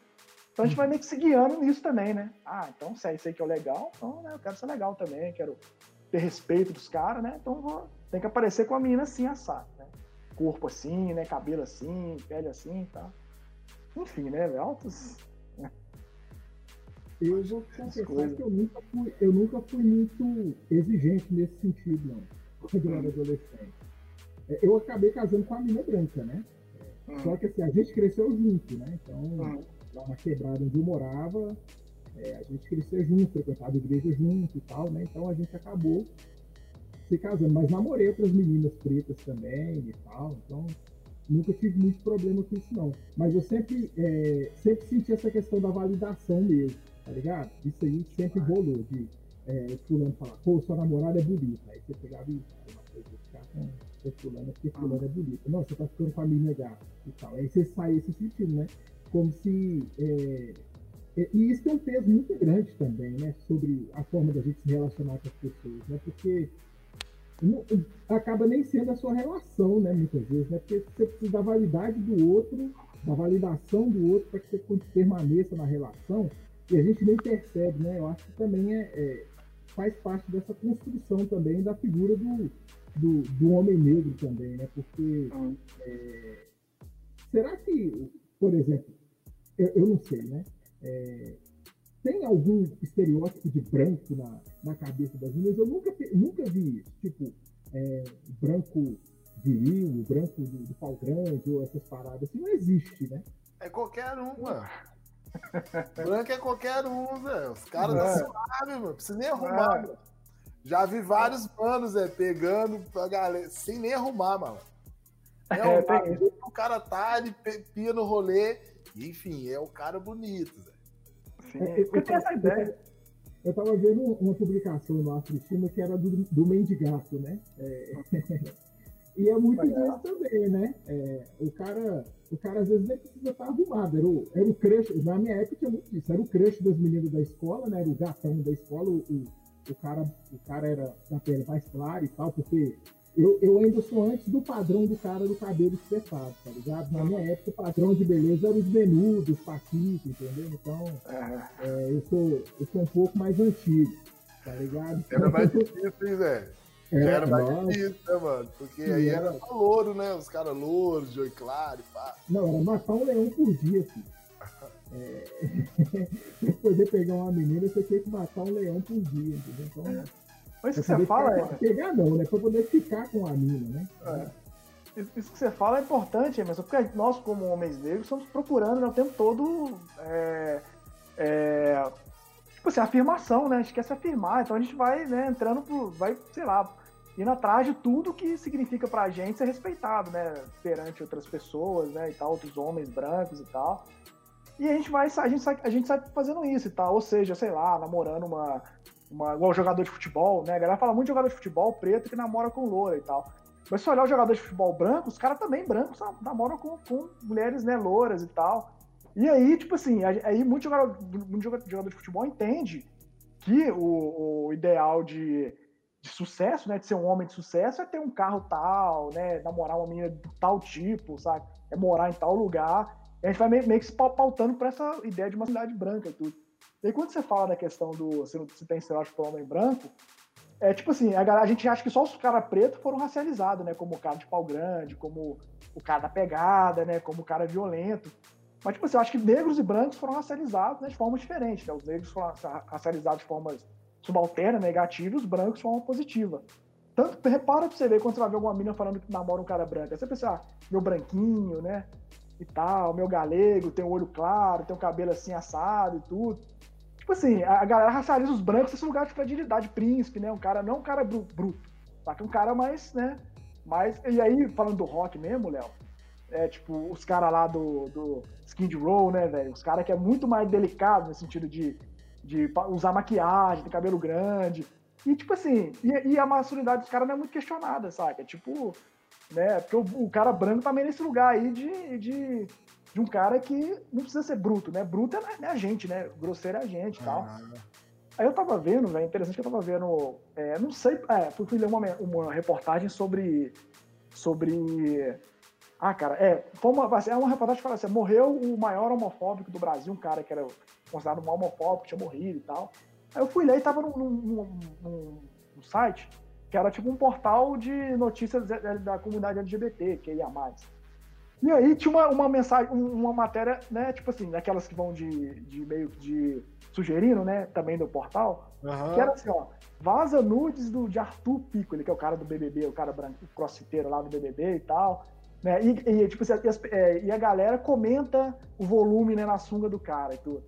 Então a gente vai meio que se guiando nisso também, né? Ah, então se é isso aí que é legal, então né, eu quero ser legal também, quero ter respeito dos caras, né? Então vou, tem que aparecer com a menina assim, assado, né? Corpo assim, né? Cabelo assim, pele assim e tá? tal. Enfim, né? Altos. Né? Eu vou confessar que eu nunca, fui, eu nunca fui muito exigente nesse sentido, não, quando eu era hum. adolescente. É, eu acabei casando com a menina branca, né? Hum. Só que assim, a gente cresceu junto, né? Então, hum. Lá na quebrada onde eu morava, é, a gente cresceu junto, frequentava a igreja junto e tal, né? Então a gente acabou se casando. Mas namorei outras meninas pretas também e tal, então nunca tive muito problema com isso, não. Mas eu sempre, é, sempre senti essa questão da validação mesmo, tá ligado? Isso aí sempre rolou, de é, fulano falar, pô, sua namorada é bonita. Aí você pegava e ficar com o fulano, porque fulano é bonita. Não, você tá ficando com a menina gata e tal. Aí você sai se sentindo, né? Como se é, é, e isso tem um peso muito grande também, né? Sobre a forma da gente se relacionar com as pessoas, né? Porque não, acaba nem sendo a sua relação, né? Muitas vezes, né? Porque você precisa da validade do outro, da validação do outro para que você permaneça na relação e a gente nem percebe, né? Eu acho que também é, é faz parte dessa construção também da figura do, do, do homem negro também, né? Porque é, será que, por exemplo, eu, eu não sei, né? É, tem algum estereótipo de branco na, na cabeça das meninas? Eu nunca, nunca vi isso. Tipo, é, branco viril, branco do, do pau grande, ou essas paradas. Assim, não existe, né? É qualquer um, mano. branco é qualquer um, velho. Os caras da suave, mano. Precisa nem arrumar, mano. Já vi vários manos, é, pegando pra galera, sem nem arrumar, mano. É, é, o cara tá, ele pia no rolê, enfim, é o cara bonito, velho. Sim, é, eu, tenho essa ideia. Eu tava vendo uma publicação no Afristima que era do, do Mendigato, né? É, e é muito disso também, né? É, o, cara, o cara às vezes nem precisa estar arrumado. Era o, era o crush, na minha época tinha muito disso. Era o crush das meninas da escola, né? Era o gatão da escola. O, o, cara, o cara era da pele mais clara e tal, porque eu, eu ainda sou antes do padrão do cara do cabelo espetado, tá ligado? Na minha época, o padrão de beleza era os menudos, os paquitos, entendeu? Então, é, eu, sou, eu sou um pouco mais antigo, tá ligado? Era mais difícil, hein, Zé? É, era mais nossa. difícil, né, mano? Porque Sim, aí era, era só louro, né? Os caras louros, de oi claro e pá. Não, era matar um leão por dia, filho. É... pra poder pegar uma menina, você tem que matar um leão por dia, entendeu? Então, é. Mas isso que você fala é. Pegar não, né? Pra poder ficar com a mina, né? É. Isso que você fala é importante, Emerson, porque nós, como homens negros, estamos procurando né, o tempo todo é, é, tipo assim, afirmação, né? A gente quer se afirmar, então a gente vai né, entrando pro. vai, sei lá, indo atrás de tudo que significa pra gente ser respeitado, né? Perante outras pessoas, né? E tal, outros homens brancos e tal. E a gente vai, a gente sai, a gente sai fazendo isso e tal. Ou seja, sei lá, namorando uma, uma, igual jogador de futebol, né? A galera fala muito de jogador de futebol preto que namora com loura e tal. Mas se olhar os jogadores de futebol branco, os caras também brancos namoram com, com mulheres, né, louras e tal. E aí, tipo assim, aí muito jogador, muito jogador de futebol entende que o, o ideal de, de, sucesso, né, de ser um homem de sucesso é ter um carro tal, né, namorar uma menina de tal tipo, sabe? É morar em tal lugar. E a gente vai meio, meio que se pautando para essa ideia de uma cidade branca e tudo. E aí, quando você fala da questão do se, se tem estereótipo homem branco, é tipo assim, a, a gente acha que só os caras pretos foram racializados, né? Como o cara de pau grande, como o cara da pegada, né? Como o cara violento. Mas, tipo assim, eu acho que negros e brancos foram racializados né, de forma diferente. Né? Os negros foram racializados de forma subalterna, negativa, e os brancos de forma positiva. Tanto, repara pra você ver quando você vai ver alguma menina falando que namora um cara branco. Aí você pensa, ah, meu branquinho, né? E tal, meu galego, tem o olho claro, tem o cabelo assim assado e tudo. Tipo assim, a, galera racializa os brancos nesse lugar de fragilidade, príncipe, né? Um cara, não um cara bruto, só que um cara mais, né? Mais. E aí, falando do rock mesmo, Léo, é tipo, os caras lá do, do Skid Row, né, velho? Os caras que é muito mais delicado no sentido de, de usar maquiagem, ter cabelo grande. E, tipo assim, e, e a masculinidade dos caras não é muito questionada, sabe? É tipo, né? Porque o, o, cara branco também nesse lugar aí de, de, de, um cara que não precisa ser bruto, né? Bruto é, é a gente, né? Grosseiro é a gente e tal. Aí eu tava vendo, velho, interessante que eu tava vendo, é, não sei, é, fui, ler uma, uma reportagem sobre, sobre, ah, cara, é, foi uma, é uma reportagem que fala assim, morreu o maior homofóbico do Brasil, um cara que era considerado um homofóbico, tinha morrido e tal. Aí eu fui ler e tava num, num, num, num site que era tipo um portal de notícias da comunidade LGBT, que ia mais. E aí tinha uma, uma mensagem, uma matéria, né, tipo assim, daquelas que vão de, de meio de sugerindo, né, também do portal, uhum. que era assim, ó, vaza nudes do, de Arthur Pico, ele que é o cara do BBB, o cara branco, crossfiteiro lá do BBB e tal, né, e, e tipo assim, e, é, e, a galera comenta o volume, né, na sunga do cara e tudo.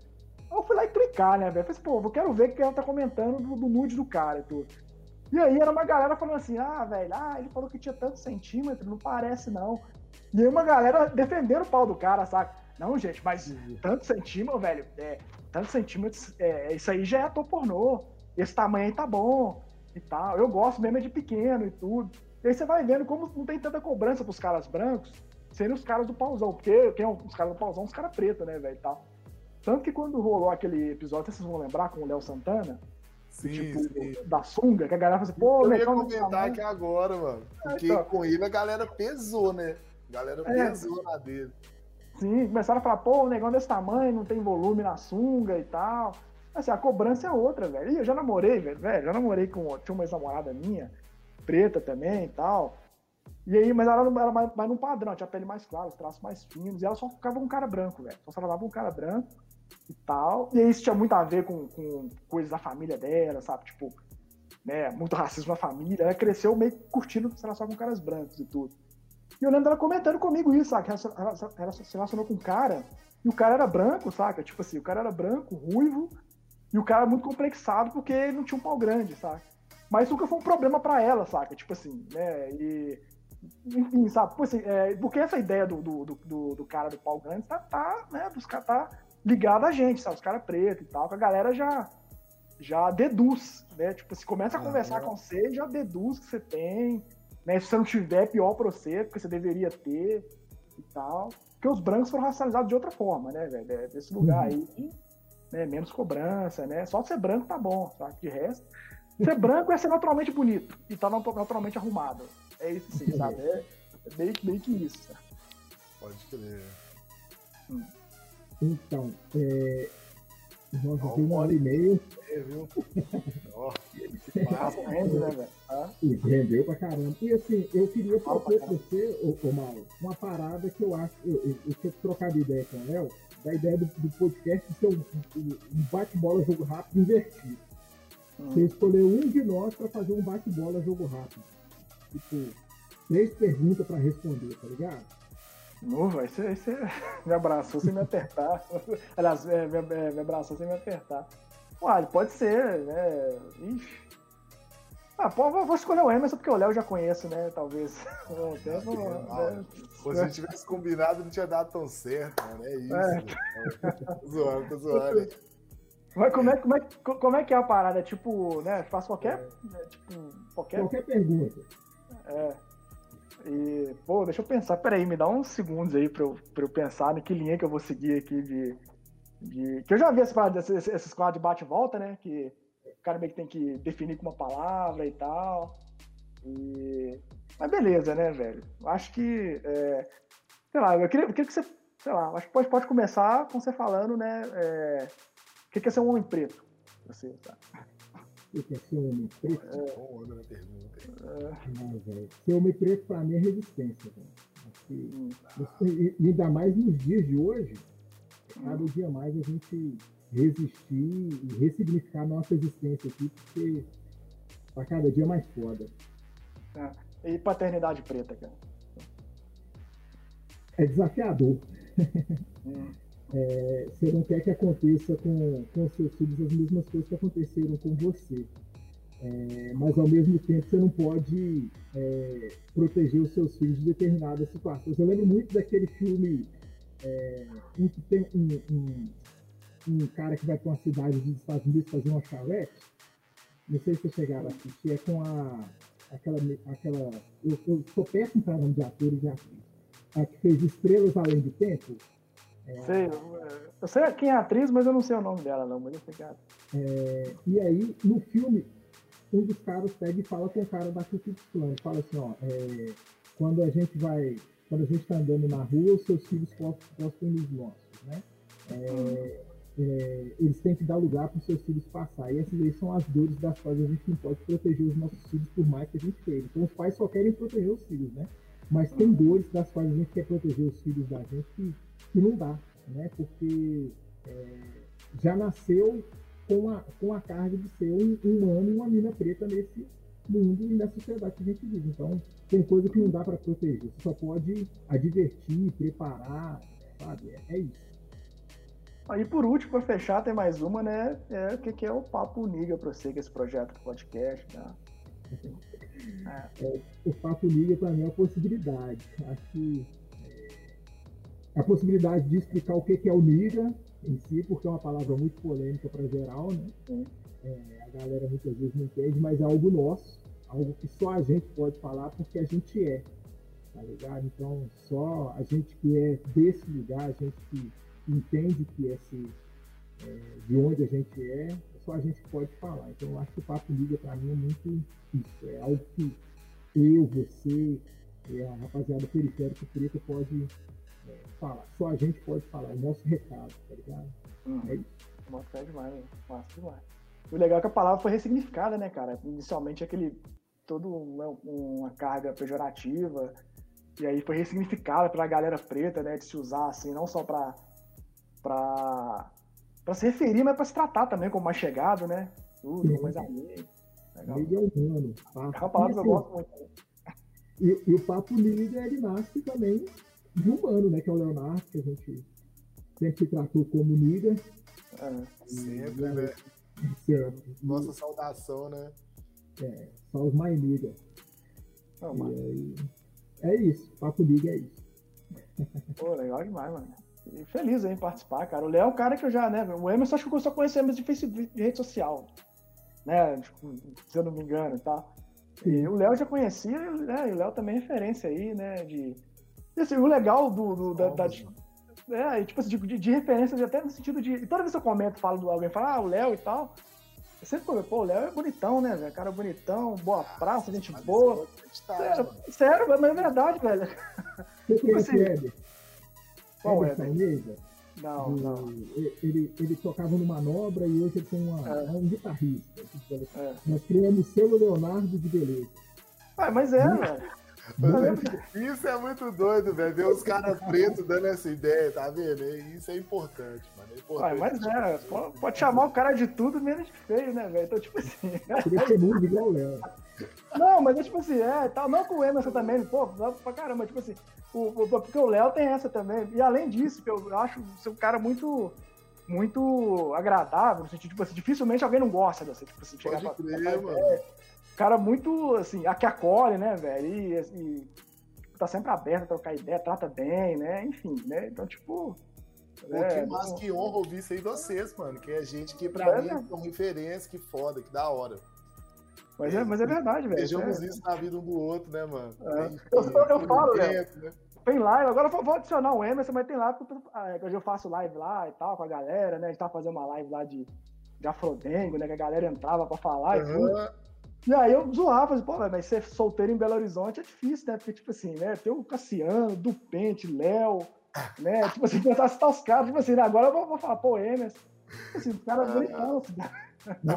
Eu fui lá e clicar, né, velho, falei assim, pô, eu quero ver o que ela tá comentando do, do nude do cara e tudo. E aí era uma galera falando assim, ah, velho, ah, ele falou que tinha tanto centímetro, não parece não. E uma galera defendendo o pau do cara, saca? Não, gente, mas tanto centímetro, velho, é, tanto centímetros, é, isso aí já é ator pornô. Esse tamanho aí tá bom e tal. Eu gosto mesmo é de pequeno e tudo. E aí você vai vendo como não tem tanta cobrança pros caras brancos, sendo os caras do pauzão. Porque quem é os caras do pauzão, os caras pretos, né, velho, tal. Tanto que quando rolou aquele episódio, vocês vão lembrar, com o Léo Santana, Sim, tipo, sim. da sunga, que a galera fala assim, pô, Eu ia comentar aqui agora, mano. É, porque é, então. com ele a galera pesou, né? A galera é, pesou na dele. Sim, começaram a falar, pô, o negócio desse tamanho, não tem volume na sunga e tal. Assim, a cobrança é outra, velho. E eu já namorei, velho, velho. Já namorei com. Tinha uma ex-namorada minha, preta também e tal. E aí, mas ela era mais, mais num padrão, tinha a pele mais clara, os traços mais finos, e ela só ficava com um cara branco, velho. Só falava com um cara branco e tal. E isso tinha muito a ver com, com coisas da família dela, sabe? Tipo, né, muito racismo na família. Ela cresceu meio curtindo se relacionar com caras brancos e tudo. E eu lembro dela comentando comigo isso, sabe? Ela, ela, ela se relacionou com um cara e o cara era branco, saca? Tipo assim, o cara era branco, ruivo, e o cara muito complexado porque ele não tinha um pau grande, saca? Mas nunca foi um problema para ela, saca? Tipo assim, né? E. Enfim, sabe? Tipo assim, é, porque essa ideia do, do, do, do, cara do pau grande tá, tá né? Dos, tá ligado a gente, sabe? Os caras pretos e tal, que a galera já, já deduz, né? Tipo, se começa a ah, conversar é. com você, já deduz que você tem, né? Se você não tiver, pior pra você, porque você deveria ter e tal. Porque os brancos foram racializados de outra forma, né, velho? É, desse lugar uhum. aí, né? Menos cobrança, né? Só ser branco tá bom, sabe? De resto, ser branco é ser naturalmente bonito e tá naturalmente arrumado. É isso sim, sabe? É, é meio, meio que isso. Sabe? Pode crer. Hum. Então, é, nós oh, uma hora e meia. É, viu? Passa, rende, né, velho? Ah. Rendeu pra caramba. E assim, eu queria propor pra você, ô, ô Mauro, uma parada que eu acho, eu, eu, eu tinha trocado ideia com o Léo, da ideia do, do podcast ser um, um bate-bola jogo rápido invertido. Hum. Você escolheu um de nós para fazer um bate-bola jogo rápido. Tipo, três perguntas para responder, tá ligado? Não, vai ser, você me abraçou sem me apertar. Aliás, é, me, é, me abraçou sem me apertar. Uai, pode ser, né? Ixi. Ah, pô, vou escolher o Emerson porque o Léo já conheço, né? Talvez. Até, né? Se a gente tivesse combinado, não tinha dado tão certo, né? É isso. É. tô zoando, tô zoando. Mas como é, como, é, como é que é a parada? É tipo, né? Faz qualquer. É. Né, tipo, qualquer... qualquer pergunta. É. E, pô, deixa eu pensar. Peraí, me dá uns segundos aí pra eu, pra eu pensar em que linha que eu vou seguir aqui de. De... Que eu já vi essas, esses, esses quadros de bate volta, né? Que o cara meio que tem que definir com uma palavra e tal. E... Mas beleza, né, velho? Acho que. É... Sei lá, eu queria, eu queria que você. Sei lá, acho que pode, pode começar com você falando, né? É... que, que é ser um homem preto? Você, tá? O que é ser um homem preto? É, onda na pergunta. É. Ser homem preto para mim é resistência. Que, hum. e, ainda mais nos dias de hoje, cada dia mais a gente resistir e ressignificar a nossa existência aqui, porque para cada dia mais foda. É. E paternidade preta, cara? É desafiador. Hum. É, você não quer que aconteça com, com seus filhos as mesmas coisas que aconteceram com você. É, mas ao mesmo tempo você não pode é, proteger os seus filhos de determinadas situações. Eu lembro muito daquele filme é, um que tem um, um, um, cara que vai para uma cidade dos Estados Unidos fazer uma charrete. Não sei se chegaram a assistir, é com a aquela. aquela eu, eu sou péssimo para nome de atores e atrizes. A que fez Estrelas Além do Tempo. É... Sei, eu sei quem é a atriz, mas eu não sei o nome dela, não, mas eu sei que é, é E aí, no filme, um dos caras pega e fala com o cara da Ku Klux Klan, fala assim, ó, é, quando a gente vai, quando a gente está andando na rua, os seus filhos postam nos nossos, né? É, é, eles têm que dar lugar para os seus filhos passar. E essas aí são as dores das quais a gente não pode proteger os nossos filhos por mais que a gente queira. Então os pais só querem proteger os filhos, né? Mas tem dores das quais a gente quer proteger os filhos da gente que, que não dá, né? Porque é, já nasceu com a, com a carga de ser um, um humano e uma mina preta nesse mundo e nessa sociedade que a gente vive. Então, tem coisa que não dá para proteger. Você só pode advertir, preparar, sabe? É, é isso. Aí, por último, para fechar, tem mais uma, né? É o que, que é o Papo Niga para você, que é esse projeto do podcast, né? É. O Papo Niga, para mim, é uma possibilidade. Acho que a possibilidade de explicar o que, que é o Niga, em si, porque é uma palavra muito polêmica para geral, né? É, a galera muitas vezes não entende, mas é algo nosso, algo que só a gente pode falar porque a gente é, tá ligado? Então, só a gente que é desse lugar, a gente que entende que esse, é, de onde a gente é, só a gente pode falar. Então, eu acho que o Papo Liga, para mim, é muito isso. É algo que eu, você, a rapaziada periférica preta pode falar. Só a gente pode falar, é o nosso recado, tá ligado? Uhum. É isso. É demais? Massa demais. O legal é que a palavra foi ressignificada, né, cara? Inicialmente aquele todo uma, uma carga pejorativa, e aí foi ressignificada pra galera preta, né, de se usar assim, não só pra, pra, pra se referir, mas pra se tratar também como mais chegado, né? Tudo, mais amigo. Legal. É humano. Papo. É uma palavra que eu gosto muito. E, e, o papo liga, ele nasce também de humano, né? Que é o Leonardo, que a gente sempre tratou como Niga. É, sempre, né? Sempre. Nossa saudação, né? É, só os mais Niga. é isso, Papo Niga é isso. Pô, legal demais, mano. E feliz em participar, cara. O Léo é um cara que eu já, né? O Emerson acho que eu só conheci Emerson de Facebook, de rede social. Né? Tipo, se eu não me engano e tá? tal. E o Léo já conhecia, né? E o Léo também é referência aí, né? De, e assim, o legal do, do da, da, é, tipo assim, de, de referências até no sentido de. Toda vez que eu comento, falo do alguém, fala, ah, o Léo e tal. Eu sempre falo, pô, o Léo é bonitão, né, velho? Cara bonitão, boa praça, gente boa. Sério, sério, mas é verdade, velho. Você tipo assim, Eder? Qual Eder? Eder? Não, não. Ele, ele tocava no Manobra e hoje ele tem uma, é. um guitarrista. É. Nós criamos o selo Leonardo de Beleza. Ah, mas é, velho. Isso é muito doido, velho. Ver os caras pretos dando essa ideia, tá vendo? Isso é importante, mano. É importante. mas é, pode, chamar o cara de tudo menos de feio, né, velho? Então, tipo assim. Queria ser muito igual o Léo. Não, mas é tipo assim, é, tal, não com o Emerson também, pô, pra caramba, tipo assim, o, o, porque o Léo tem essa também. E além disso, que eu acho ser um cara muito muito agradável, no sentido, tipo assim, dificilmente alguém não gosta dessa, tipo assim, chegar Pode pra, crer, pra, mano cara muito, assim, a que acolhe, né, velho? E, e, tá sempre aberto a trocar ideia, trata bem, né? Enfim, né? Então, tipo. Pô, é, que mais que honra ouvir isso aí de vocês, mano. Que é gente que, pra é, mim, é uma referência, que foda, que da hora. Mas é, mas é verdade, velho. Vejamos é. isso na vida um do outro, né, mano? É. Eu, eu, eu falo, tempo, né? Tem live, agora eu vou adicionar o Emerson, mas tem live que ah, eu faço live lá e tal, com a galera, né? A gente tá fazendo uma live lá de, de Afrodengo, né? Que a galera entrava pra falar uhum. e tudo. E aí eu zoava, assim, pô, mas ser solteiro em Belo Horizonte é difícil, né? Porque, tipo assim, né? Tem o Cassiano, Dupente, Léo, né? Tipo assim, começar a citar os caras, tipo assim, né? agora eu vou, vou falar, pô, Emerson. Assim, os caras ah, brincam.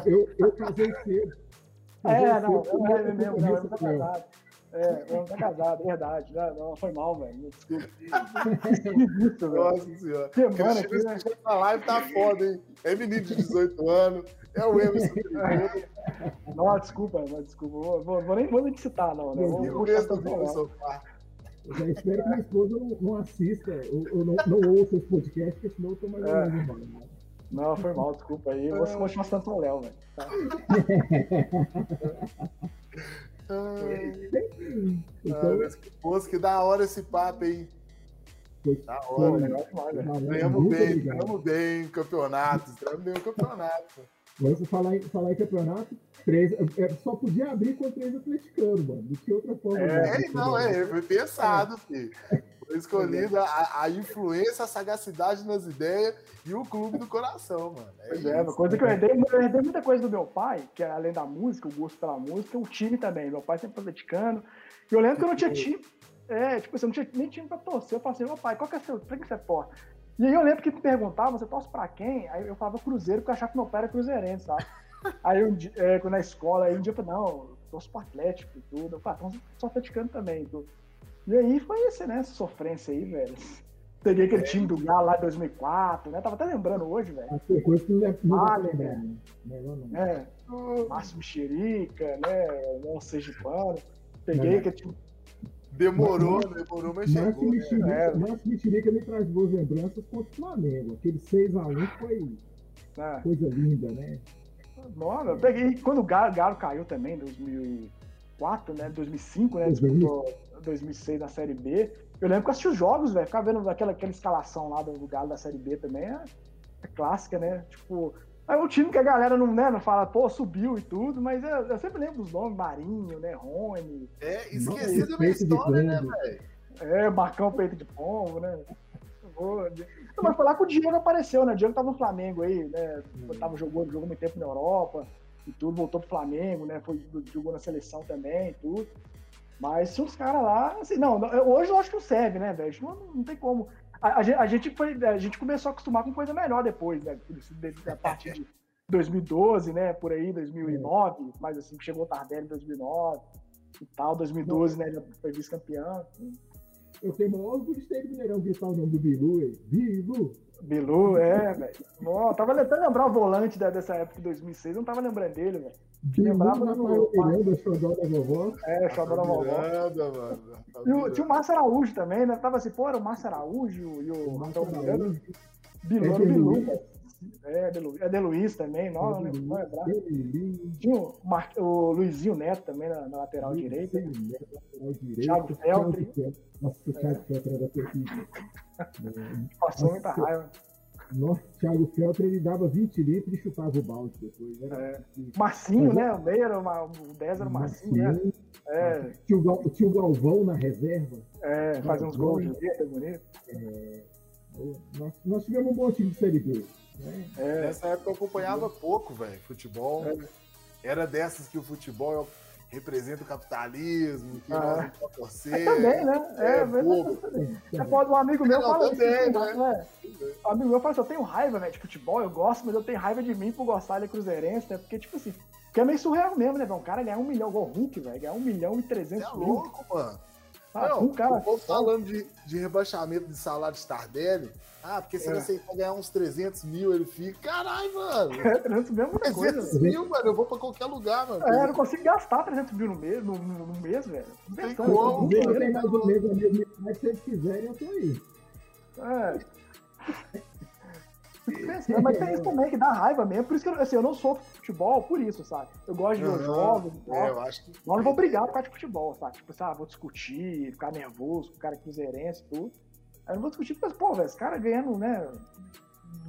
Eu, eu casei cedo. É, não, não é mesmo, não, eu não tô casado. É, eu não tô casado, verdade. Não, não foi mal, velho. Desculpa. Isso, Nossa senhora. Semana aqui, né? Na live tá foda, hein? É menino de 18 anos, é o Emerson. não, desculpa, não, desculpa. Vou, vou, vou, nem, vou nem citar, não. Né? Vou, vou mesmo no sofá. Eu já espero que minha esposa não, não assista ou, ou não, não ouça esse podcast, porque senão eu tô mais é. mal. Não, foi mal, desculpa aí. Eu vou se continuar Santo Léo, velho. Tá? então, ah, que, poxa, que da hora esse papo, hein? Da hora. Legal Ganhamos bem, ganhamos bem o campeonato. Ganhamos bem o campeonato. Vamos falar em, falar em campeonato, três, é, só podia abrir com três atleticanos, mano. De que outra forma? É, né? não, é, foi pensado, é. filho. Foi escolhida a, a, influência, a sagacidade nas ideias e o clube do coração, mano. É, pois é, uma coisa que eu herdei, eu herdei muita coisa do meu pai, que é, além da música, o gosto pela música, o time também. Meu pai sempre atleticano. E eu lembro que eu não tinha time. É, tipo, assim, eu não tinha nem time pra torcer. Eu falei assim, meu pai, qual que é seu. Pra que você torce? E aí eu lembro que me perguntava, você torce pra quem? Aí eu falava Cruzeiro, porque eu achava que meu pai era cruzeirense, sabe? aí um dia, é, na escola, aí um dia eu falei, não, eu torço pro Atlético e tudo. Eu falei, ah, então sou atleticano também e tudo. E aí foi esse, né? Essa sofrência aí, velho. Peguei aquele é. time do Galo lá em 2004, né? Tava até lembrando hoje, velho. Tem coisa que não é vale, né? É. Márcio Mexerica, né? O Sergipano. Peguei aquele time. Demorou, mas, demorou, mas chegou. Márcio né? Márcio Mexerica me traz boas lembranças contra o Flamengo. Aquele 6x1 foi é. coisa linda, né? Nossa, eu peguei quando o Galo, Galo caiu também, em 2004, né? 2005, né? Disputou 2006 na Série B. Eu lembro que eu assisti os jogos, velho. Ficava vendo aquela, aquela escalação lá do Galo da Série B também. É, é clássica, né? Tipo, é um time que a galera não, né, não fala, pô, subiu e tudo, mas eu, eu sempre lembro dos nomes, Marinho, né, Rony. É, esquecido da minha história, né, velho? É, Marcão Peito de Pombo, né? Mas foi lá que o Diego apareceu, né? O Diego tava no Flamengo aí, né? Hum. Tava jogando, jogou muito tempo na Europa e tudo, voltou pro Flamengo, né? Foi, jogou na seleção também e tudo. Mas se os caras lá, assim, não, hoje eu acho que não serve, né, velho? Não, não tem como. A, a, gente foi, a gente começou a acostumar com coisa melhor depois, né? A partir de 2012, né? Por aí, 2009, mas assim, chegou o Tardelli em 2009 e tal, 2012, né? Foi vice-campeão. Eu tenho o maior orgulho de ter no Mineirão gritar o nome do Bilu, hein? Bilu! Bilu, é, velho. Tava tentando lembrar o volante dessa época de 2006, não tava lembrando dele, velho. Lembrava do. Miranda, Xodó da vovó. É, Xodó da vovó. Miranda, mano. E o, tinha o Márcio Araújo também, né? Tava assim, pô, era o Márcio Araújo e o Rafael Miranda. Bilu, é Bilu. É, é de Luiz também, não, não lembro. Tinha o, Mar... o Luizinho Neto também na, na lateral direita. Thiago Feltre. Nossa, o Thiago Feltre era terrível. Passou muita raiva. Nossa, Thiago Feltre ele dava 20 litros e chupava o balde depois. Né? É. Marcinho, né? O meio era uma, o 10 era o Marcinho, Marcinho né? É. Tinha, o, tinha o Galvão na reserva. É, fazer uns gols de bonito. É, nós, nós tivemos um bom time de Série B. É. Nessa época eu acompanhava pouco, velho, futebol. É. Era dessas que o futebol representa o capitalismo, que ah. nós vamos torcer. É também, né? É, é, bobo. é pode um amigo meu fala também, assim, né? né? Um amigo meu fala assim, eu tenho raiva, né, de futebol, eu gosto, mas eu tenho raiva de mim por gostar de cruzeirense, né? Porque, tipo assim, que é meio surreal mesmo, né, velho? Um cara ganhar um milhão, igual o Hulk, velho, ganhar um milhão e trezentos é mil. É louco, mano. Ah, não, um cara... o falando de, de rebaixamento de salário de Tardelli, ah, porque se é. você ganhar uns 300 mil, ele fica. Caralho, mano. É, 300 mil é muita 300 coisa. mil, mano, eu vou pra qualquer lugar, mano. É, eu não consigo gastar 300 mil no mês, no, no mês velho. Não tem como. Eu um mês, mas se eles quiserem, eu tô aí. É. Mas tem isso também que dá raiva mesmo. Por isso que eu, assim, eu não sou futebol por isso, sabe? Eu gosto de ver uhum. jogos. É, eu acho que... Não vou brigar por causa de futebol, sabe? Tipo, sabe, vou discutir, ficar nervoso com o cara cruzeirense e tudo. Aí eu não vou discutir, mas, pô, velho, esse cara ganhando, né,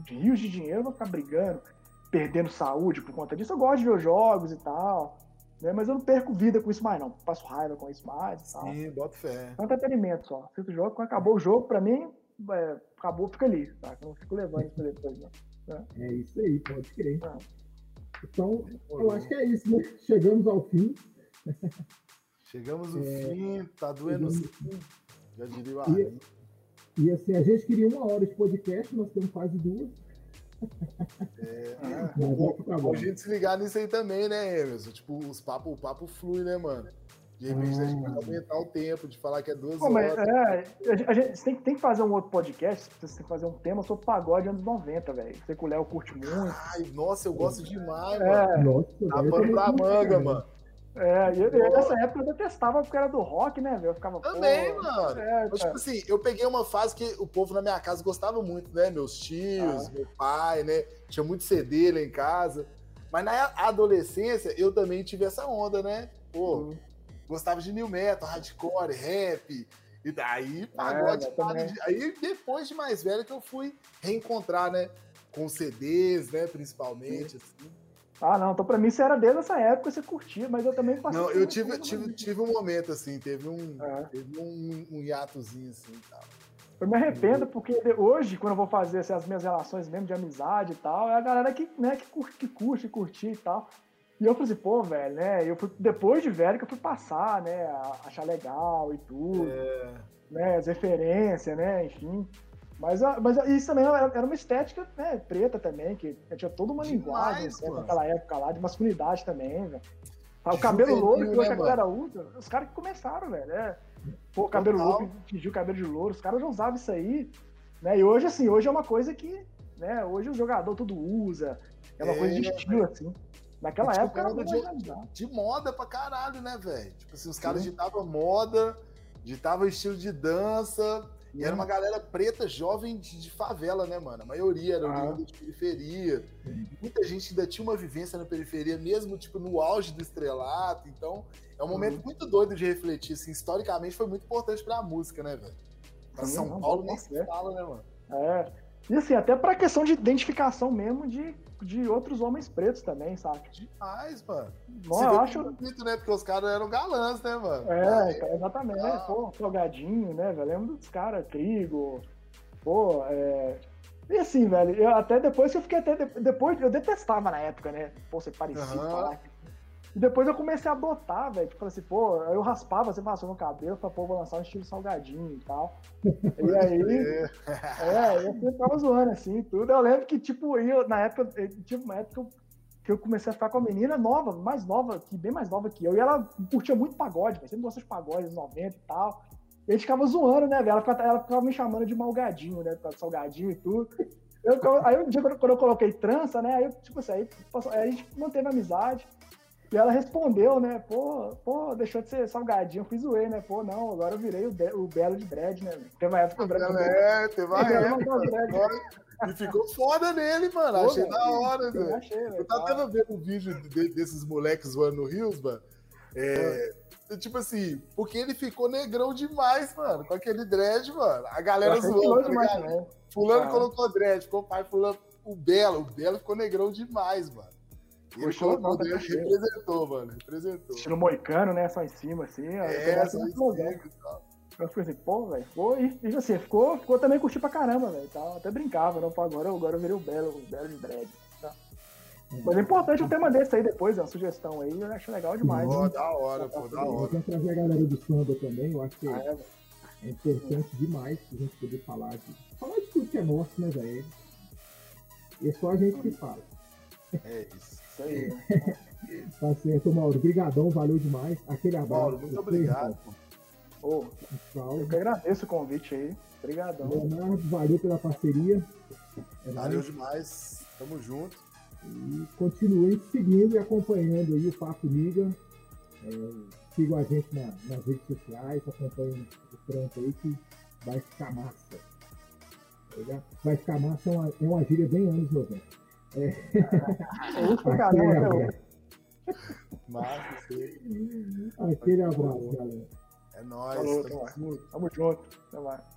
rios de dinheiro, eu vou ficar brigando, perdendo saúde por conta disso. Eu gosto de ver os jogos e tal. Né? Mas eu não perco vida com isso mais, não. Passo raiva com isso mais e tal. Sim, bota fé. É um entretenimento só. Fico o jogo, quando acabou o jogo, pra mim, é, acabou, fica ali. Tá? Eu não fico levando isso pra depois, não. Né? É isso aí, pode crer. É. Então, eu acho que é isso, né? Chegamos ao fim. Chegamos ao é... fim, tá doendo sim. Já diria o e, e assim, a gente queria uma hora de podcast, nós temos quase duas. É, é. a gente se ligar nisso aí também, né, Emerson? Tipo, os papo, o papo flui, né, mano? De repente, a gente vai aumentar o tempo de falar que é duas Pô, horas. Mas, é, a gente tem, tem, que fazer um outro podcast, você tem que fazer um tema sobre pagode anos 90, velho. Você que o Léo curte muito. Ai, nossa, eu gosto demais, é. mano. Nossa, tá pano pra manga, mano. É, e eu, nessa época eu detestava porque era do rock, né, velho? Eu ficava. Também, mano. É, Mas, tipo assim, eu peguei uma fase que o povo na minha casa gostava muito, né? Meus tios, ah. meu pai, né? Tinha muito CD lá em casa. Mas na adolescência eu também tive essa onda, né? Pô, uhum. Gostava de new metal, hardcore, rap. E daí, pagode. É, aí depois de mais velho que eu fui reencontrar, né? Com CDs, né? Principalmente, assim. Ah, não, então pra mim você era desde essa época, você curtia, mas eu também passei. Não, eu tive, tive, tive um momento assim, teve um, é. teve um, um hiatozinho assim e tal. Eu me arrependo porque hoje, quando eu vou fazer assim, as minhas relações mesmo de amizade e tal, é a galera que, né, que, curte, que curte, curtir e tal. E eu falei assim, pô, velho, né? Eu fui, depois de velho que eu fui passar, né? A achar legal e tudo. É. Né, as referências, né? Enfim. Mas, mas isso também era uma estética né, preta também, que tinha toda uma Demais, linguagem assim, naquela época lá, de masculinidade também, velho. O cabelo louro que hoje né, a galera usa, os caras que começaram, velho. É, pô, cabelo Total. louro, fingiu cabelo de louro, os caras já usavam isso aí. Né? E hoje, assim, hoje é uma coisa que, né, hoje o jogador tudo usa, é uma é, coisa de estilo, assim. Naquela é, tipo, época era de, de, moda pra caralho, né, velho? Tipo assim, os caras ditavam moda, ditavam estilo de dança, e era uma galera preta, jovem de, de favela, né, mano? A maioria era ah. de periferia. Muita gente ainda tinha uma vivência na periferia, mesmo, tipo, no auge do estrelato. Então, é um momento uhum. muito doido de refletir, assim. Historicamente, foi muito importante pra música, né, velho? Pra São não, Paulo nem se fala, né, mano? É. E assim, até pra questão de identificação mesmo de de outros homens pretos também, sabe? Demais, mano. Não, eu acho. Bonito, né? Porque os caras eram galãs, né, mano? É, então, exatamente. Ah. Pô, salgadinho, né, velho? Lembro dos caras, trigo. Pô, é. E assim, velho, eu até depois que eu fiquei até. Depois, eu detestava na época, né? Pô, você parecia uhum. falar. E depois eu comecei a adotar, velho. Tipo assim, pô, eu raspava, você passou no cabelo, falei, pô, vou lançar um estilo salgadinho e tal. E aí. é, eu ficava zoando assim, tudo. Eu lembro que, tipo, eu, na época, tipo, uma época que eu comecei a ficar com uma menina nova, mais nova, que bem mais nova que eu, e ela curtia muito pagode, velho. Sempre gostou de pagode, 90 e tal. E a gente ficava zoando, né, velho? Ela, ficava, ela ficava me chamando de malgadinho, né? Salgadinho e tudo. Eu, aí um dia, quando eu coloquei trança, né? Aí, tipo assim, aí, aí a gente manteve a amizade. E ela respondeu, né? Pô, pô, deixou de ser salgadinho. Eu fui zoei, né? Pô, não, agora eu virei o, de, o belo de dread, né? Teve uma época o dread. É, teve uma época. E ficou foda nele, mano. Pô, achei velho, da hora, velho. Achei, eu tava tá. vendo um vídeo de, desses moleques zoando no Rios, mano. É, é. Tipo assim, porque ele ficou negrão demais, mano, com aquele dread, mano. A galera zoou, tá demais, né? Fulano ah. colocou dread, ficou pai, fulano, o Belo, o Belo ficou negrão demais, mano. Ele colocou, não, tá representou, mano. Representou. Estilo moicano, né? Só em cima, assim. É, só em cima e tal. Eu fiquei assim, pô, velho, foi. E assim, ficou, ficou também curtir pra caramba, velho. Até brincava, não, pô, agora, agora eu virei o Belo, o Belo de dread. Tá? Mas é importante o tema desse aí depois, é uma sugestão aí, eu acho legal demais. Pô, da hora, pô, da hora. Eu trazer a galera do samba também, eu acho que ah, é, é, importante demais a gente poder falar de, falar de tudo que é nosso, né, velho? E é só a gente que fala. É isso. Isso aí. tá certo, Mauro. Obrigadão, valeu demais. Aquele abraço. Mauro, muito obrigado. Oh, eu que agradeço o convite aí. Obrigadão. Leonardo, valeu pela parceria. É valeu demais. Tamo junto. E continuem seguindo e acompanhando aí o Papo Liga. É, sigam a gente na, nas redes sociais, acompanhem o trampo aí que vai ficar massa. Vai ficar massa é uma, é uma gíria bem anos 90. É. é caramba, Massa, Aquele abraço, galera. É nóis. Falou, tamo, tamo junto. Até mais.